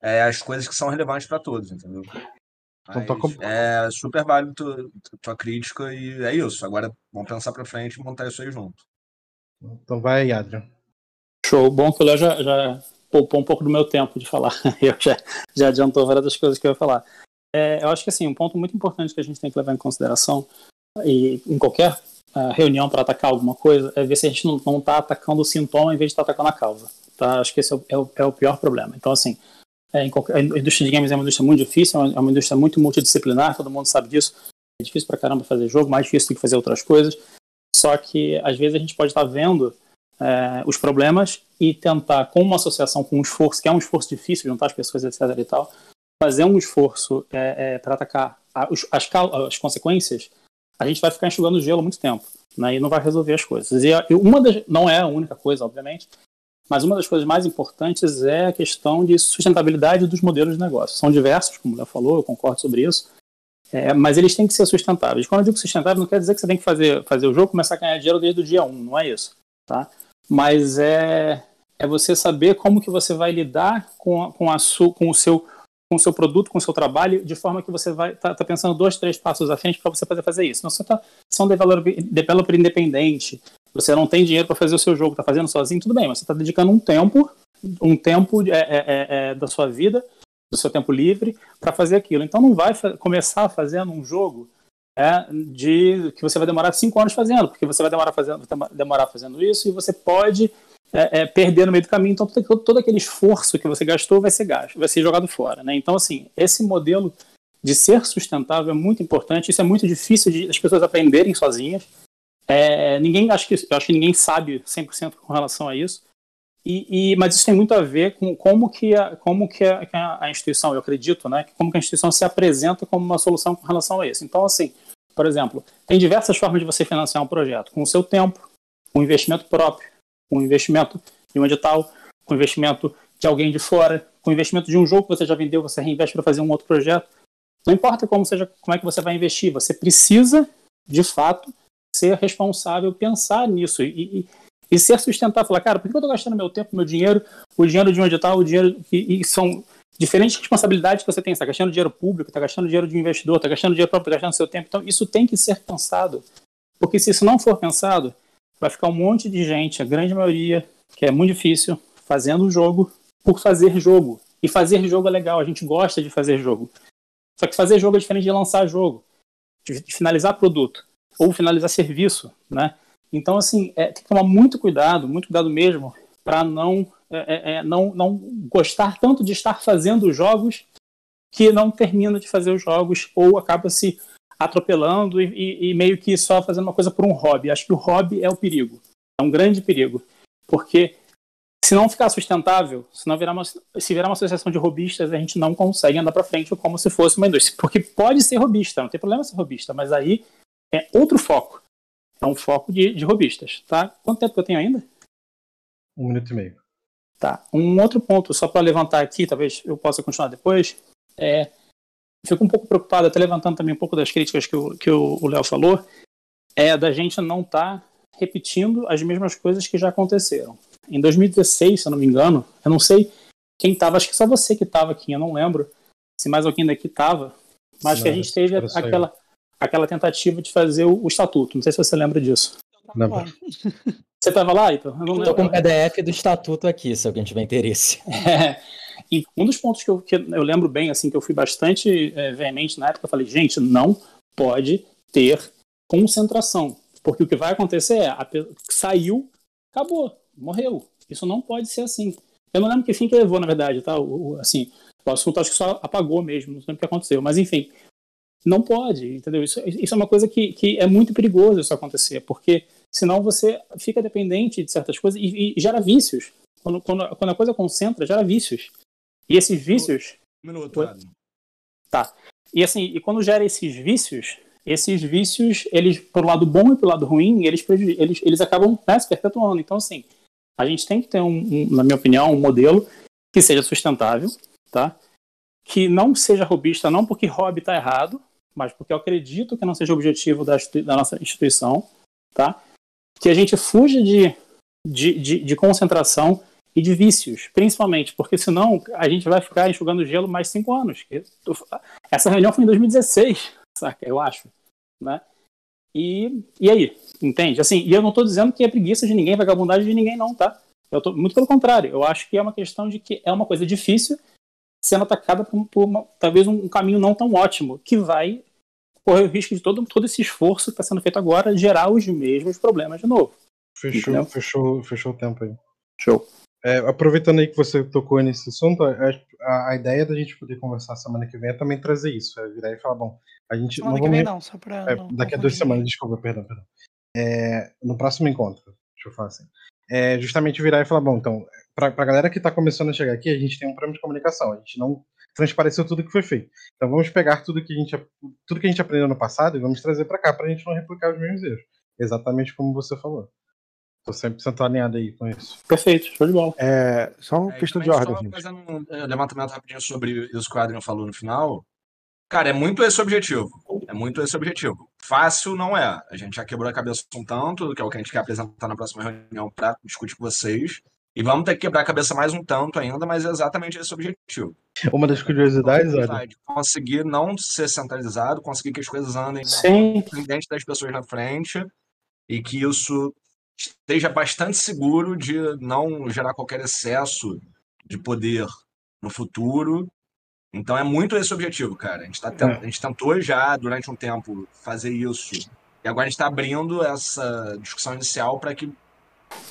D: é, as coisas que são relevantes para todos, entendeu? Mas, então, é super válido tua, tua crítica e é isso. Agora vamos pensar para frente e montar isso aí junto.
C: Então vai aí, Adrian.
F: Show. Bom que o Léo já, já poupou um pouco do meu tempo de falar. [laughs] Eu já, já adiantou várias das coisas que eu ia falar. É, eu acho que assim, um ponto muito importante que a gente tem que levar em consideração, e em qualquer uh, reunião para atacar alguma coisa, é ver se a gente não está atacando o sintoma em vez de estar tá atacando a causa. Tá? Acho que esse é o, é o, é pior problema. Então, assim, é, qualquer, a indústria de games é uma indústria muito difícil, é uma, indústria muito multidisciplinar, todo mundo sabe disso. É difícil pra caramba fazer jogo, mais difícil do que fazer outras coisas. Só que, às vezes, a gente pode estar tá vendo é, os problemas e tentar, com uma associação, com um esforço, que é um esforço difícil, juntar as pessoas, etc. e tal, fazer um esforço é, é, para atacar as, as, as, consequências, a gente vai ficar enxugando o gelo muito tempo, né, e não vai resolver as coisas. E, uma das, não é a única coisa, obviamente, mas uma das coisas mais importantes é a questão de sustentabilidade dos modelos de negócio. São diversos, como o falou, eu concordo sobre isso, é, mas eles têm que ser sustentáveis. Quando eu digo sustentável, não quer dizer que você tem que fazer, fazer o jogo começar a ganhar dinheiro desde o dia 1, não é isso. Tá? Mas é, é você saber como que você vai lidar com, a, com, a su, com o seu com o seu produto, com o seu trabalho, de forma que você vai tá, tá pensando dois, três passos à frente para você poder fazer isso. Não você está é um developer, developer independente, você não tem dinheiro para fazer o seu jogo, está fazendo sozinho, tudo bem, mas você está dedicando um tempo, um tempo é, é, é, é, da sua vida, do seu tempo livre, para fazer aquilo. Então não vai começar fazendo um jogo é, de que você vai demorar cinco anos fazendo, porque você vai demorar fazendo, demorar fazendo isso e você pode é, é, perder no meio do caminho. Então, todo, todo, aquele esforço que você gastou vai ser gasto, vai ser jogado fora. Né? Então, assim, esse modelo de ser sustentável é muito importante. Isso é muito difícil de as pessoas aprenderem sozinhas. É, ninguém acho que acho que ninguém sabe 100% com relação a isso. E, e, mas isso tem muito a ver com como que a, como que a, a, instituição, eu acredito, né, como que a instituição se apresenta como uma solução com relação a isso. Então, assim, por exemplo, tem diversas formas de você financiar um projeto, com o seu tempo, com investimento próprio, com investimento de um edital, com investimento de alguém de fora, com investimento de um jogo que você já vendeu, você reinveste para fazer um outro projeto. Não importa como seja, como é que você vai investir, você precisa, de fato, ser responsável, pensar nisso e, e, e ser sustentável. Falar, cara, por que eu estou gastando meu tempo, meu dinheiro, o dinheiro de um edital, o dinheiro. E, e são diferentes responsabilidades que você tem. Você está gastando dinheiro público, está gastando dinheiro de investidor, está gastando dinheiro próprio, está gastando seu tempo. Então, isso tem que ser pensado. Porque se isso não for pensado, vai ficar um monte de gente, a grande maioria, que é muito difícil, fazendo jogo por fazer jogo. E fazer jogo é legal, a gente gosta de fazer jogo. Só que fazer jogo é diferente de lançar jogo, de finalizar produto ou finalizar serviço, né? Então, assim, é, tem que tomar muito cuidado, muito cuidado mesmo, para não, é, é, é, não, não gostar tanto de estar fazendo jogos que não termina de fazer os jogos ou acaba se atropelando e, e, meio que só fazendo uma coisa por um hobby. Acho que o hobby é o perigo. É um grande perigo. Porque se não ficar sustentável, se não virar uma, se virar uma associação de robistas, a gente não consegue andar para frente como se fosse uma indústria. Porque pode ser robista, não tem problema ser robista, mas aí é outro foco. É um foco de, de robistas, tá? Quanto tempo que eu tenho ainda?
C: Um minuto e meio.
F: Tá. Um outro ponto, só para levantar aqui, talvez eu possa continuar depois, é fico um pouco preocupado, até levantando também um pouco das críticas que o que o Léo falou, é da gente não estar tá repetindo as mesmas coisas que já aconteceram. Em 2016, se eu não me engano, eu não sei quem estava, acho que só você que estava aqui, eu não lembro se mais alguém daqui estava, mas não, que a gente teve aquela, aquela tentativa de fazer o, o, estatuto. Não sei se você lembra disso.
C: Não. [laughs]
F: Você estava lá, Ito?
G: Estou com o PDF do estatuto aqui, se alguém tiver interesse. [laughs]
F: É. E um dos pontos que eu, que eu lembro bem, assim, que eu fui bastante é, veemente na época, eu falei, gente, não pode ter concentração. Porque o que vai acontecer é, a, saiu, acabou, morreu. Isso não pode ser assim. Eu não lembro que fim que levou, na verdade, tá? O, o, assim, o assunto acho que só apagou mesmo, não lembro o que aconteceu. Mas enfim, não pode, entendeu? Isso, isso é uma coisa que, que é muito perigoso isso acontecer, porque senão você fica dependente de certas coisas e, e gera vícios. Quando, quando, quando, a coisa concentra, gera vícios. E esses vícios.
D: Um minuto,
F: Tá. E assim, e quando gera esses vícios, esses vícios, eles, pro lado bom e pro lado ruim, eles, eles, eles acabam né, se perpetuando. Então, assim, a gente tem que ter, um, um, na minha opinião, um modelo que seja sustentável, tá? Que não seja robista, não porque hobby está errado, mas porque eu acredito que não seja o objetivo da, da nossa instituição, tá? Que a gente fuja de, de, de, de concentração e de vícios, principalmente, porque senão a gente vai ficar enxugando gelo mais cinco anos. Essa reunião foi em 2016, saca? Eu acho, né? E, e aí, entende? Assim, e eu não estou dizendo que é preguiça de ninguém, vagabundagem de ninguém, não, tá? Eu tô, muito pelo contrário, eu acho que é uma questão de que é uma coisa difícil sendo atacada por, por uma, talvez um, caminho não tão ótimo, que vai correr o risco de todo, todo esse esforço que está sendo feito agora gerar os mesmos problemas de novo.
C: Fechou, fechou, fechou o tempo aí.
F: Show.
C: É, aproveitando aí que você tocou nesse assunto, a, a, a, ideia da gente poder conversar semana que vem é também trazer isso. É virar e falar, bom, a gente.
A: Semana
C: não
A: que vem não, só pra.
C: É, daqui a duas semanas, desculpa, perdão, perdão. É, no próximo encontro, deixa eu falar assim. É justamente virar e falar, bom, então, pra, pra galera que tá começando a chegar aqui, a gente tem um problema de comunicação. A gente não transpareceu tudo que foi feito. Então vamos pegar tudo que a gente, tudo que a gente aprendeu no passado e vamos trazer para cá pra gente não replicar os mesmos erros. Exatamente como você falou. Tô 100% alinhado aí com isso.
F: Perfeito, show de bola.
B: É, só uma é, questão de ordem. Só
D: fazendo um é, levantamento rapidinho sobre isso que o falou no final. Cara, é muito esse objetivo. É muito esse objetivo. Fácil não é. A gente já quebrou a cabeça um tanto, que é o que a gente quer apresentar na próxima reunião para discutir com vocês. E vamos ter que quebrar a cabeça mais um tanto ainda, mas é exatamente esse o objetivo.
C: Uma das curiosidades,
D: olha. Conseguir não ser centralizado, conseguir que as coisas andem
F: independente
D: das pessoas na frente e que isso esteja bastante seguro de não gerar qualquer excesso de poder no futuro. Então é muito esse o objetivo, cara. A gente, tá tent... É. a gente tentou já, durante um tempo, fazer isso. E agora a gente está abrindo essa discussão inicial para que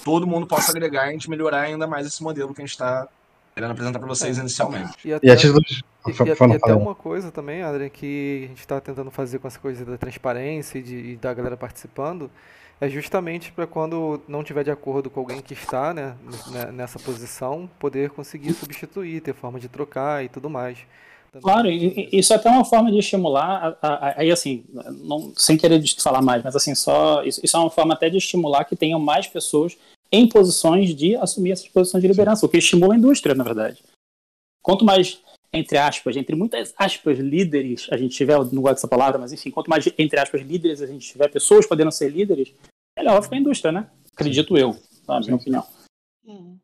D: todo mundo possa agregar e a gente melhorar ainda mais esse modelo que a gente está querendo apresentar para vocês é. inicialmente.
E: E até, e, e, e até uma coisa também, Adrian, que a gente está tentando fazer com essa coisa da transparência e, de, e da galera participando, é justamente para quando não tiver de acordo com alguém que está né, nessa posição, poder conseguir substituir, ter forma de trocar e tudo mais.
F: Claro, isso é até uma forma de estimular, aí assim, não, sem querer falar mais, mas assim, só isso, isso, é uma forma até de estimular que tenham mais pessoas em posições de assumir essas posições de liderança, o que estimula a indústria, na verdade. Quanto mais, entre aspas, entre muitas aspas, líderes a gente tiver, não gosto dessa palavra, mas enfim, quanto mais, entre aspas, líderes a gente tiver, pessoas podendo ser líderes, melhor fica a indústria, né? Acredito eu, na minha opinião.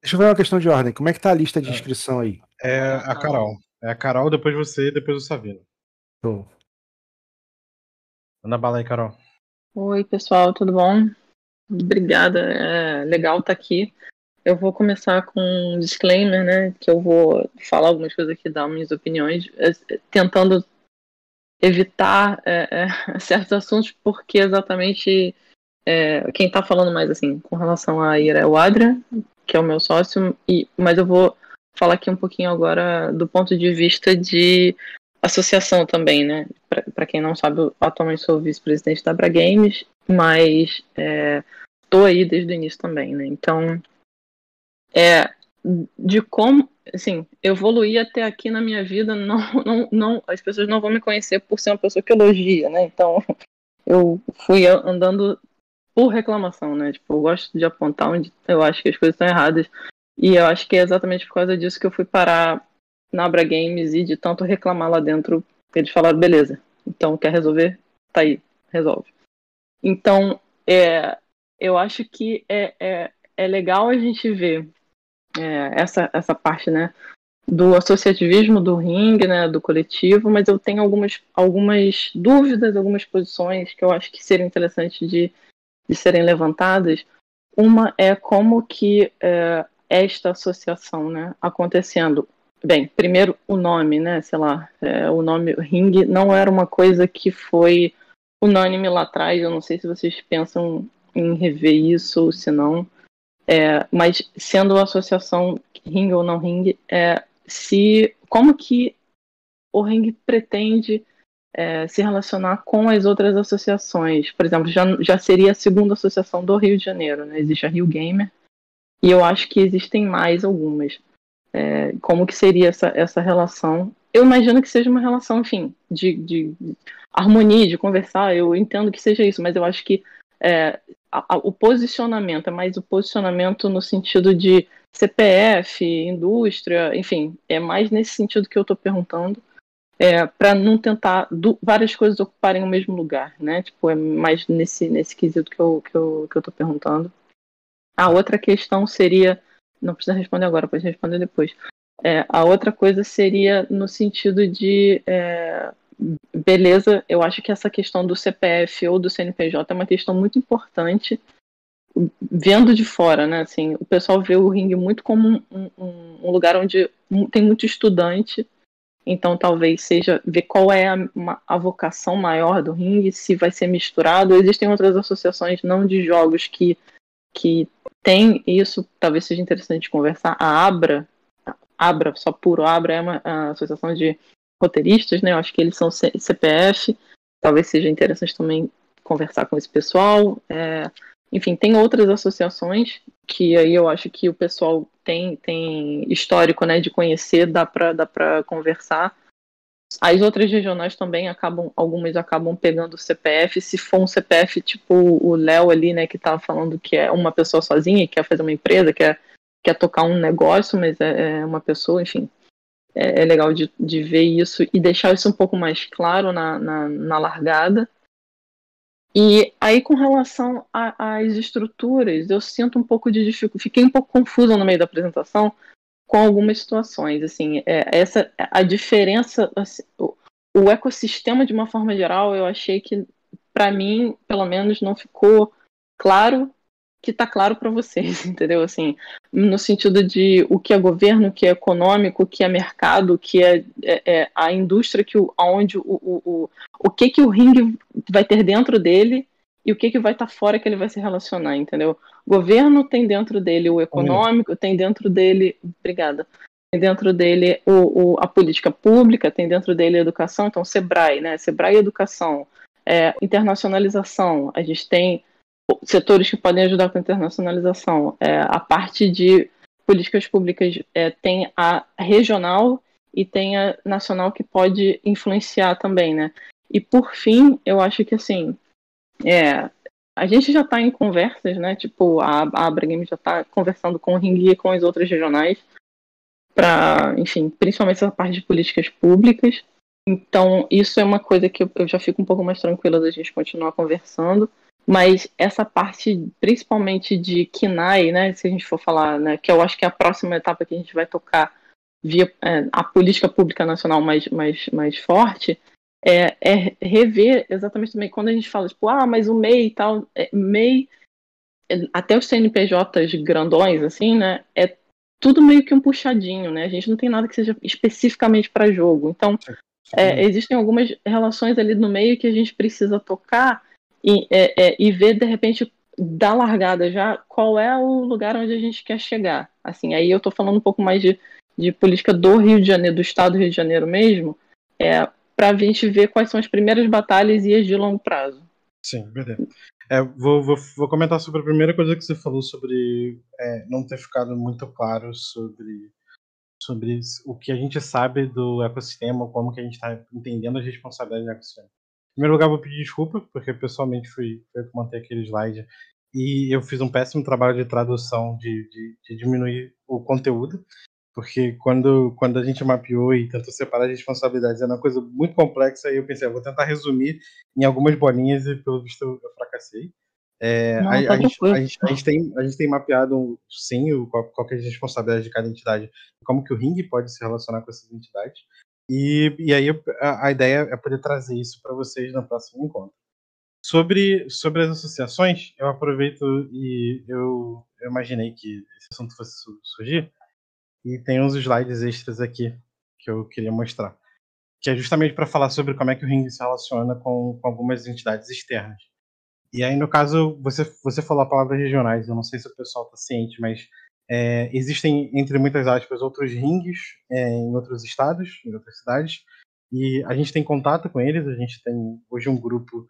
B: Deixa eu ver uma questão de ordem. Como é que tá a lista de inscrição aí?
C: É a Carol. É a Carol, depois você, depois o Savino.
B: Tô.
C: Anda bala aí, Carol.
H: Oi, pessoal, tudo bom? Obrigada, é legal estar tá aqui. Eu vou começar com um disclaimer, né? Que eu vou falar algumas coisas aqui, dar minhas opiniões, é, tentando evitar é, é, [laughs] certos assuntos, porque exatamente é, quem está falando mais assim com relação a Ira é o Adrian, que é o meu sócio, e, mas eu vou falar aqui um pouquinho agora do ponto de vista de associação também, né? Para quem não sabe, eu atualmente sou vice-presidente da Abra Games, mas estou é, aí desde o início também, né? Então, é, de como, assim, evoluir até aqui na minha vida, não, não, não, as pessoas não vão me conhecer por ser uma pessoa que elogia, né? Então, eu fui andando por reclamação, né? Tipo, eu gosto de apontar onde eu acho que as coisas estão erradas. E eu acho que é exatamente por causa disso que eu fui parar na Abra Games e de tanto reclamar lá dentro, eles falaram, beleza, então quer resolver? Tá aí, resolve. Então, é, eu acho que é, é, é legal a gente ver é, essa, essa parte, né, do associativismo do ringue, né, do coletivo, mas eu tenho algumas, algumas dúvidas, algumas posições que eu acho que seriam interessantes de, de serem levantadas. Uma é como que é, esta associação, né, acontecendo. Bem, primeiro o nome, né, sei lá, é, o nome ringue não era uma coisa que foi unânime lá atrás, eu não sei se vocês pensam em rever isso ou se não, é, mas sendo uma associação ring ou não ring, é, se como que o ring pretende é, se relacionar com as outras associações? Por exemplo, já, já seria a segunda associação do Rio de Janeiro, né? Existe a Rio Gamer e eu acho que existem mais algumas. É, como que seria essa, essa relação? Eu imagino que seja uma relação, enfim, de, de, harmonia, de conversar. Eu entendo que seja isso, mas eu acho que é, a, a, o posicionamento, é mais o posicionamento no sentido de CPF, indústria, enfim, é mais nesse sentido que eu estou perguntando, é, para não tentar do, várias coisas ocuparem o mesmo lugar, né? Tipo, é mais nesse, nesse quesito que eu, que eu, que eu tô perguntando. A outra questão seria, não precisa responder agora, pode responder depois. É, a outra coisa seria no sentido de é, beleza, eu acho que essa questão do CPF ou do CNPJ é uma questão muito importante vendo de fora, né? Assim, o pessoal vê o ringue muito como um, um, um lugar onde tem muito estudante, então talvez seja ver qual é a, a, vocação maior do ringue, se vai ser misturado. Existem outras associações não de jogos que que tem isso, talvez seja interessante conversar. A Abra, Abra, só puro Abra é uma associação de roteiristas, né? Eu acho que eles são CPF. Talvez seja interessante também conversar com esse pessoal. É, enfim, tem outras associações que aí eu acho que o pessoal tem, tem histórico né, de conhecer, dá para dá conversar. As outras regionais também acabam, algumas acabam pegando o CPF. Se for um CPF tipo o Léo ali, né, que estava falando que é uma pessoa sozinha, quer fazer uma empresa, quer, quer tocar um negócio, mas é, é uma pessoa, enfim, é, é legal de, de ver isso e deixar isso um pouco mais claro na, na, na largada. E aí, com relação às estruturas, eu sinto um pouco de dificuldade, fiquei um pouco confusa no meio da apresentação com algumas situações. Assim, é, essa a diferença, assim, o, o ecossistema de uma forma geral, eu achei que, para mim, pelo menos, não ficou claro que está claro para vocês, [laughs] entendeu? Assim, no sentido de o que é governo, o que é econômico, o que é mercado, o que é, é, é a indústria que o, onde o, o, o, o que que o ringue vai ter dentro dele e o que que vai estar tá fora que ele vai se relacionar, entendeu? O governo tem dentro dele o econômico, tem dentro dele, obrigada, tem dentro dele o, o, a política pública, tem dentro dele a educação, então Sebrae, né? Sebrae Educação, é, internacionalização, a gente tem setores que podem ajudar com a internacionalização. É, a parte de políticas públicas é, tem a regional e tem a nacional que pode influenciar também, né? E por fim, eu acho que assim, é, a gente já está em conversas, né? Tipo, a, a Abra Game já está conversando com o Ringui e com as outras regionais para, enfim, principalmente essa parte de políticas públicas. Então, isso é uma coisa que eu, eu já fico um pouco mais tranquila da gente continuar conversando. Mas essa parte, principalmente de KINAI, né, se a gente for falar, né, que eu acho que é a próxima etapa que a gente vai tocar via é, a política pública nacional mais, mais, mais forte, é, é, rever exatamente também quando a gente fala, tipo, ah, mas o MEI e tal, é, MEI, até os CNPJs grandões, assim, né, é tudo meio que um puxadinho, né, a gente não tem nada que seja especificamente para jogo, então é, existem algumas relações ali no meio que a gente precisa tocar e, é, é, e ver, de repente, da largada já, qual é o lugar onde a gente quer chegar. Assim, aí eu estou falando um pouco mais de, de política do Rio de Janeiro, do estado do Rio de Janeiro mesmo, é, para a gente ver quais são as primeiras batalhas e as de longo prazo.
C: Sim, beleza. É, vou, vou, vou, comentar sobre a primeira coisa que você falou sobre é, não ter ficado muito claro sobre, sobre o que a gente sabe do ecossistema, como que a gente está entendendo as responsabilidades do ecossistema. Em primeiro lugar, vou pedir desculpa, porque pessoalmente fui, eu que montei aquele slide e eu fiz um péssimo trabalho de tradução de, de, de diminuir o conteúdo, porque quando, quando a gente mapeou e tentou separar as responsabilidades, era uma coisa muito complexa, e eu pensei, ah, vou tentar resumir em algumas bolinhas, e pelo visto eu, fracassei. É, Não, a, tá a, gente, a, gente, a, gente, tem, a gente tem mapeado, sim, o, qual, qual é a responsabilidade de cada entidade, como que o ring pode se relacionar com essas entidades, e, e aí a, a ideia é poder trazer isso para vocês no próximo encontro. Sobre, sobre as associações, eu aproveito e eu, eu imaginei que esse assunto fosse surgir, e tem uns slides extras aqui que eu queria mostrar. Que é justamente para falar sobre como é que o ring se relaciona com, com, algumas entidades externas. E aí, no caso, você, você falou a palavra regionais, eu não sei se o pessoal está ciente, mas é, existem, entre muitas aspas, outros rings é, em outros estados, em outras cidades, e a gente tem contato com eles, a gente tem hoje um grupo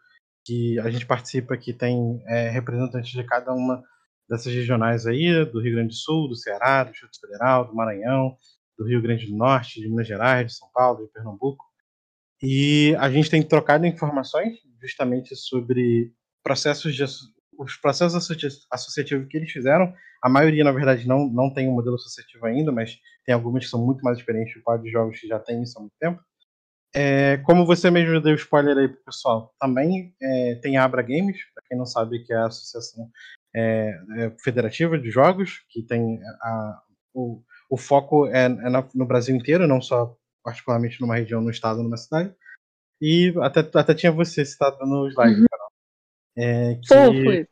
C: que a gente participa que tem é, representantes de cada uma dessas regionais aí, do Rio Grande do Sul, do Ceará, do Distrito Federal, do Maranhão, do Rio Grande do Norte, de Minas Gerais, de São Paulo, de Pernambuco. E a gente tem trocado informações justamente sobre processos de os processos associativos que eles fizeram. A maioria, na verdade, não, não tem um modelo associativo ainda, mas tem algumas que são muito mais experientes, o quadro de jogos que já tem isso há muito tempo. É, como você mesmo deu spoiler aí pro pessoal, também é, tem a Abra Games, para quem não sabe que é a associação é, é, federativa de jogos, que tem a, o, o foco é, é no Brasil inteiro, não só particularmente numa região, no estado, numa cidade. E até, até tinha você citado no slide, uhum. Carol. É, que,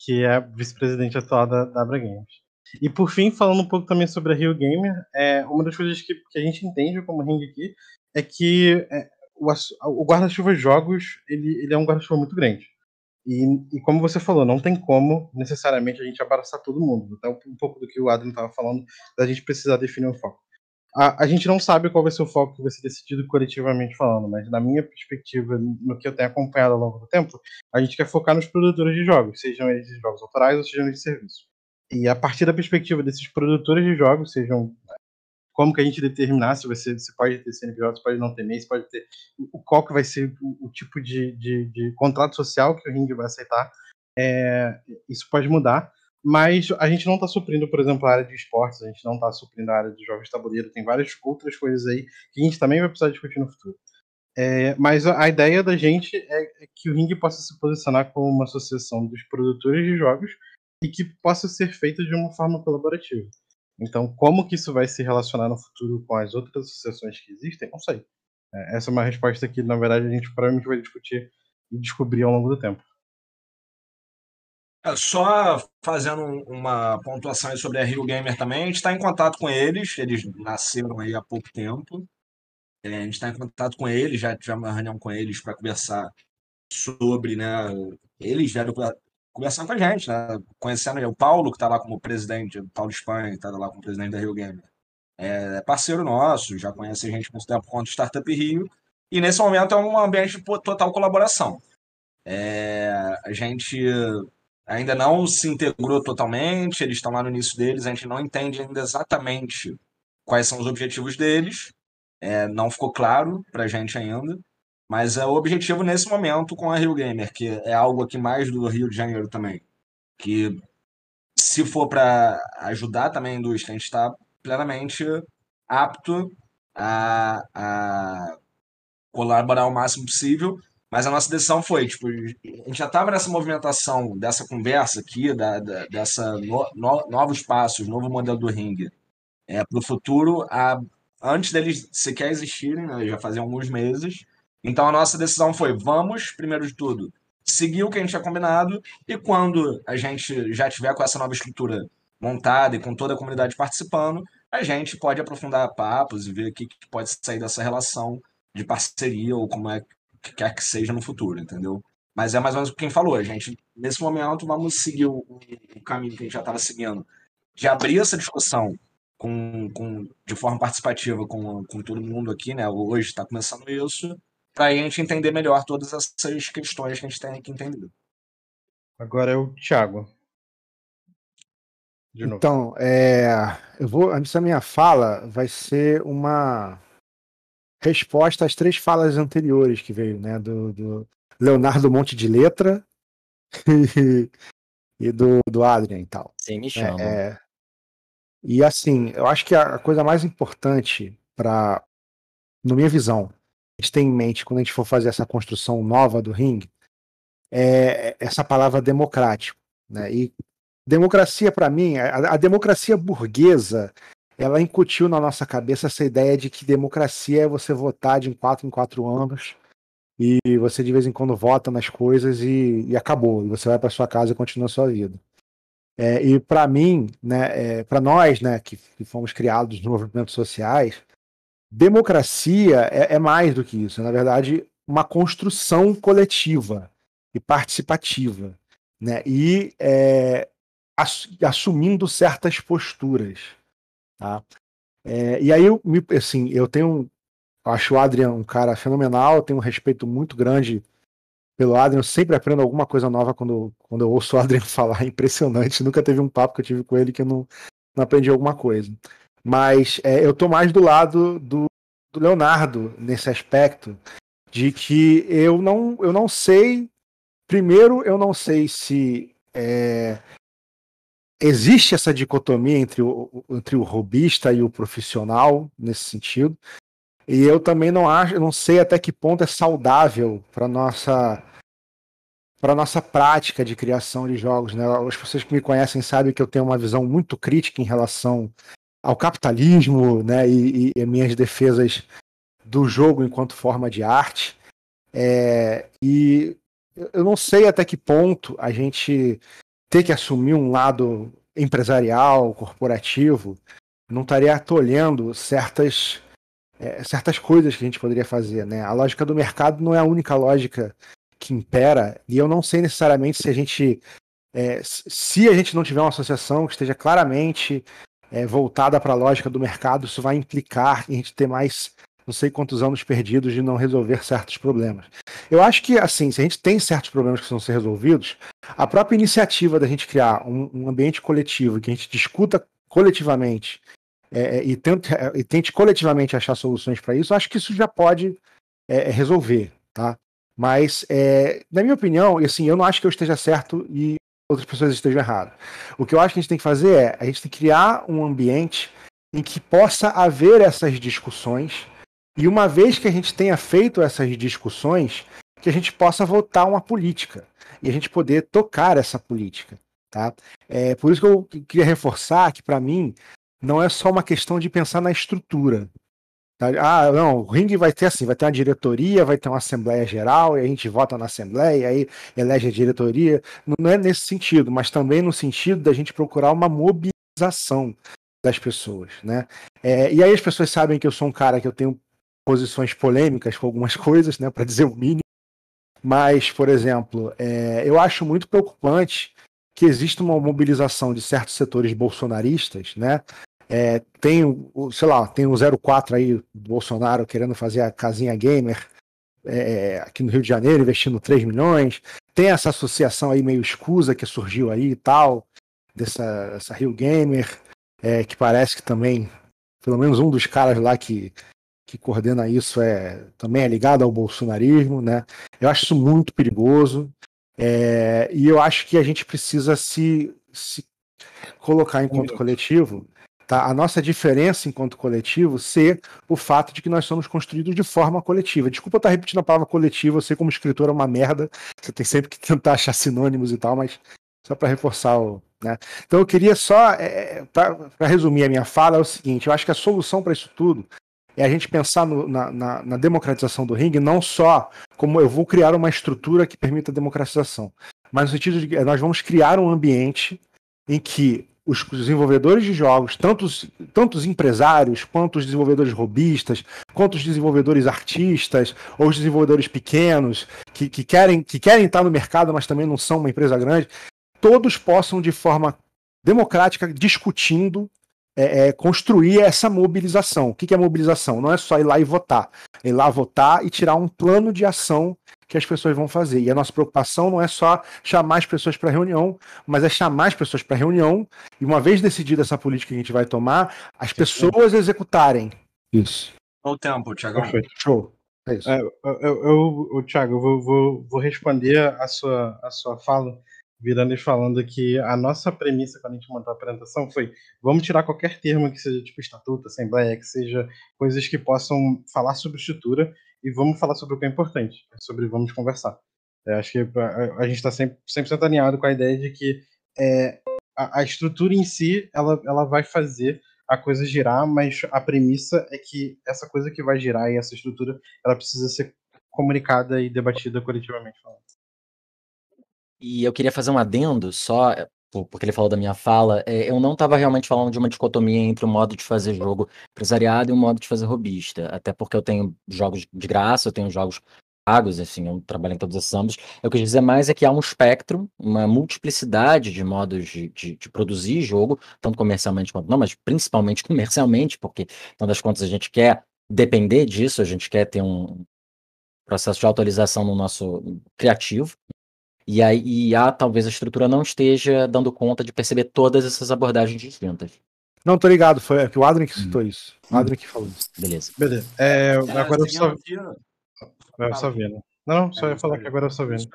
C: que é vice-presidente atual da, da Abra Games. E por fim, falando um pouco também sobre a Rio Gamer, é, uma das coisas que, que a gente entende como ring aqui é que é, o, o guarda-chuva jogos ele, ele é um guarda-chuva muito grande. E, e, como você falou, não tem como necessariamente a gente abraçar todo mundo. Até um, pouco do que o Adrian estava falando, da gente precisar definir um foco. A, a, gente não sabe qual vai ser o foco que vai ser decidido coletivamente falando, mas na minha perspectiva, no que eu tenho acompanhado ao longo do tempo, a gente quer focar nos produtores de jogos, sejam eles de jogos autorais ou sejam eles de serviço. E a partir da perspectiva desses produtores de jogos, sejam como que a gente determinar se você se pode ter CNPJ, se pode não ter MEI, se pode ter qual que vai ser o, o tipo de, de, de, contrato social que o Ring vai aceitar. É, isso pode mudar, mas a gente não está suprindo, por exemplo, a área de esportes, a gente não está suprindo a área de jogos tabuleiro, tem várias outras coisas aí que a gente também vai precisar discutir no futuro. É, mas a ideia da gente é, é que o Ring possa se posicionar como uma associação dos produtores de jogos e que possa ser feita de uma forma colaborativa. Então, como que isso vai se relacionar no futuro com as outras associações que existem, não sei. É, essa é uma resposta que, na verdade, a gente provavelmente vai discutir e descobrir ao longo do tempo.
D: É, só fazendo uma pontuação sobre a Rio Gamer também, a gente está em contato com eles, eles nasceram aí há pouco tempo. É, a gente está em contato com eles, já tivemos uma reunião com eles para conversar sobre, né? Eles vieram conversando com a gente, né? Conhecendo o Paulo, que está lá como presidente, o Paulo Espanha, que está lá como presidente da Rio Gamer. É, é parceiro nosso, já conhece a gente há muito tempo quanto Startup Rio. E nesse momento é um ambiente de total colaboração. É, a gente ainda não se integrou totalmente, eles estão lá no início deles, a gente não entende ainda exatamente quais são os objetivos deles, é, não ficou claro para a gente ainda. Mas é o objetivo nesse momento com a Rio Gamer, que é algo aqui mais do Rio de Janeiro também. Que se for para ajudar também a indústria, a gente está plenamente apto a, a colaborar o máximo possível. Mas a nossa decisão foi, tipo, a gente já estava nessa movimentação, dessa conversa aqui, da, da dessa no, no, novos passos, novo modelo do ringue, é, para o futuro, a, antes deles sequer existirem, né, já fazia alguns meses, então a nossa decisão foi: vamos, primeiro de tudo, seguir o que a gente tinha combinado e quando a gente já tiver com essa nova estrutura montada e com toda a comunidade participando, a gente pode aprofundar papos e ver o que, que pode sair dessa relação de parceria ou como é que quer que seja no futuro, entendeu? Mas é mais ou menos quem falou, a gente, nesse momento, vamos seguir o, o caminho que a gente já estava seguindo, de abrir essa discussão com, com, de forma participativa com, com todo mundo aqui, né? Hoje está começando isso, para a gente entender melhor todas essas questões que a gente tem que entender.
C: Agora é o Thiago.
B: Então, é, eu vou. Essa minha fala vai ser uma resposta às três falas anteriores que veio, né? Do, do Leonardo Monte de Letra e, [laughs] e do, do Adrian e tal.
G: Sim, me chama.
B: É, é, e assim, eu acho que a coisa mais importante para, na minha visão, gente tem em mente quando a gente for fazer essa construção nova do ringue é essa palavra democrático, né? E democracia para mim, a, a, democracia burguesa, ela incutiu na nossa cabeça essa ideia de que democracia é você votar de quatro em quatro anos e você de vez em quando vota nas coisas e, e acabou, e você vai para sua casa e continua a sua vida. É, e para mim, né, é, para nós, né, que, que, fomos criados nos movimentos sociais, democracia é, é mais do que isso. Na verdade, uma construção coletiva e participativa, né? E é, assumindo certas posturas, tá? É, e aí eu, assim, eu tenho, acho o Adrian um cara fenomenal, tenho um respeito muito grande pelo Adrian, eu sempre aprendo alguma coisa nova quando, quando eu ouço o Adrian [laughs] falar, é impressionante, nunca teve um papo que eu tive com ele que eu não, não aprendi alguma coisa. Mas é, eu tô mais do lado do, do Leonardo nesse aspecto, de que eu não, eu não sei Primeiro, eu não sei se é, existe essa dicotomia entre o, entre o robista e o profissional nesse sentido. E eu também não acho, não sei até que ponto é saudável para nossa para nossa prática de criação de jogos, né? As pessoas que me conhecem sabem que eu tenho uma visão muito crítica em relação ao capitalismo, né? E, e, e minhas defesas do jogo enquanto forma de arte. É, e eu não sei até que ponto a gente ter que assumir um lado empresarial, corporativo, não estaria atolhendo certas, é, certas coisas que a gente poderia fazer. Né? A lógica do mercado não é a única lógica que impera, e eu não sei necessariamente se a gente. É, se a gente não tiver uma associação que esteja claramente é, voltada para a lógica do mercado, isso vai implicar em a gente ter mais não sei quantos anos perdidos de não resolver certos problemas. Eu acho que, assim, se a gente tem certos problemas que precisam ser resolvidos, a própria iniciativa da gente criar um, um ambiente coletivo, que a gente discuta coletivamente é, é e, tente, é, e, tente, coletivamente achar soluções para isso, acho que isso já pode é, é resolver, tá? Mas, na minha opinião, assim, eu não acho que eu esteja certo e outras pessoas estejam erradas. O que eu acho que a gente tem que fazer é, a gente tem que criar um ambiente em que possa haver essas discussões e uma vez que a gente tenha feito essas discussões, que a gente possa votar uma política e a gente poder tocar essa política. Tá? É por isso que eu queria reforçar que, para mim, não é só uma questão de pensar na estrutura. Tá? Ah, não, o ringue vai ter assim, vai ter uma diretoria, vai ter uma assembleia geral, e a gente vota na assembleia, e aí elege a diretoria. Não é nesse sentido, mas também no sentido da gente procurar uma mobilização das pessoas, né? É, e aí as pessoas sabem que eu sou um cara que eu tenho posições polêmicas com algumas [laughs] coisas, né, para dizer o mínimo. Mas, por exemplo, é, eu acho muito preocupante que exista uma mobilização de certos setores bolsonaristas, né? É, tem o, sei lá, tem o 04 aí do Bolsonaro querendo fazer a casinha gamer é, aqui no Rio de Janeiro, investindo 3 milhões. Tem essa associação aí meio escusa que surgiu aí e tal, dessa essa Rio Gamer, é, que parece que também, pelo menos um dos caras lá que que coordena isso é também é ligado ao bolsonarismo, né? Eu acho isso muito perigoso é, e eu acho que a gente precisa se, se colocar enquanto coletivo, tá? A nossa diferença enquanto coletivo ser o fato de que nós somos construídos de forma coletiva. Desculpa estar repetindo a palavra coletiva, eu sei como escritor é uma merda, você tem sempre que tentar achar sinônimos e tal, mas só para reforçar o, né? Então eu queria só, é, para resumir a minha fala, é o seguinte: eu acho que a solução para isso tudo é a gente pensar no, na, na, na, democratização do ringue não só como eu vou criar uma estrutura que permita a democratização, mas no sentido de que nós vamos criar um ambiente em que os desenvolvedores de jogos, tanto os, tanto os empresários, quanto os desenvolvedores robistas, quanto os desenvolvedores artistas, ou os desenvolvedores pequenos, que, que, querem, que querem estar no mercado, mas também não são uma empresa grande, todos possam, de forma democrática, discutindo é, é, construir essa mobilização. O que, que é mobilização? Não é só ir lá e votar. É ir lá votar e tirar um plano de ação que as pessoas vão fazer. E a nossa preocupação não é só chamar as pessoas para reunião, mas é chamar as pessoas para reunião e, uma vez decidida essa política que a gente vai tomar, as pessoas executarem. Isso.
D: Olha o tempo, Tiagão.
B: Show. É isso.
C: É, eu, eu, eu, Thiago, eu vou, vou, vou responder a sua, a sua fala virando e falando que a nossa premissa quando a gente montou a apresentação foi vamos tirar qualquer termo que seja tipo estatuto, assembleia, que seja coisas que possam falar sobre estrutura e vamos falar sobre o que é importante, sobre vamos conversar. Eu acho que a, gente está sempre 100% alinhado com a ideia de que é, a, a, estrutura em si ela, ela vai fazer a coisa girar, mas a premissa é que essa coisa que vai girar e essa estrutura ela precisa ser comunicada e debatida coletivamente falando.
G: E eu queria fazer um adendo só, eh, porque ele falou da minha fala. É, eu não estava realmente falando de uma dicotomia entre o modo de fazer jogo empresariado e o modo de fazer robista. Até porque eu tenho jogos de graça, eu tenho jogos pagos, assim, eu trabalho em todos esses âmbitos. Eu quis dizer mais é que há um espectro, uma multiplicidade de modos de, de, de, produzir jogo, tanto comercialmente quanto não, mas principalmente [laughs] comercialmente, porque, então das contas, a gente quer depender disso, a gente quer ter um processo de atualização no nosso criativo, e aí a, talvez a estrutura não esteja dando conta de perceber todas essas abordagens distintas.
B: Não, tô ligado, foi é o Adrien que citou hum. isso. O Adrien que falou isso.
G: Beleza.
C: Beleza. É, agora eu só. Eu só vendo. Não, só ia falar que agora eu só vendo.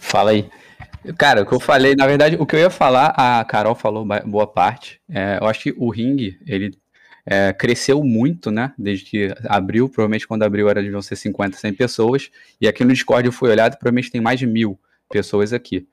I: Fala aí. Cara, o que eu falei, na verdade, o que eu ia falar, a Carol falou boa parte. É, eu acho que o ring, ele é, cresceu muito, né? Desde que abriu, provavelmente quando abriu era deviam ser 50, 100 pessoas. E aqui no Discord eu fui olhado, provavelmente tem mais de mil pessoas aqui.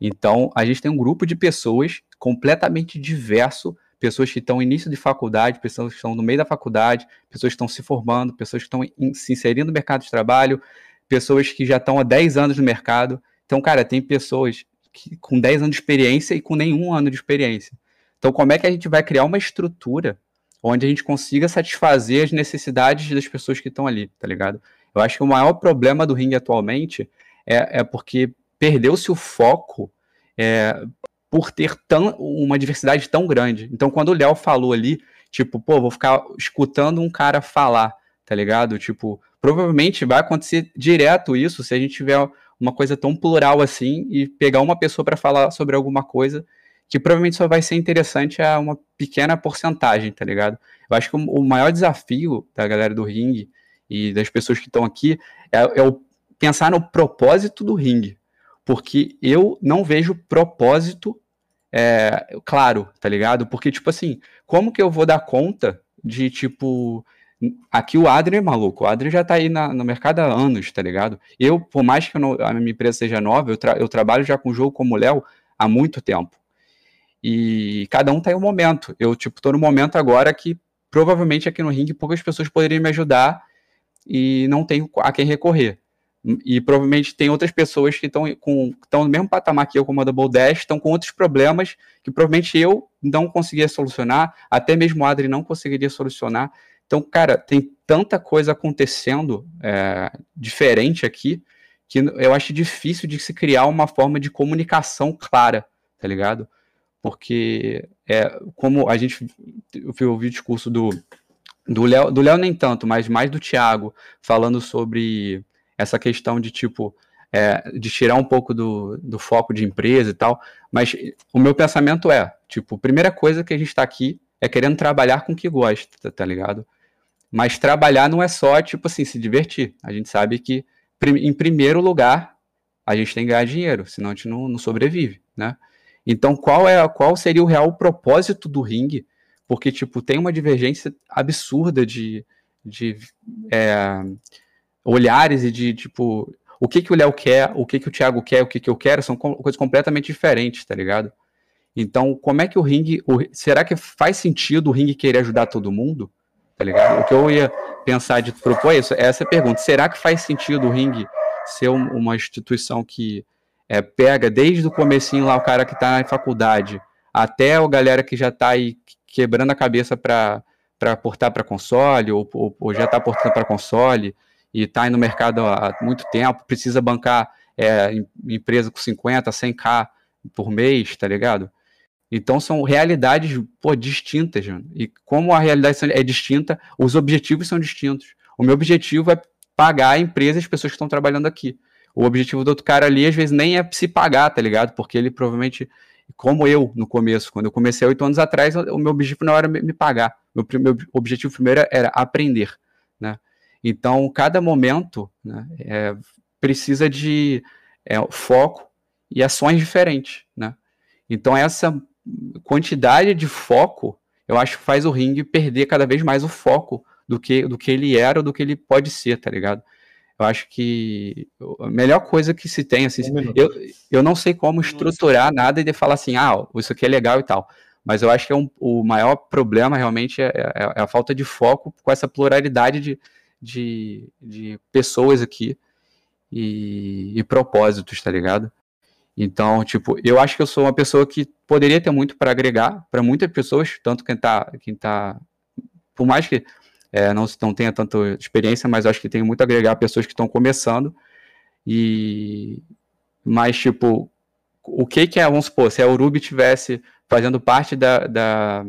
I: Então, a gente tem um grupo de pessoas completamente diverso, pessoas que estão início de faculdade, pessoas que estão no meio da faculdade, pessoas que estão se formando, pessoas que estão se inserindo no mercado de trabalho, pessoas que já estão há 10 anos no mercado. Então, cara, tem pessoas que, com 10 anos de experiência e com nenhum ano de experiência. Então, como é que a gente vai criar uma estrutura onde a gente consiga satisfazer as necessidades das pessoas que estão ali, tá ligado? Eu acho que o maior problema do ringue atualmente é, é porque perdeu-se o foco é, por ter tão, uma diversidade tão grande. Então, quando o Léo falou ali, tipo, pô, vou ficar escutando um cara falar, tá ligado? Tipo, provavelmente vai acontecer direto isso se a gente tiver uma coisa tão plural assim e pegar uma pessoa para falar sobre alguma coisa que provavelmente só vai ser interessante a uma pequena porcentagem, tá ligado? Eu acho que o, maior desafio da galera do ringue e das pessoas que estão aqui é, é o pensar no propósito do ringue, porque eu não vejo propósito é, claro, tá ligado? Porque, tipo assim, como que eu vou dar conta de, tipo, aqui o Adrien é maluco, o Adrien já tá aí na, no mercado há anos, tá ligado? Eu, por mais que não, a minha empresa seja nova, eu, tra eu trabalho já com jogo como o Léo há muito tempo. E cada um tem um momento. Eu, tipo, tô no momento agora que provavelmente aqui no ringue poucas pessoas poderiam me ajudar e não tenho a quem recorrer. E provavelmente tem outras pessoas que estão no mesmo patamar que eu como a Double Dash, estão com outros problemas que provavelmente eu não conseguiria solucionar, até mesmo o Adri não conseguiria solucionar. Então, cara, tem tanta coisa acontecendo é, diferente aqui que eu acho difícil de se criar uma forma de comunicação clara, tá ligado? Porque é como a gente eu ouvi o discurso do do Léo, do Léo nem tanto, mas mais do Thiago, falando sobre essa questão de tipo é, de tirar um pouco do, do foco de empresa e tal, mas o meu pensamento é, tipo, primeira coisa que a gente está aqui é querendo trabalhar com o que gosta, tá ligado? Mas trabalhar não é só, tipo assim, se divertir. A gente sabe que, em primeiro lugar, a gente tem que ganhar dinheiro, senão a gente não, não sobrevive, né? Então, qual é qual seria o real propósito do ringue? Porque, tipo, tem uma divergência absurda de, de é, olhares e de, tipo, o que, que o Léo quer, o que, que o Thiago quer, o que, que eu quero, são coisas completamente diferentes, tá ligado? Então, como é que o ringue. O, será que faz sentido o ringue querer ajudar todo mundo? Tá ligado? O que eu ia pensar de propor é isso, é essa pergunta. Será que faz sentido o ringue ser um, uma instituição que é, pega desde o comecinho lá o cara que está na faculdade até a galera que já está aí quebrando a cabeça para portar para console ou, ou, ou, já está portando para console e está aí no mercado há muito tempo, precisa bancar é, empresa com 50, 100k por mês, tá ligado? Então são realidades pô, distintas, mano. E como a realidade é distinta, os objetivos são distintos. O meu objetivo é pagar a empresa e as pessoas que estão trabalhando aqui. O objetivo do outro cara ali, às vezes, nem é se pagar, tá ligado? Porque ele provavelmente, como eu no começo, quando eu comecei oito anos atrás, o meu objetivo não era me pagar. Meu, meu objetivo primeiro era aprender, né? Então, cada momento né, é, precisa de é, foco e ações diferentes, né? Então, essa quantidade de foco, eu acho que faz o ringue perder cada vez mais o foco do que, do que ele era ou do que ele pode ser, tá ligado? Eu acho que a melhor coisa que se tem, assim, um eu, eu não sei como estruturar nada e de falar assim, ah, isso aqui é legal e tal. Mas eu acho que é um, o maior problema realmente é, é, é, a falta de foco com essa pluralidade de, de, de pessoas aqui e, e propósitos, tá ligado? Então, tipo, eu acho que eu sou uma pessoa que poderia ter muito para agregar para muitas pessoas, tanto quem tá, quem tá, por mais que é, não, não tenha tanta experiência, mas acho que tem muito a agregar pessoas que estão começando. E mas tipo, o que que é, vamos supor, se a Urubi tivesse fazendo parte da, da,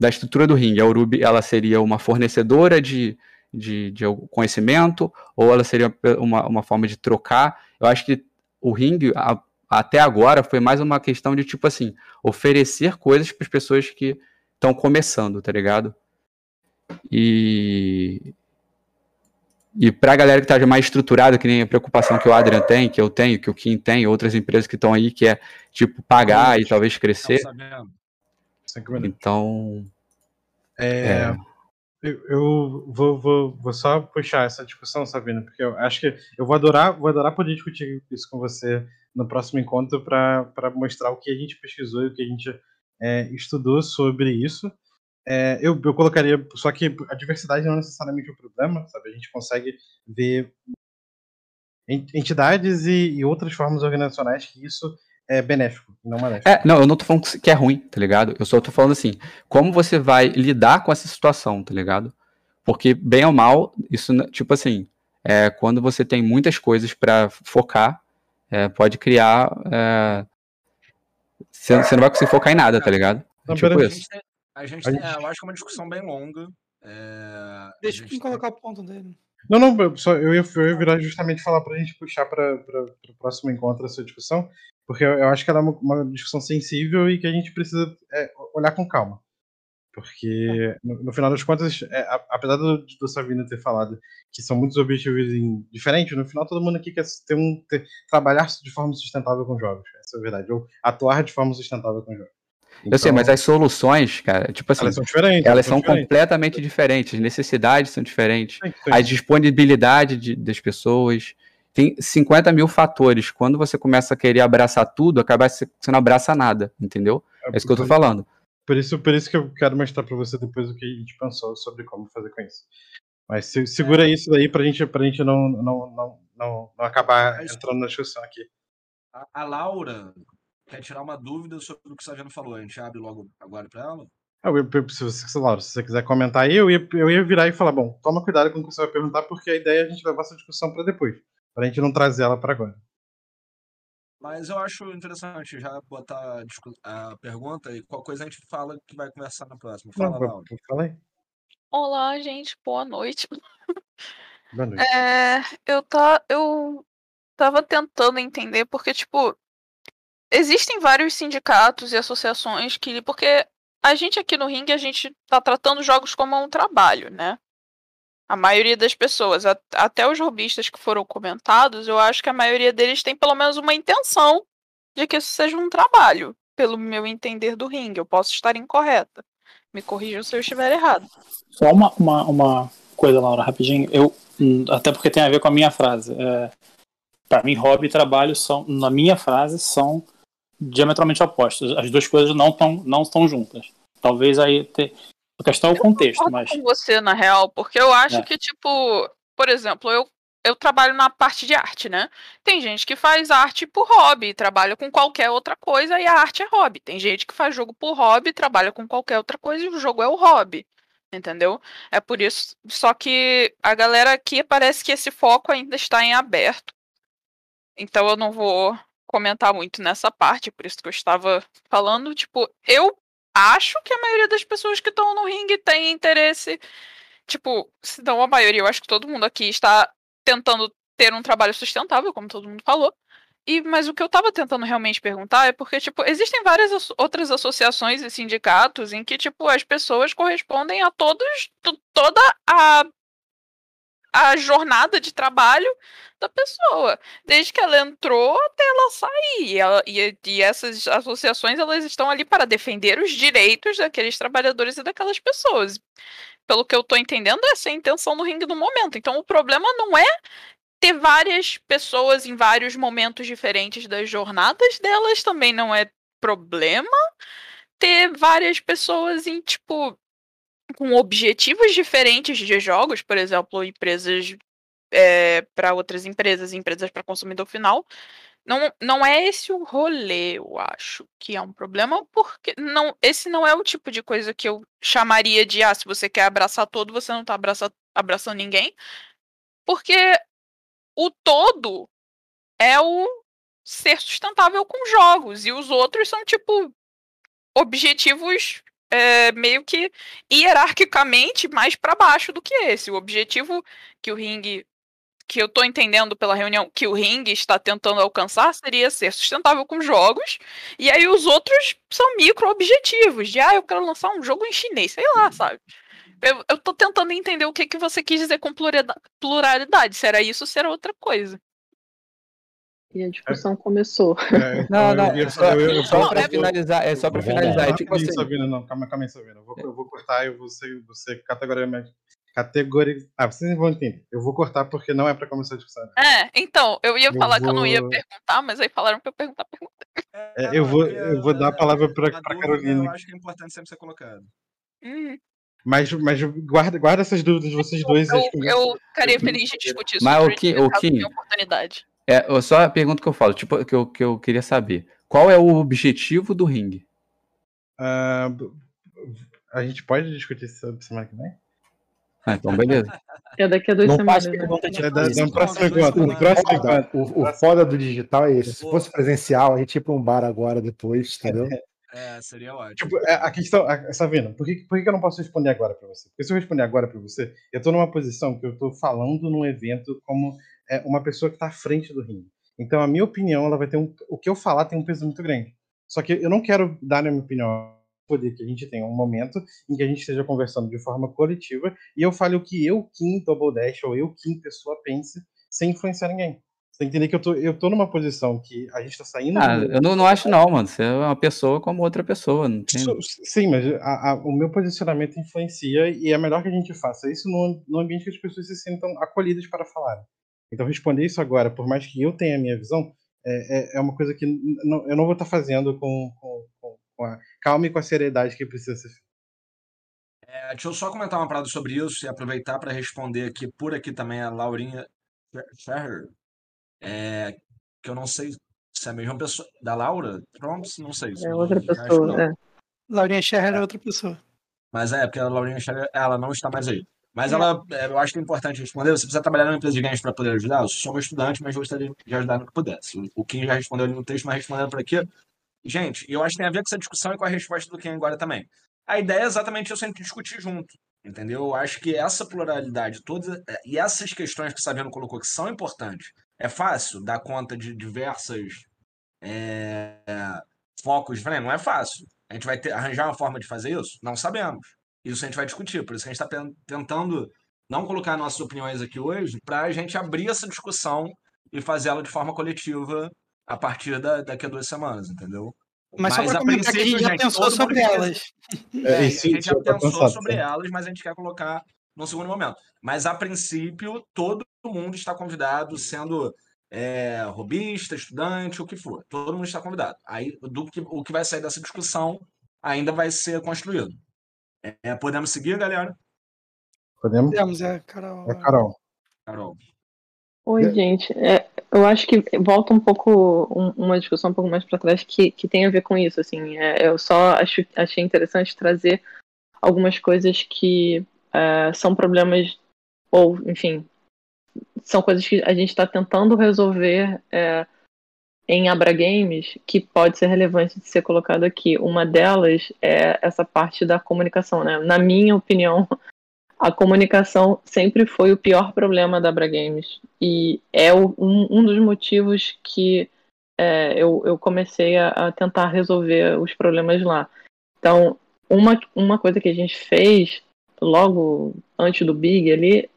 I: da estrutura do ringue, a Urubi ela seria uma fornecedora de, de, de conhecimento ou ela seria uma, uma forma de trocar? Eu acho que o ringue a, até agora foi mais uma questão de tipo assim, oferecer coisas para as pessoas que estão começando, tá ligado? E e para a galera que está mais estruturada, que nem a preocupação que o Adrian tem, que eu tenho, que o Kim tem, outras empresas que estão aí, que é tipo pagar e talvez crescer. Então.
C: É, é. Eu, eu vou, vou, vou, só puxar essa discussão, Sabina, porque eu acho que eu vou adorar, vou adorar poder discutir isso com você no próximo encontro para mostrar o que a gente pesquisou e o que a gente é, estudou sobre isso. É, eu, eu colocaria, só que a diversidade não é necessariamente o um problema, sabe? A gente consegue ver entidades e, e, outras formas organizacionais que isso é benéfico, não maléfico.
I: É, não, eu não tô falando que é ruim, tá ligado? Eu só tô falando assim, como você vai lidar com essa situação, tá ligado? Porque, bem ou mal, isso, tipo assim, é, quando você tem muitas coisas para focar, é, pode criar. É, você, você, não vai conseguir focar em nada, tá ligado? Não, tipo isso.
D: A gente, a tem, gente... eu acho que é uma discussão bem longa. É...
A: Deixa eu colocar o ponto dele.
C: Não, não, só, eu, ia, eu ia virar justamente falar para a gente puxar para o próximo encontro essa discussão, porque eu, eu acho que ela é uma, uma, discussão sensível e que a gente precisa é, olhar com calma. Porque, no, no final das contas, é, apesar do, do Savino ter falado que são muitos objetivos diferentes, no final todo mundo aqui quer ter um, ter, trabalhar de forma sustentável com jogos. Essa é a verdade. Ou atuar de forma sustentável com jogos.
I: Então, eu sei, mas então as soluções, cara, tipo assim,
C: elas são diferentes.
I: Elas são, diferentes. completamente diferentes, as necessidades são diferentes, sim, sim. a disponibilidade de, das pessoas. Tem 50 mil fatores. Quando você começa a querer abraçar tudo, acaba você não abraça nada, entendeu? É, é isso que eu tô falando.
C: Por isso, por isso que eu quero mostrar para você depois o que a gente pensou sobre como fazer com isso. Mas se, segura é. isso daí pra gente, pra gente não, não, não, não, não acabar entrando na discussão aqui.
D: A, a Laura quer tirar uma dúvida sobre o que o Saviano falou. A gente abre logo agora para ela?
C: Ah, eu, eu, se, você, se você quiser comentar aí, eu ia, eu ia virar e falar: bom, toma cuidado com o que você vai perguntar, porque a ideia é a gente levar essa discussão para depois, para a gente não trazer ela para agora.
D: Mas eu acho interessante já botar a pergunta e qual coisa a gente fala que vai conversar na próxima. Fala, não,
C: Fala aí.
J: Olá, gente, boa noite.
C: Boa noite.
J: É, eu, tá, eu tava tentando entender, porque, tipo, existem vários sindicatos e associações que. Porque a gente aqui no ringue, a gente tá tratando jogos como um trabalho, né? A maioria das pessoas, até os robistas que foram comentados, eu acho que a maioria deles tem pelo menos uma intenção de que isso seja um trabalho, pelo meu entender do ringue. Eu posso estar incorreta. Me corrijam se eu estiver errado.
F: Só uma, uma, uma coisa, Laura, rapidinho. Eu, hum, até porque tem a ver com a minha frase. É, para mim, hobby e trabalho são, na minha frase, são diametralmente opostos. As duas coisas não estão não estão juntas. Talvez aí te... a questão é o contexto, mas
J: com você na real, porque eu acho é. que tipo, por exemplo, eu eu trabalho na parte de arte, né? Tem gente que faz arte por hobby, trabalha com qualquer outra coisa e a arte é hobby. Tem gente que faz jogo por hobby, trabalha com qualquer outra coisa e o jogo é o hobby. Entendeu? É por isso. Só que a galera aqui parece que esse foco ainda está em aberto. Então eu não vou comentar muito nessa parte, por isso que eu estava falando. Tipo, eu acho que a maioria das pessoas que estão no ringue tem interesse. Tipo, se não a maioria, eu acho que todo mundo aqui está tentando ter um trabalho sustentável, como todo mundo falou. E, mas o que eu estava tentando realmente perguntar é porque, tipo, existem várias as outras associações e sindicatos em que, tipo, as pessoas correspondem a todos, toda a, a jornada de trabalho da pessoa, desde que ela entrou até ela sair. E, ela, e, e essas associações, elas estão ali para defender os direitos daqueles trabalhadores e daquelas pessoas. Pelo que eu estou entendendo, essa é a intenção no ringue do momento. Então, o problema não é ter várias pessoas em vários momentos diferentes das jornadas delas também não é problema. Ter várias pessoas em, tipo, com objetivos diferentes de jogos, por exemplo, empresas é, para outras empresas, empresas para consumidor final. Não, não é esse o rolê, eu acho que é um problema, porque não, esse não é o tipo de coisa que eu chamaria de ah, se você quer abraçar todo, você não está abraça, abraçando ninguém. Porque o todo é o ser sustentável com jogos. E os outros são, tipo, objetivos é, meio que hierarquicamente mais para baixo do que esse. O objetivo que o ringue. Que eu tô entendendo pela reunião que o ringue está tentando alcançar seria ser sustentável com jogos, e aí os outros são micro-objetivos, de ah, eu quero lançar um jogo em chinês, sei lá, sabe? Eu, tô tentando entender o que, que você quis dizer com pluralidade. Se era isso ou se era outra coisa.
H: E a discussão começou.
I: É, [laughs] não, não, é só, eu, eu, só para finalizar, é só para finalizar. É tipo
C: assim... Sabina, não, calma, calma aí, Sabina. Eu vou, eu vou cortar e você, você categoricamente. Categoria. Ah, vocês vão entender. Eu vou cortar porque não é para começar a discussão.
J: É, então, eu ia eu falar vou... que eu não ia perguntar, mas aí falaram para eu perguntar, pergunta.
C: É, eu, vou, eu vou dar a palavra para Carolina.
D: Eu acho que é importante sempre ser colocado.
J: Hum.
C: Mas, mas guarda, guarda essas dúvidas de vocês dois.
J: Eu, eu, eu ficaria feliz de discutir
I: isso. Mas o que, o que
J: oportunidade.
I: É, só a pergunta que eu falo, tipo, que eu, que eu queria saber. Qual é o objetivo do ringue?
C: Uh, a gente pode discutir sobre semana que vem?
I: Ah, então beleza. [laughs]
H: É daqui a duas
B: não
H: semanas.
B: Né?
H: É
C: da, da próxima o, próximo
B: o, o foda do digital é esse. Se fosse presencial, a gente ia pra um bar agora, depois, entendeu?
D: É, seria ótimo.
C: Tipo, é, a questão, a, Savina, por que, por que eu não posso responder agora para você? Porque se eu responder agora para você, eu tô numa posição que eu tô falando num evento como é, uma pessoa que tá à frente do ringue. Então, a minha opinião, ela vai ter um. O que eu falar tem um peso muito grande. Só que eu não quero dar a minha opinião poder que a gente tenha um momento em que a gente esteja conversando de forma coletiva e eu fale o que eu, Kim Double Dash, ou eu, Kim Pessoa, pense, sem influenciar ninguém. Você tem que entender que eu tô, eu tô numa posição que a gente tá saindo.
I: Ah, do... eu não, não acho, não, mano. Você é uma pessoa como outra pessoa. Não tem...
C: Sim, mas a, a, o meu posicionamento influencia e é melhor que a gente faça isso no, no ambiente que as pessoas se sintam acolhidas para falar. Então, responder isso agora, por mais que eu tenha a minha visão, é, é, é uma coisa que não, eu não vou estar tá fazendo com, com, com, a calma e com a seriedade que precisa ser feita.
D: É, deixa eu só comentar uma parada sobre isso e aproveitar para responder aqui por aqui também a Laurinha Ferrer é, que eu não sei se é a mesma pessoa. Da Laura Trumps, não sei.
H: É outra pessoa, é.
A: Laurinha Scherrer é outra pessoa.
D: Mas é, porque a Laurinha Scherrer, ela não está mais aí. Mas é. ela, é, eu acho que é importante responder. Você precisa trabalhar numa empresa de games para poder ajudar? Eu sou um estudante, mas gostaria de ajudar no que pudesse. O Kim já respondeu ali no texto, mas respondendo por aqui. Gente, eu acho que tem a ver com essa discussão e com a resposta do Kim agora também. A ideia é exatamente eu sempre discutir junto. Entendeu? Eu acho que essa pluralidade toda e essas questões que o Sabiano colocou que são importantes é fácil dar conta de diversas é, focos diferentes? Não é fácil. A gente vai ter, arranjar uma forma de fazer isso? Não sabemos. Isso a gente vai discutir. Por isso que a gente está tentando não colocar nossas opiniões aqui hoje para a gente abrir essa discussão e fazer ela de forma coletiva a partir da, daqui a duas semanas, entendeu?
A: Mas, mas só para comentar que a gente já pensou sobre elas.
D: É, a gente já pensou sobre elas, mas a gente quer colocar no segundo momento. Mas, a princípio, todo mundo está convidado, sendo é, robista, estudante, o que for. Todo mundo está convidado. Aí, do que, o que vai sair dessa discussão ainda vai ser construído. É, podemos seguir, galera?
C: Podemos?
A: Podemos, é, Carol.
C: É Carol.
D: Carol.
H: Oi, gente. É, eu acho que volta um pouco um, uma discussão um pouco mais para trás que, que tem a ver com isso. Assim, é, eu só acho, achei interessante trazer algumas coisas que uh, são problemas, ou, enfim, são coisas que a gente está tentando resolver uh, em Abra Games que pode ser relevante de ser colocado aqui. Uma delas é essa parte da comunicação, né? Na minha opinião, a comunicação sempre foi o pior problema da Abra Games. E é o, um, um, dos motivos que é, eu, eu, comecei a, a, tentar resolver os problemas lá. Então, uma, uma coisa que a gente fez logo antes do Big ali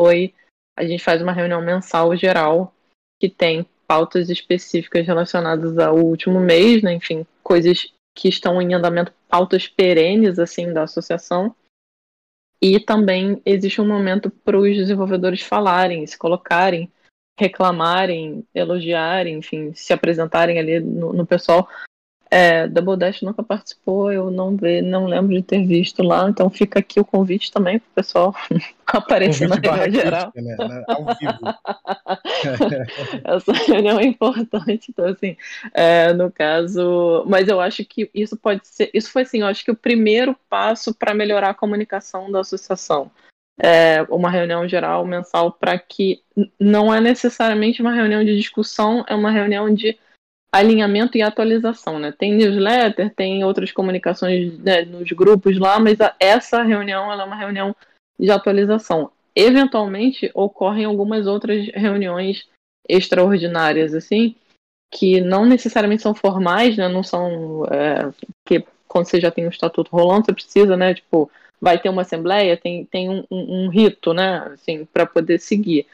H: foi a gente faz uma reunião mensal geral que tem pautas específicas relacionadas ao último mês, né? enfim, coisas que estão em andamento, pautas perenes assim da associação. E também existe um momento para os desenvolvedores falarem, se colocarem, reclamarem, elogiarem, enfim, se apresentarem ali no, no pessoal. É, Double Dash nunca participou, eu não, ve, não lembro de ter visto lá, então fica aqui o convite também para o pessoal [laughs] aparecer na reunião geral. Né, né, ao vivo. [laughs] Essa reunião é importante, então assim, é, no caso, mas eu acho que isso pode ser, isso foi assim, eu acho que o primeiro passo para melhorar a comunicação da associação. É, uma reunião geral mensal para que não é necessariamente uma reunião de discussão, é uma reunião de alinhamento e atualização, né? Tem newsletter, tem outras comunicações né, nos grupos lá, mas essa reunião é uma reunião de atualização. Eventualmente ocorrem algumas outras reuniões extraordinárias, assim, que não necessariamente são formais, né? Não são é, que quando você já tem um estatuto rolando, você precisa, né? Tipo, vai ter uma assembleia, tem, tem um, um, um rito, né? Assim, para poder seguir.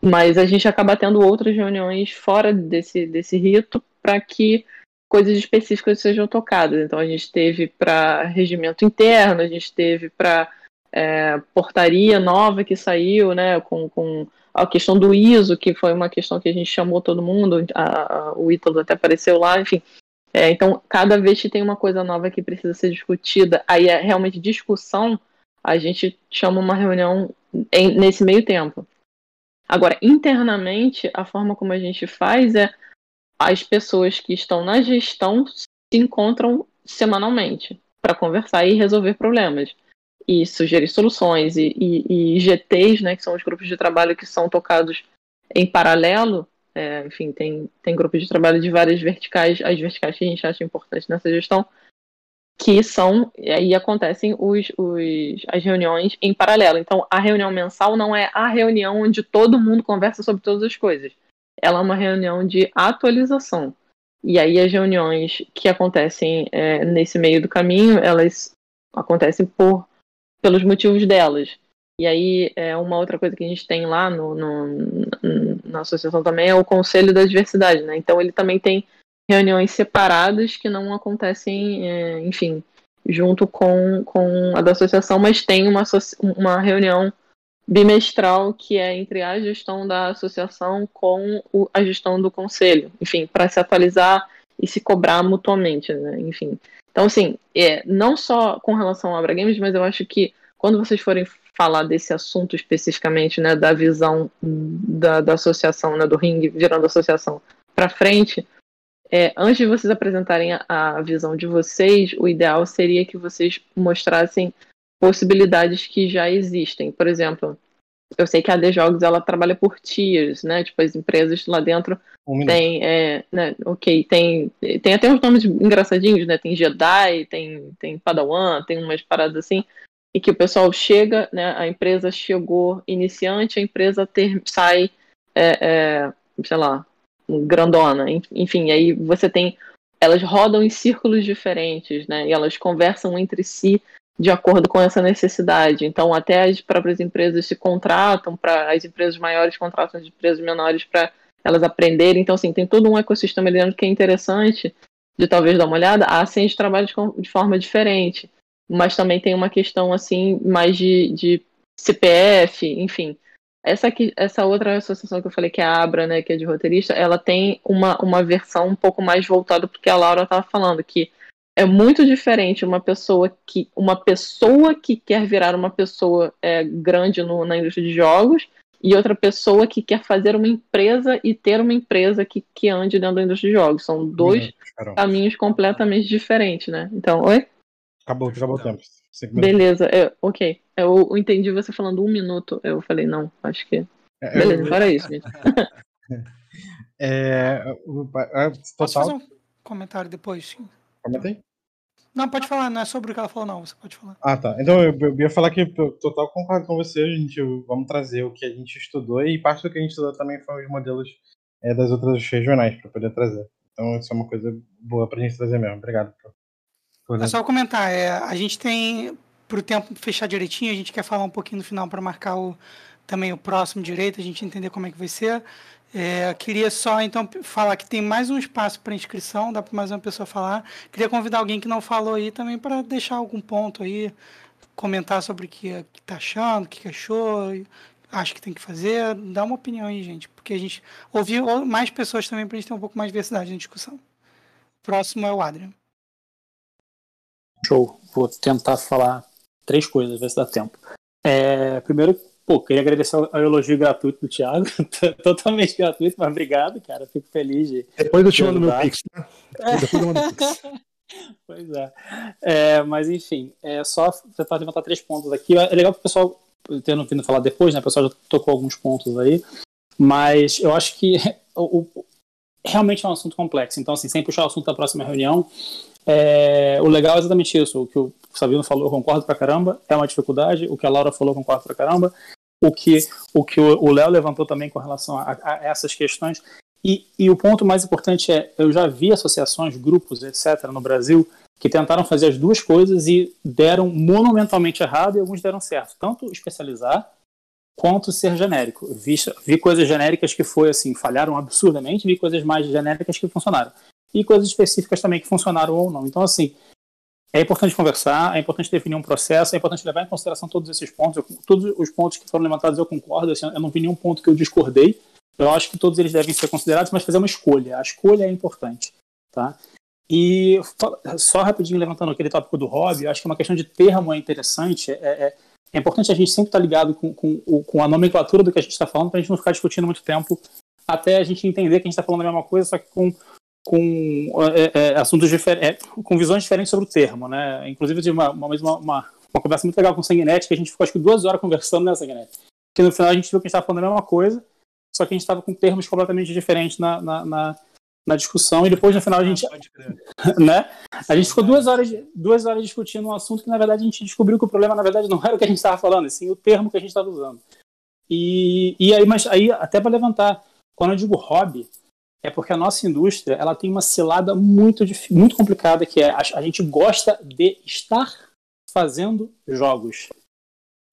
H: Mas a gente acaba tendo outras reuniões fora desse, desse rito para que coisas específicas sejam tocadas. Então a gente teve para regimento interno, a gente teve para é, portaria nova que saiu, né, com, com a questão do ISO, que foi uma questão que a gente chamou todo mundo, a, a, o Ítalo até apareceu lá, enfim. É, então, cada vez que tem uma coisa nova que precisa ser discutida, aí é realmente discussão, a gente chama uma reunião em, nesse meio tempo. Agora, internamente, a forma como a gente faz é as pessoas que estão na gestão se encontram semanalmente para conversar e resolver problemas e sugerir soluções e, e, e, GTs, né, que são os grupos de trabalho que são tocados em paralelo. É, enfim, tem, tem grupos de trabalho de várias verticais, as verticais que a gente acha importantes nessa gestão, que são, e aí acontecem os, os, as reuniões em paralelo. Então, a reunião mensal não é a reunião onde todo mundo conversa sobre todas as coisas ela é uma reunião de atualização. E aí as reuniões que acontecem é, nesse meio do caminho, elas acontecem por pelos motivos delas. E aí é uma outra coisa que a gente tem lá no, no, na associação também é o Conselho da Diversidade, né? Então ele também tem reuniões separadas que não acontecem, é, enfim, junto com, com a da associação, mas tem uma, uma reunião bimestral que é entre a gestão da associação com o, a gestão do conselho, enfim, para se atualizar e se cobrar mutuamente, né? enfim. Então, assim, é, não só com relação ao Abra Games, mas eu acho que quando vocês forem falar desse assunto especificamente, né, da visão da, da associação, né, do ringue virando associação para frente, é, antes de vocês apresentarem a, a visão de vocês, o ideal seria que vocês mostrassem possibilidades que já existem. Por exemplo, eu sei que a AD Jogos ela trabalha por tiers, né? Tipo, as empresas lá dentro um tem, é, né, ok, tem, tem até uns nomes engraçadinhos, né? Tem Jedi, tem, tem Padawan, tem umas paradas assim, e que o pessoal chega, né? A empresa chegou iniciante, a empresa ter, sai, é, é, sei lá, grandona, enfim, aí você tem, elas rodam em círculos diferentes, né? E elas conversam entre si de acordo com essa necessidade. Então, até as próprias empresas se contratam para as empresas maiores contratam as empresas menores para elas aprenderem. Então, assim, tem todo um ecossistema ali dentro que é interessante de talvez dar uma olhada. A ciência trabalha de, de forma diferente, mas também tem uma questão assim mais de, de CPF, enfim. Essa, aqui, essa outra associação que eu falei, que é a Abra, né, que é de roteirista, ela tem uma, uma versão um pouco mais voltada porque a Laura estava falando, que é muito diferente uma pessoa que uma pessoa que quer virar uma pessoa é, grande no, na indústria de jogos e outra pessoa que quer fazer uma empresa e ter uma empresa que, que ande dentro da indústria de jogos. São dois caminhos completamente diferentes, né? Então, oi?
C: Acabou, acabou o tempo.
H: Beleza, eu, ok. Eu, eu, entendi você falando um minuto. Eu falei, não, acho que. É, Beleza, eu... para isso, gente. [laughs]
C: É, é,
A: Posso fazer um comentário depois?
C: Comentei?
A: Não, pode falar, não é sobre o que ela falou, não. Você pode falar.
C: Ah, tá. Então eu, eu ia falar que eu total concordo com você. A gente vamos trazer o que a gente estudou e parte do que a gente estudou também foi os modelos é, das outras regionais para poder trazer. Então isso é uma coisa boa para a gente trazer mesmo. Obrigado. Por,
A: por... É só comentar. É, a gente tem para o tempo fechar direitinho, a gente quer falar um pouquinho no final para marcar o, também o próximo direito, a gente entender como é que vai ser. É, queria só então falar que tem mais um espaço para inscrição, dá para mais uma pessoa falar. Queria convidar alguém que não falou aí também para deixar algum ponto aí, comentar sobre o que está achando, o que achou, acho que tem que fazer, dá uma opinião aí, gente, porque a gente ouviu mais pessoas também para a gente ter um pouco mais de diversidade na discussão. Próximo é o Adrian.
F: Show. Vou tentar falar três coisas, ver se dá tempo. É, primeiro, pô, queria agradecer o elogio gratuito do Thiago. [laughs] Totalmente gratuito, mas obrigado, cara. Fico feliz de.
B: Depois eu te mando meu Pix, né?
F: Depois eu mando Pix. [laughs] Pois é. é. Mas enfim, é só tentar levantar três pontos aqui. É legal que o pessoal, tendo vindo falar depois, né? O pessoal já tocou alguns pontos aí. Mas eu acho que [laughs] o, o, realmente é um assunto complexo. Então, assim, sem puxar o assunto da próxima reunião, é, o legal é exatamente isso. O que o Sabino falou, eu concordo pra caramba. É uma dificuldade. O que a Laura falou, eu concordo pra caramba. O que o que o Léo levantou também com relação a, a essas questões. E, e, o ponto mais importante é: eu já vi associações, grupos, etc., no Brasil, que tentaram fazer as duas coisas e deram monumentalmente errado e alguns deram certo. Tanto especializar quanto ser genérico. Vi, vi coisas genéricas que foi assim, falharam absurdamente, vi coisas mais genéricas que funcionaram e coisas específicas também que funcionaram ou não. Então, assim, é importante conversar, é importante definir um processo, é importante levar em consideração todos esses pontos. Eu, todos os pontos que foram levantados eu concordo, assim, eu não vi nenhum ponto que eu discordei. Eu acho que todos eles devem ser considerados, mas fazer uma escolha. A escolha é importante, tá? E só rapidinho levantando aquele tópico do hobby, eu acho que uma questão de termo é interessante. É, é, é importante a gente sempre estar ligado com, com, com a nomenclatura do que a gente está falando, para a gente não ficar discutindo muito tempo até a gente entender que a gente está falando a mesma coisa, só que com com é, é, assuntos diferentes, é, com visões diferentes sobre o termo, né? Inclusive, eu tive uma, uma, uma, uma, conversa muito legal com o Sanguinete, que a gente ficou acho que duas horas conversando, né, Sanguinete? Que no final a gente viu que a gente estava falando a mesma coisa, só que a gente estava com termos completamente diferentes na, na, na, na, discussão, e depois no final a gente. [laughs] né? A gente ficou duas horas, duas horas discutindo um assunto que na verdade a gente descobriu que o problema na verdade não era o que a gente estava falando, sim o termo que a gente estava usando. E, e aí, mas aí, até para levantar, quando eu digo hobby, é porque a nossa indústria ela tem uma cilada muito, muito complicada que é a, a gente gosta de estar fazendo jogos.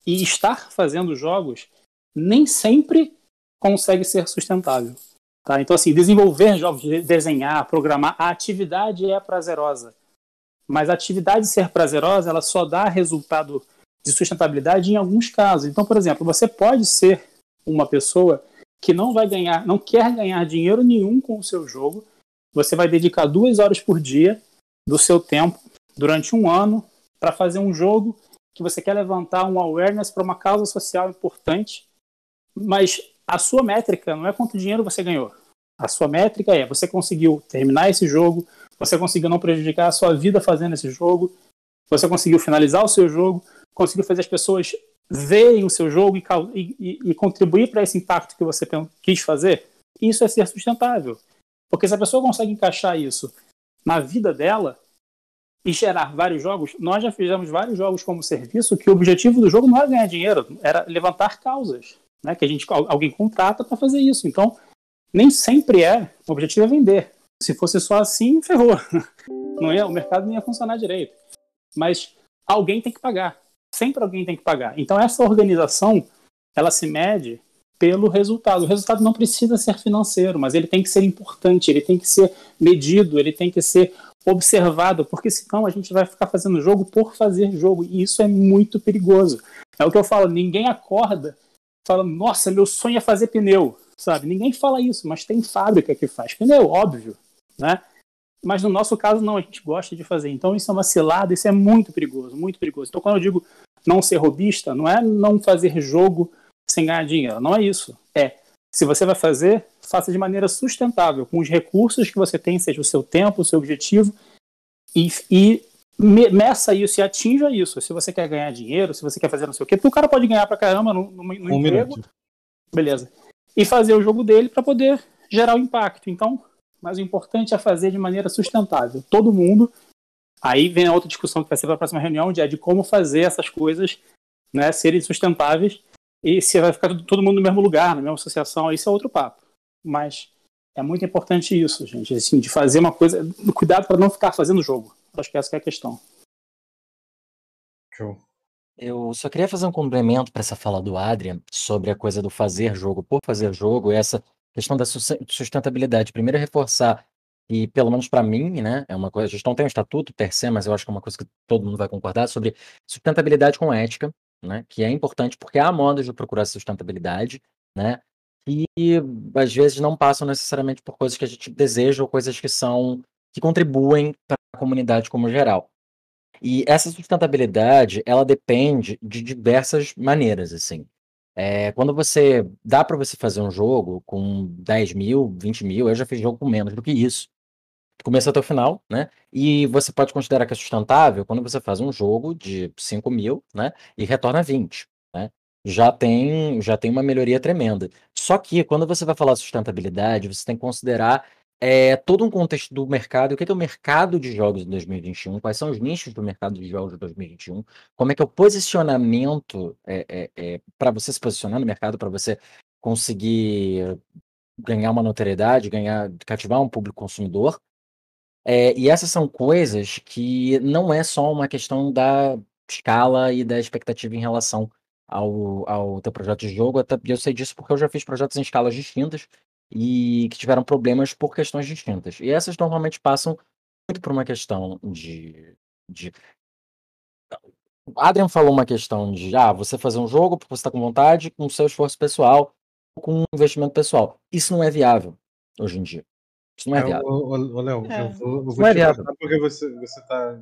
F: E estar fazendo jogos nem sempre consegue ser sustentável. Tá? Então, assim, desenvolver jogos, desenhar, programar, a atividade é prazerosa. Mas a atividade ser prazerosa, ela só dá resultado de sustentabilidade em alguns casos. Então, por exemplo, você pode ser uma pessoa que não vai ganhar, não quer ganhar dinheiro nenhum com o seu jogo, você vai dedicar duas horas por dia do seu tempo durante um ano para fazer um jogo que você quer levantar um awareness para uma causa social importante, mas a sua métrica não é quanto dinheiro você ganhou. A sua métrica é você conseguiu terminar esse jogo, você conseguiu não prejudicar a sua vida fazendo esse jogo, você conseguiu finalizar o seu jogo, conseguiu fazer as pessoas veem o seu jogo e, e, e contribuir para esse impacto que você quis fazer, isso é ser sustentável. Porque se a pessoa consegue encaixar isso na vida dela e gerar vários jogos, nós já fizemos vários jogos como serviço que o objetivo do jogo não era ganhar dinheiro, era levantar causas, né? Que a gente alguém contrata para fazer isso. Então, nem sempre é, o objetivo é vender. Se fosse só assim, ferrou. [laughs] Não ia, o mercado não ia funcionar direito. Mas alguém tem que pagar sempre alguém tem que pagar. Então essa organização, ela se mede pelo resultado. O resultado não precisa ser financeiro, mas ele tem que ser importante, ele tem que ser medido, ele tem que ser observado, porque senão a gente vai ficar fazendo jogo por fazer jogo, e isso é muito perigoso. É o que eu falo, ninguém acorda falando, nossa, meu sonho é fazer pneu, sabe? Ninguém fala isso, mas tem fábrica que faz pneu, óbvio, né? Mas no nosso caso, não, a gente gosta de fazer. Então isso é uma cilada, isso é muito perigoso, muito perigoso. Então quando eu digo não ser robista, não é não fazer jogo sem ganhar dinheiro, não é isso. É, se você vai fazer, faça de maneira sustentável, com os recursos que você tem, seja o seu tempo, o seu objetivo, e, e meça isso e atinja isso. Se você quer ganhar dinheiro, se você quer fazer não sei o quê, porque o cara pode ganhar pra caramba no, no, no um emprego. Minuto. Beleza. E fazer o jogo dele para poder gerar o impacto. Então, mas o importante é fazer de maneira sustentável. Todo mundo. Aí vem a outra discussão que vai ser para a próxima reunião, de, é de como fazer essas coisas né, serem sustentáveis e se vai ficar todo mundo no mesmo lugar, na mesma associação, isso é outro papo. Mas é muito importante isso, gente, assim, de fazer uma coisa, cuidado para não ficar fazendo jogo. Acho que essa é a questão.
C: Show.
G: Eu só queria fazer um complemento para essa fala do Adrian sobre a coisa do fazer jogo por fazer jogo, e essa questão da sustentabilidade. Primeiro, reforçar, e pelo menos para mim, né, é uma coisa, a gente não tem um estatuto per se, mas eu acho que é uma coisa que todo mundo vai concordar, sobre sustentabilidade com ética, né, que é importante porque há modos de procurar sustentabilidade, né, e às vezes não passam necessariamente por coisas que a gente deseja ou coisas que são que contribuem para a comunidade como geral. E essa sustentabilidade, ela depende de diversas maneiras, assim. É, quando você dá para você fazer um jogo com 10 mil, 20 mil, eu já fiz jogo com menos do que isso. Começa até o final, né? E você pode considerar que é sustentável quando você faz um jogo de 5 mil, né? E retorna 20, né? Já tem, já tem uma melhoria tremenda. Só que quando você vai falar sustentabilidade, você tem que considerar é, todo um contexto do mercado. O que é, que é o mercado de jogos de 2021? Quais são os nichos do mercado de jogos de 2021? Como é que é o posicionamento é, é, é para você se posicionar no mercado, para você conseguir ganhar uma notoriedade, ganhar, cativar um público consumidor? É, e essas são coisas que não é só uma questão da escala e da expectativa em relação ao, ao teu projeto de jogo. Eu sei disso porque eu já fiz projetos em escalas distintas e que tiveram problemas por questões distintas. E essas normalmente passam muito por uma questão de. de... O Adrian falou uma questão de ah, você fazer um jogo porque você está com vontade, com seu esforço pessoal, com um investimento pessoal. Isso não é viável hoje em dia. Isso não é, é viável.
C: Ô, Léo, é. eu vou, eu vou não é viável. porque você está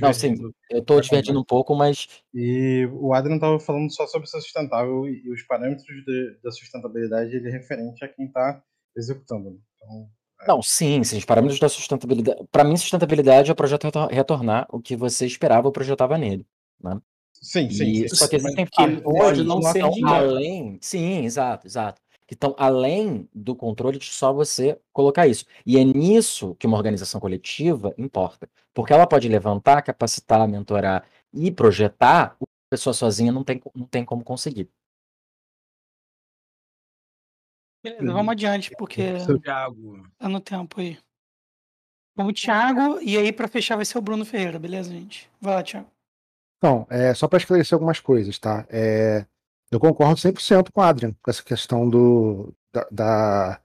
G: não, sim, eu estou divertindo um pouco, mas.
C: E o Adrian estava falando só sobre ser sustentável e os parâmetros de, da sustentabilidade ele é referente a quem está executando. Né? Então,
G: é. Não, sim, sim, os parâmetros da sustentabilidade. Para mim, sustentabilidade é o projeto retornar o que você esperava ou projetava nele. Né?
C: Sim, sim.
G: E, sim. Só que existem fatores não ser além. Sim, exato, exato que estão além do controle de só você colocar isso. E é nisso que uma organização coletiva importa. Porque ela pode levantar, capacitar, mentorar e projetar, o que a pessoa sozinha não tem, não tem como conseguir.
A: Beleza, vamos adiante, porque tá no tempo aí. Vamos, Thiago, e aí para fechar vai ser o Bruno Ferreira, beleza, gente? Vai lá, Thiago.
B: Então, é, só para esclarecer algumas coisas, tá? É, eu concordo 100% com o Adrian, com essa questão do, da, da,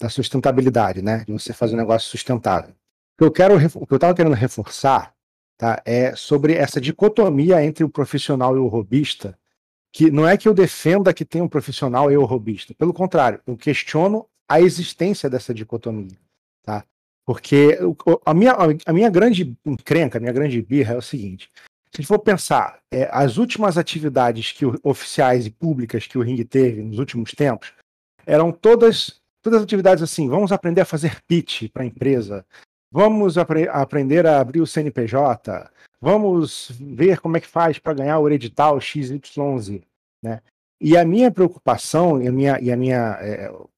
B: da, sustentabilidade, né? De você fazer um negócio sustentável. O que eu quero, o que eu estava querendo reforçar, tá? É sobre essa dicotomia entre o profissional e o robista, que não é que eu defenda que tem um profissional e o robista. Pelo contrário, eu questiono a existência dessa dicotomia, tá? Porque a minha, a minha grande encrenca, a minha grande birra é o seguinte: se a gente for pensar, é, as últimas atividades que o, oficiais e públicas que o Ring teve nos últimos tempos eram todas todas atividades assim, vamos aprender a fazer pitch para a empresa, vamos apre aprender a abrir o CNPJ, vamos ver como é que faz para ganhar o edital XYZ, né? E a minha preocupação e a minha, e a minha é, eu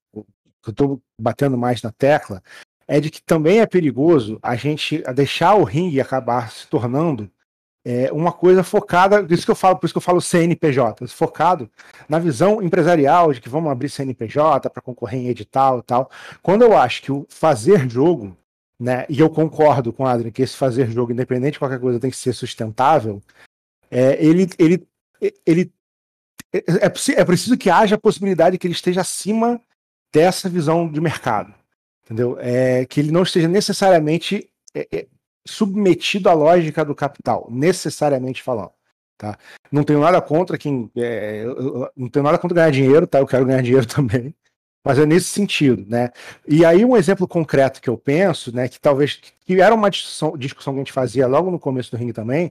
B: estou batendo mais na tecla é de que também é perigoso a gente deixar o ringue acabar se tornando é uma coisa focada, isso que eu falo, por isso que eu falo CNPJ, focado na visão empresarial de que vamos abrir CNPJ para concorrer em edital e tal. Quando eu acho que o fazer jogo, né, e eu concordo com o Adrian que esse fazer jogo, independente de qualquer coisa, tem que ser sustentável, é, ele, ele, ele é, é, é preciso que haja a possibilidade que ele esteja acima dessa visão de mercado, entendeu? É, que ele não esteja necessariamente é, é submetido à lógica do capital, necessariamente falando. Tá? Não tenho nada contra quem. É, não tenho nada contra ganhar dinheiro, tá? Eu quero ganhar dinheiro [laughs] também. Mas é nesse sentido, né? E aí, um exemplo concreto que eu penso, né, que talvez que era uma discussão, discussão que a gente fazia logo no começo do ringue também,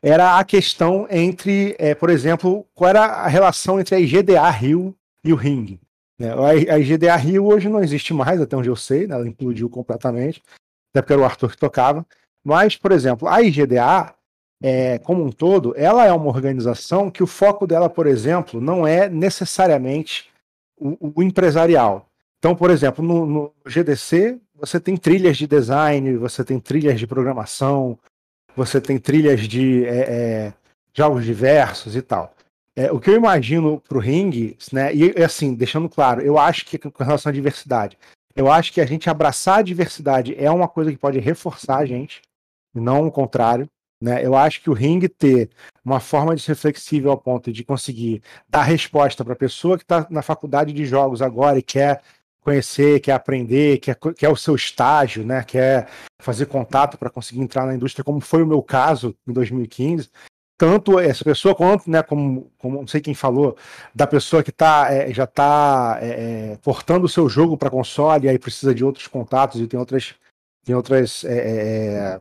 B: era a questão entre, é, por exemplo, qual era a relação entre a IGDA Rio e o ringue. Né? A IGDA Rio hoje não existe mais, até onde eu sei, né? ela implodiu completamente, até porque era o Arthur que tocava. Mas, por exemplo, a IGDA, é, como um todo, ela é uma organização que o foco dela, por exemplo, não é necessariamente o, o empresarial. Então, por exemplo, no, no GDC, você tem trilhas de design, você tem trilhas de programação, você tem trilhas de é, é, jogos diversos e tal. É, o que eu imagino para o ringue, né, e assim, deixando claro, eu acho que com relação à diversidade, eu acho que a gente abraçar a diversidade é uma coisa que pode reforçar a gente, não o contrário. Né? Eu acho que o ringue ter uma forma de ser flexível ao ponto de conseguir dar resposta para a pessoa que está na faculdade de jogos agora e quer conhecer, quer aprender, quer, quer o seu estágio, né? quer fazer contato para conseguir entrar na indústria, como foi o meu caso em 2015 tanto essa pessoa quanto, né, como, como não sei quem falou, da pessoa que tá, é, já está é, é, portando o seu jogo para console e aí precisa de outros contatos e tem outras, tem outras, é,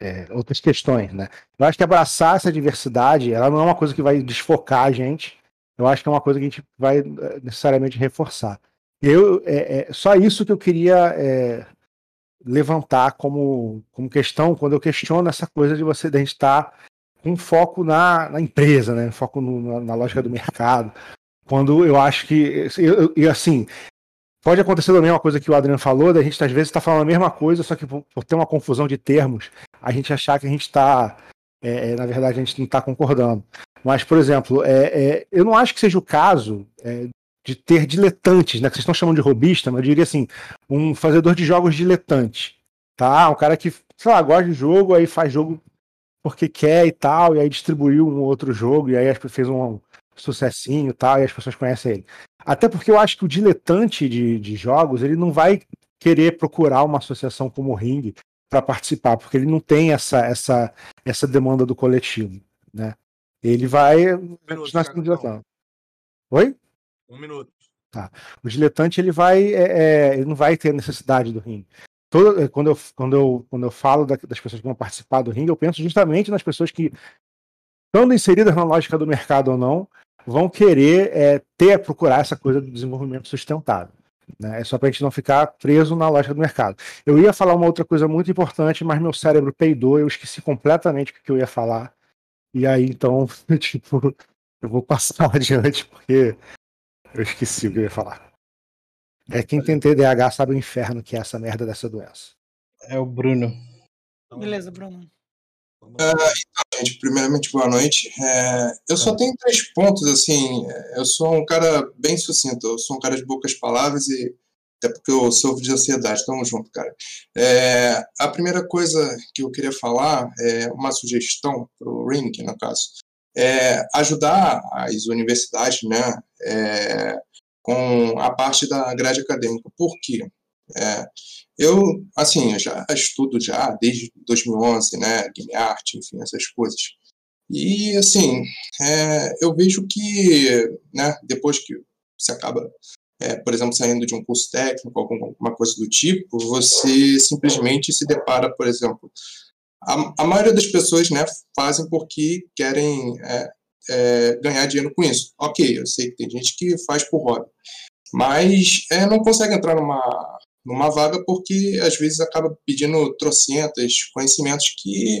B: é, é, outras questões, né? Eu acho que abraçar essa diversidade, ela não é uma coisa que vai desfocar a gente, eu acho que é uma coisa que a gente vai necessariamente reforçar. Eu, é, só isso que eu queria levantar como, como questão quando eu questiono essa coisa de você de gente estar tá com foco na, na empresa, né? Foco no, na, lógica do mercado. Quando eu acho que. E assim, pode acontecer também uma coisa que o Adriano falou, da gente às vezes está falando a mesma coisa, só que por, ter uma confusão de termos, a gente achar que a gente está. É, é, na verdade, a gente não está concordando. Mas, por exemplo, é, é, eu não acho que seja o caso é, de ter diletantes, né? Que vocês estão chamando de robista, mas eu diria assim, um fazedor de jogos diletante. Tá? Um cara que, sei lá, gosta de jogo, aí faz jogo porque quer e tal, e aí distribuiu um outro jogo, e aí fez um sucessinho e tal, e as pessoas conhecem ele. Até porque eu acho que o diletante de, de jogos, ele não vai querer procurar uma associação como o Ring para participar, porque ele não tem essa, essa, essa demanda do coletivo, né? Ele vai
D: um minuto,
B: Oi?
D: Um minuto.
B: Tá. O diletante ele vai, é, é, ele não vai ter necessidade do ring todo, eh, quando, eu, quando, eu, quando eu falo da, das pessoas que vão participar do ringue, eu penso justamente nas pessoas que, estando inseridas na lógica do mercado ou não, vão querer é, ter, procurar essa coisa do desenvolvimento sustentável. Né? É só para a gente não ficar preso na lógica do mercado. Eu ia falar uma outra coisa muito importante, mas meu cérebro peidou, eu esqueci completamente o que eu ia falar. E aí, então, [laughs] tipo, eu vou passar [laughs] adiante porque eu esqueci o que eu ia falar. É quem tem TDAH sabe o inferno que é essa merda dessa doença.
C: É o Bruno.
A: Beleza, Bruno.
K: Uh, então, gente, primeiramente, boa noite. É, eu só tenho três pontos, assim, eu sou um cara bem sucinto, eu sou um cara de poucas palavras e até porque eu sofro de ansiedade, tamo junto, cara. É, a primeira coisa que eu queria falar é uma sugestão pro Ring, no caso, é ajudar as universidades, né, é, com a parte da grade acadêmica. Por quê? É, eu, assim, eu já estudo já desde 2011, né, game art, enfim, essas coisas. E, assim, é, eu vejo que, né, depois que você acaba, é, por exemplo, saindo de um curso técnico, alguma coisa do tipo, você simplesmente se depara, por exemplo, a, a maioria das pessoas, né, fazem porque querem é, é, ganhar dinheiro com isso. Ok, eu sei que tem gente que faz por hobby, mas é, não consegue entrar numa, numa vaga porque às vezes acaba pedindo trocentas conhecimentos que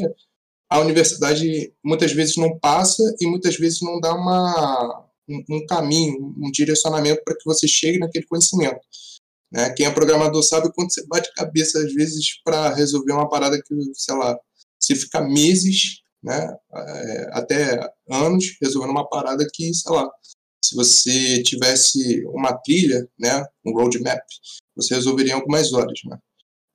K: a universidade muitas vezes não passa e muitas vezes não dá uma, um, um caminho, um direcionamento para que você chegue naquele conhecimento. Né? Quem é programador sabe quando você bate cabeça às vezes para resolver uma parada que, sei lá, você fica meses né, é, até anos resolvendo uma parada que, sei lá, se você tivesse uma trilha, né, um roadmap, você resolveria em algumas horas, né.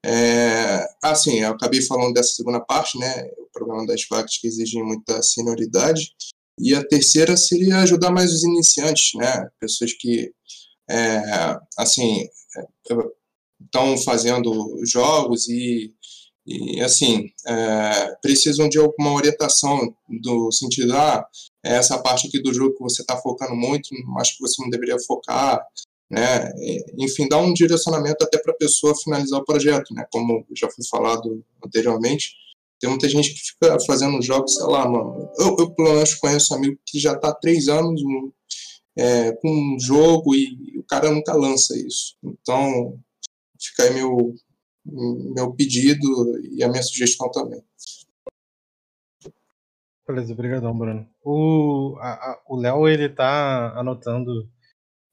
K: É, assim, eu acabei falando dessa segunda parte, né, o problema das vagas que exigem muita senioridade, e a terceira seria ajudar mais os iniciantes, né, pessoas que, é, assim, estão fazendo jogos e e, assim, é, precisam de alguma orientação do sentido, ah, essa parte aqui do jogo que você está focando muito, acho que você não deveria focar, né? Enfim, dar um direcionamento até para a pessoa finalizar o projeto, né? Como já foi falado anteriormente, tem muita gente que fica fazendo jogos, sei lá, mano. Eu, eu pelo menos conheço um amigo que já está há três anos é, com um jogo e o cara nunca lança isso. Então, fica aí meu, meu pedido e a minha sugestão também.
C: Beleza, obrigadão, Bruno. O Léo, ele tá anotando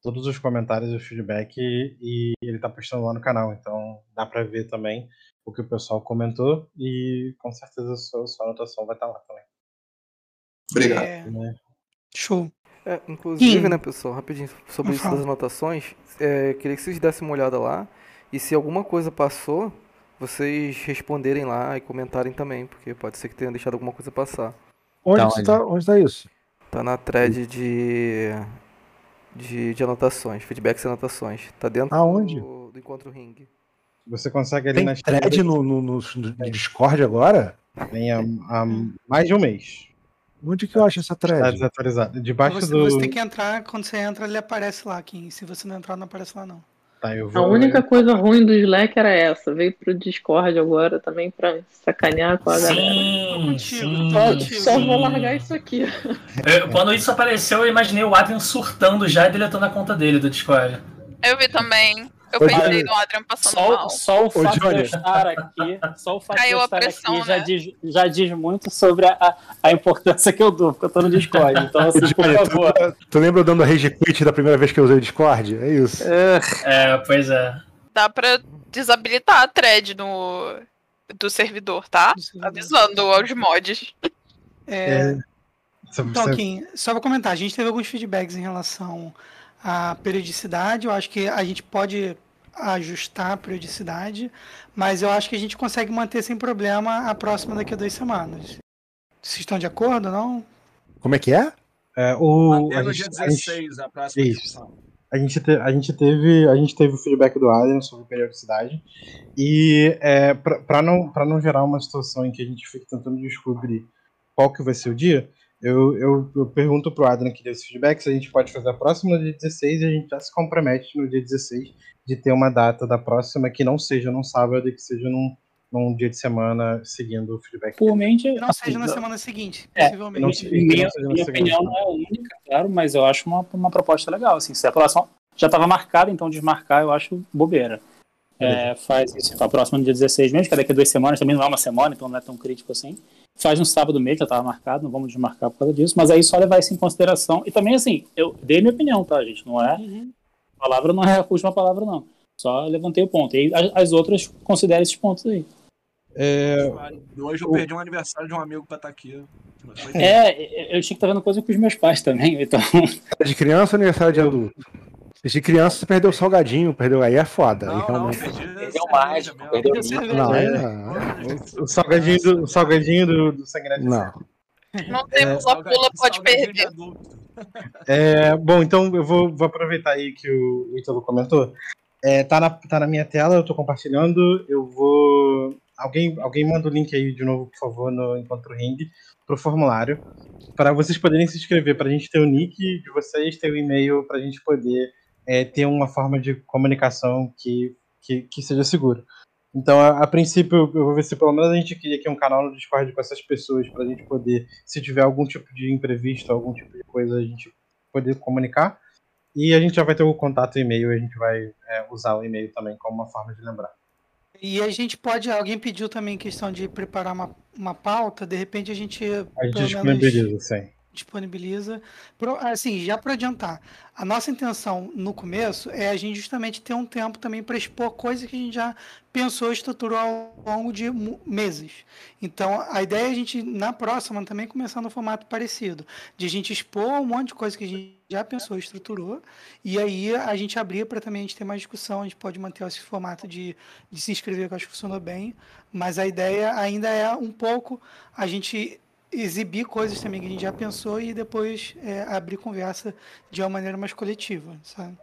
C: todos os comentários e o feedback e ele tá postando lá no canal, então dá pra ver também o que o pessoal comentou e com certeza a sua, sua anotação vai estar lá também.
K: Obrigado.
A: É,
C: Né?
A: show.
E: É, inclusive,
A: Kim.
E: né, pessoal, rapidinho sobre isso das anotações, é, queria que vocês dessem uma olhada lá e se alguma coisa passou, vocês responderem lá e comentarem também, porque pode ser que tenha deixado alguma coisa passar.
B: Onde,
I: Tá
B: você
I: onde?
B: tá, onde tá isso?
E: Tá na thread de, de, de anotações, feedbacks e anotações. Tá dentro
B: Aonde?
E: do, do Encontro Ring.
C: Você consegue ali
B: Tem
C: nas
B: thread no, no, no- no Discord agora?
C: Tem há, há mais de um mês.
B: Onde que eu acho essa
C: Tá
B: thread?
C: desatualizado. Debaixo
A: Você,
C: do.
A: você tem que entrar, quando você entra, ele aparece lá, Kim. Se você não entrar, não aparece lá, não.
C: Tá, eu
H: A
C: vou-
H: única coisa ruim do Slack era essa. Veio pro Discord agora também pra sacanear com a galera.
A: Tô
L: Sim,
A: contigo,
L: sim,
A: tô contigo.
H: Só
L: sim.
H: vou largar isso aqui.
L: Eu- quando isso apareceu, eu imaginei o Adrian surtando já e deletando a conta dele do Discord.
J: Eu vi também. Eu
B: Ô,
J: pensei no Adrian passando
F: Só,
J: mal.
F: só o fato de
B: Johnny.
F: eu estar aqui, só o fato
J: Caiu
F: de eu estar
J: pressão,
F: aqui já,
J: né?
F: diz, já diz muito sobre a, a importância que eu dou, porque eu tô no Discord. Então, assim, por
B: Johnny,
F: favor.
B: tu, tu lembra eu dando a rage quit da primeira vez que eu usei o Discord? É isso.
F: É,
L: É, pois é.
J: Dá pra desabilitar a thread no, do servidor, tá? Avisando aos mods.
A: É,
C: Você-
A: Então, Kim, só pra comentar, a gente teve alguns feedbacks em relação à periodicidade. Eu acho que a gente pode ajustar a periodicidade, mas eu acho que a gente consegue manter sem problema a próxima daqui a duas semanas. Vocês estão de acordo, não?
B: Como é que é?
C: é, o,
D: Até
C: a
D: no
C: gente-
D: dia
C: a gente-
D: 16, a próxima discussão.
C: A gente, te- a gente teve a gente teve o feedback do Adrian sobre periodicidade e é, para não para não gerar uma situação em que a gente fique tentando descobrir qual que vai ser o dia eu, eu, eu pergunto pro Adrian que deu esse feedback se a gente pode fazer a próxima no dia 16 e a gente já se compromete no dia 16 de ter uma data da próxima que não seja num sábado e que seja num, num dia de semana seguindo o feedback
F: por mente,
A: não
F: assim,
A: seja na semana seguinte,
F: É,
A: possivelmente.
C: não se-
F: minha,
C: não
F: minha opinião não é única, claro, mas eu acho uma, uma proposta legal. Assim, se a próxima já estava marcada, então desmarcar eu acho bobeira. É, faz isso, a próxima no dia 16 mesmo, que é daqui a duas semanas, também não é uma semana, então não é tão crítico assim. Faz no sábado mesmo, já estava marcado, não vamos desmarcar por causa disso, mas aí só levar isso em consideração. E também, assim, eu dei minha opinião, tá, gente? Não é.
A: Uhum.
F: A palavra não é a última palavra, não. Só levantei o ponto. E aí as, as outras considerem esses pontos aí.
C: É,
D: Hoje eu perdi um aniversário de um amigo pra estar aqui. Foi
F: É, eu tinha que estar vendo coisa com os meus pais também, então.
B: É [laughs] de criança ou aniversário de adulto? De criança você perdeu o salgadinho, perdeu aí é foda.
D: Não, não,
B: realmente.
D: perdi
G: Perdeu
D: mesmo.
G: perdeu
A: vê,
B: Não, não.
C: o salgadinho do, o salgadinho do, do sanguinete
B: Não.
J: Não temos a pula, pode perder.
C: É, bom, então eu vou, vou aproveitar aí que o Ítalo comentou. É, tá, na, tá na minha tela, eu tô compartilhando. Eu vou. Alguém, alguém manda o link aí de novo, por favor, no Encontro Ring, pro formulário. Para vocês poderem se inscrever, para a gente ter o nick de vocês, ter o e-mail, para a gente poder é, ter uma forma de comunicação que, que, que seja segura. Então, a, a princípio, eu vou ver se pelo menos a gente cria aqui um canal no Discord com essas pessoas, para a gente poder, se tiver algum tipo de imprevisto, algum tipo de coisa, a gente poder comunicar. E a gente já vai ter o contato e-mail, a gente vai é, usar o e-mail também como uma forma de lembrar.
A: E a gente pode. Alguém pediu também questão de preparar uma, uma pauta, de repente a gente.
C: A gente
A: pelo menos,
C: disponibiliza, sim.
A: Disponibiliza. Pro- Assim, já para adiantar, a nossa intenção no começo é a gente justamente ter um tempo também para expor coisas que a gente já pensou e estruturou ao longo de meses. Então, a ideia é a gente, na próxima, também começar no formato parecido, de a gente expor um monte de coisa que a gente já pensou estruturou, e aí a gente abrir para também a gente ter mais discussão, a gente pode manter esse formato de, de se inscrever, que eu acho que funcionou bem, mas a ideia ainda é um pouco a gente exibir coisas também que a gente já pensou e depois é, abrir conversa de uma maneira mais coletiva, sabe?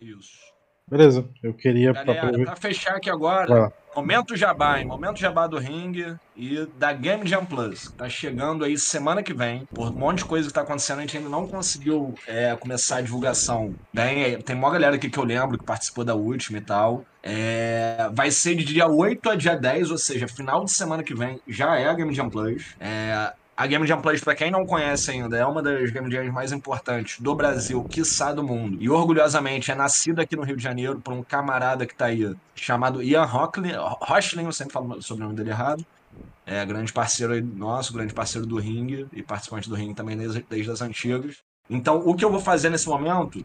D: Isso.
C: Beleza, eu queria.
D: Galera,
C: aproveitar-
D: pra fechar aqui agora, momento jabá, hein? Momento jabá do ringue e da Game Jam Plus. Tá chegando aí semana que vem. Por um monte de coisa que tá acontecendo, a gente ainda não conseguiu é, começar a divulgação. Bem, tem uma galera aqui que eu lembro que participou da última e tal. É, vai ser de dia 8 a dia 10, ou seja, final de semana que vem já é a Game Jam Plus. É, a Game Jam Plus, pra quem não conhece ainda, é uma das Game Jams mais importantes do Brasil, quiçá do mundo. E orgulhosamente é nascida aqui no Rio de Janeiro por um camarada que tá aí, chamado Ian Rocklin, Rochlin, eu sempre falo sobre o nome dele errado. É grande parceiro nosso, grande parceiro do ringue e participante do ringue também desde, desde as antigas. Então, o que eu vou fazer nesse momento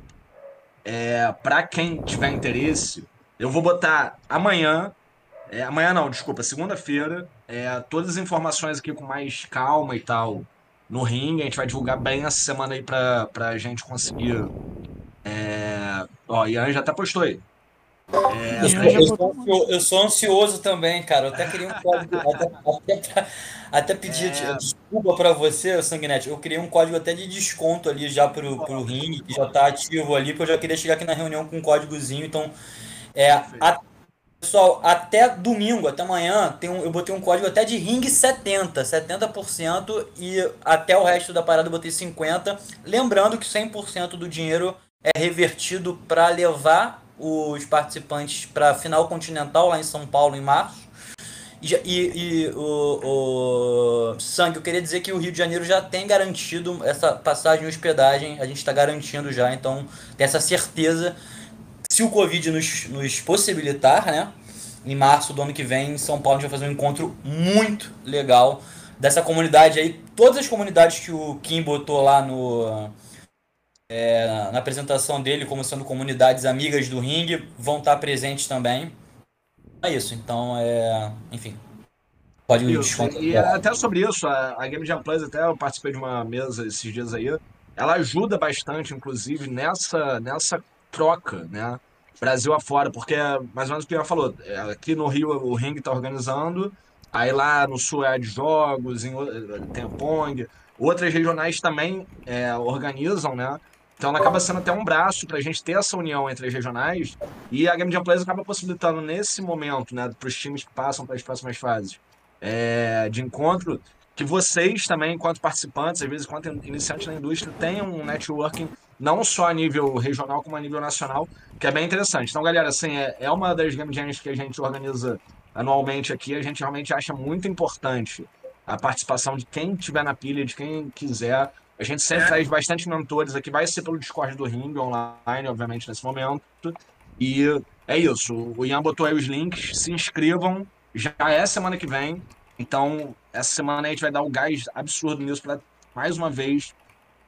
D: é, para quem tiver interesse, eu vou botar amanhã, é, amanhã não, desculpa, segunda-feira, é, todas as informações aqui com mais calma e tal no ringue. A gente vai divulgar bem essa semana aí pra, pra gente conseguir. É... Ó, Ian já até postou aí. É,
M: eu, eu sou ansio- eu sou ansioso também, cara. Eu até queria um código. [laughs] até, até, até pedir
D: É.
M: desculpa pra você, Sanguinete. Eu criei um código até de desconto ali já pro, pro ringue, que já tá ativo ali, porque eu já queria chegar aqui na reunião com um códigozinho. Então, é. a- pessoal, até domingo, até amanhã, tem um, eu botei um código até de ringue 70, 70%, e até o resto da parada eu botei 50%. Lembrando que 100% do dinheiro é revertido para levar os participantes para a final continental lá em São Paulo em março. E, e- e o, o Sangue, eu queria dizer que o Rio de Janeiro já tem garantido essa passagem e hospedagem, a gente está garantindo já, então tem essa certeza. Se o Covid nos, nos possibilitar, né? Em março do ano que vem, em São Paulo, a gente vai fazer um encontro muito legal dessa comunidade aí. Todas as comunidades que o Kim botou lá no, é, na apresentação dele, como sendo comunidades amigas do ringue, vão estar presentes também. É isso, então é. Enfim. Pode me
D: Isso,
M: desconto.
D: E até sobre isso, a, a Game Jam Plus, até eu participei de uma mesa esses dias aí, ela ajuda bastante, inclusive, nessa, nessa troca, né? Brasil afora, porque é mais ou menos o que ela falou. é, Aqui no Rio o Ring está organizando, aí lá no Sul é de jogos, em, tem Pong, outras regionais também é, organizam, né? Então ela acaba sendo até um braço para a gente ter essa união entre as regionais e a Game Jam Plus acaba possibilitando nesse momento, né, para os times que passam para as próximas fases é, de encontro, que vocês também, enquanto participantes, às vezes enquanto iniciantes na indústria, tenham um networking não só a nível regional, como a nível nacional, que é bem interessante. Então, galera, assim, é, é uma das Game Jams que a gente organiza anualmente aqui, a gente realmente acha muito importante a participação de quem tiver na pilha, de quem quiser. A gente sempre traz bastante mentores aqui, vai ser pelo Discord do Ring online, obviamente, nesse momento. E é isso. O Ian botou aí os links, se inscrevam. Já é semana que vem. Então, essa semana a gente vai dar o gás absurdo nisso para mais uma vez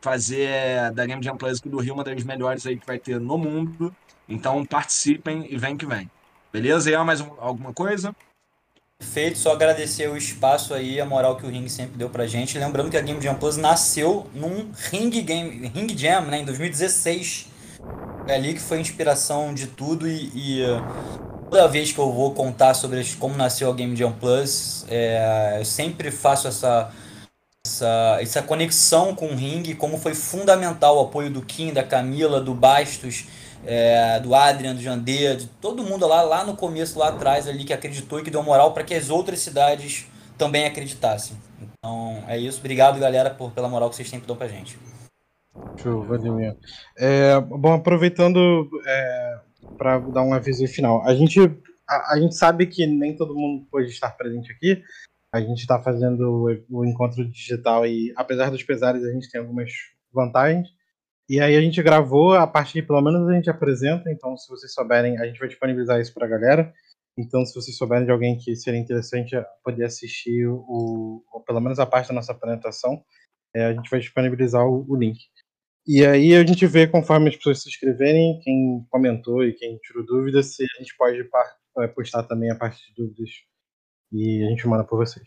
D: fazer é, da Game Jam Plus aqui do Rio uma das melhores aí que vai ter no mundo. Então, participem e vem que vem. Beleza? Ian, mais um- alguma coisa?
M: Feito, só agradecer o espaço aí, a moral que o Ring sempre deu pra gente. Lembrando que a Game Jam Plus nasceu num Ring Game, Ring Jam, né, em 2016. É ali que foi a inspiração de tudo e, e, toda vez que eu vou contar sobre como nasceu a Game Jam Plus, é, eu sempre faço essa, essa, essa conexão com o Ring, como foi fundamental o apoio do Kim, da Camila, do Bastos, é, do Adrian, do Jandê, de todo mundo lá, lá no começo, lá atrás, ali, que acreditou e que deu moral para que as outras cidades também acreditassem. Então, é isso. Obrigado, galera, por, pela moral que vocês sempre dão pra gente.
C: Show, Ian. É, bom, aproveitando é, para dar um aviso final, a gente, a, a gente sabe que nem todo mundo pode estar presente aqui. A gente está fazendo o, encontro digital e, apesar dos pesares, a gente tem algumas vantagens. E aí a gente gravou a parte que pelo menos a gente apresenta, então se vocês souberem, a gente vai disponibilizar isso para a galera. Então, se vocês souberem de alguém que seria interessante poder assistir o, ou pelo menos a parte da nossa apresentação, é, a gente vai disponibilizar o, o link. E aí a gente vê, conforme as pessoas se inscreverem, quem comentou e quem tirou dúvidas, se a gente pode eh, postar também a parte de dúvidas e a gente manda por vocês.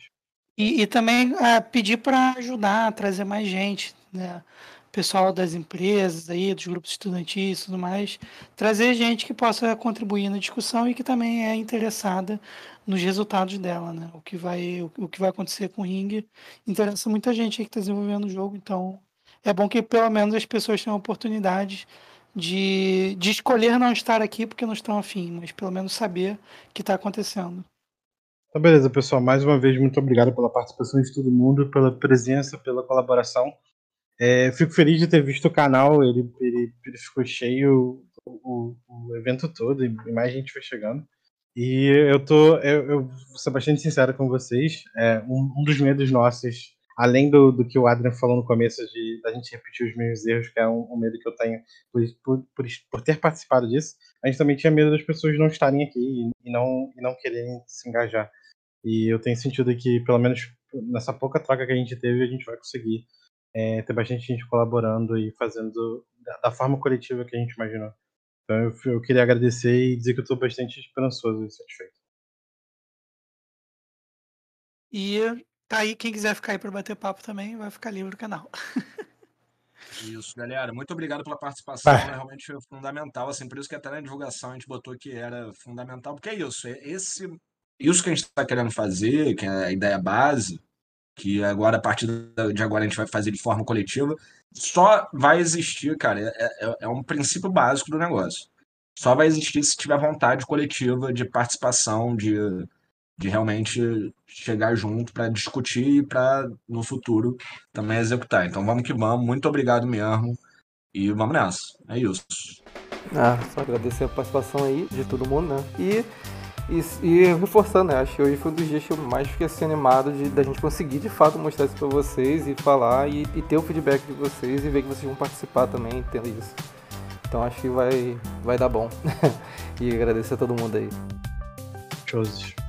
A: E, e também ah, pedir para ajudar a trazer mais gente, né? Pessoal das empresas aí, dos grupos estudantis e tudo mais, trazer gente que possa contribuir na discussão e que também é interessada nos resultados dela, né? O que vai, o, que vai acontecer com o ringue interessa muita gente que está desenvolvendo o jogo, então é bom que pelo menos as pessoas tenham oportunidade de, de escolher não estar aqui porque não estão afim, mas pelo menos saber o que está acontecendo.
C: Então, beleza, pessoal. Mais uma vez, muito obrigado pela participação de todo mundo, pela presença, pela colaboração. É, fico feliz de ter visto o canal, ele, ele, ele ficou cheio o, o, o evento todo e mais gente foi chegando. E eu tô, eu, eu vou ser bastante sincero com vocês. É, um, um dos medos nossos, além do, do que o Adrian falou no começo, de da gente repetir os mesmos erros, que é um, um medo que eu tenho por, por, por, por ter participado disso, a gente também tinha medo das pessoas não estarem aqui e, e não, e não quererem se engajar. E eu tenho sentido que, pelo menos nessa pouca troca que a gente teve, a gente vai conseguir é, ter bastante gente colaborando e fazendo da, da forma coletiva que a gente imaginou. Então eu, eu queria agradecer e dizer que eu estou bastante esperançoso e satisfeito.
A: E tá aí, quem quiser ficar aí para bater papo também, vai ficar livre no canal. [laughs]
D: Isso, galera. Muito obrigado pela participação. Né, Realmente foi fundamental. Assim, por isso que até na divulgação a gente botou que era fundamental, porque é isso. É esse, isso que a gente está querendo fazer, que é a ideia base, que agora, a partir de agora, a gente vai fazer de forma coletiva, só vai existir, cara. É, é, é um princípio básico do negócio. Só vai existir se tiver vontade coletiva de participação, de, de realmente chegar junto para discutir e para, no futuro, também executar. Então vamos que vamos. Muito obrigado mesmo. E vamos nessa. É isso.
E: Ah, só agradecer a participação aí de todo mundo, né? E, e, e reforçando, né? Acho que hoje foi um dos dias que eu mais fiquei assim, animado de da gente conseguir de fato mostrar isso pra vocês e falar e, e ter o feedback de vocês e ver que vocês vão participar também, tendo isso. Então acho que vai, vai dar bom. [laughs] e agradecer a todo mundo aí.
C: Shows.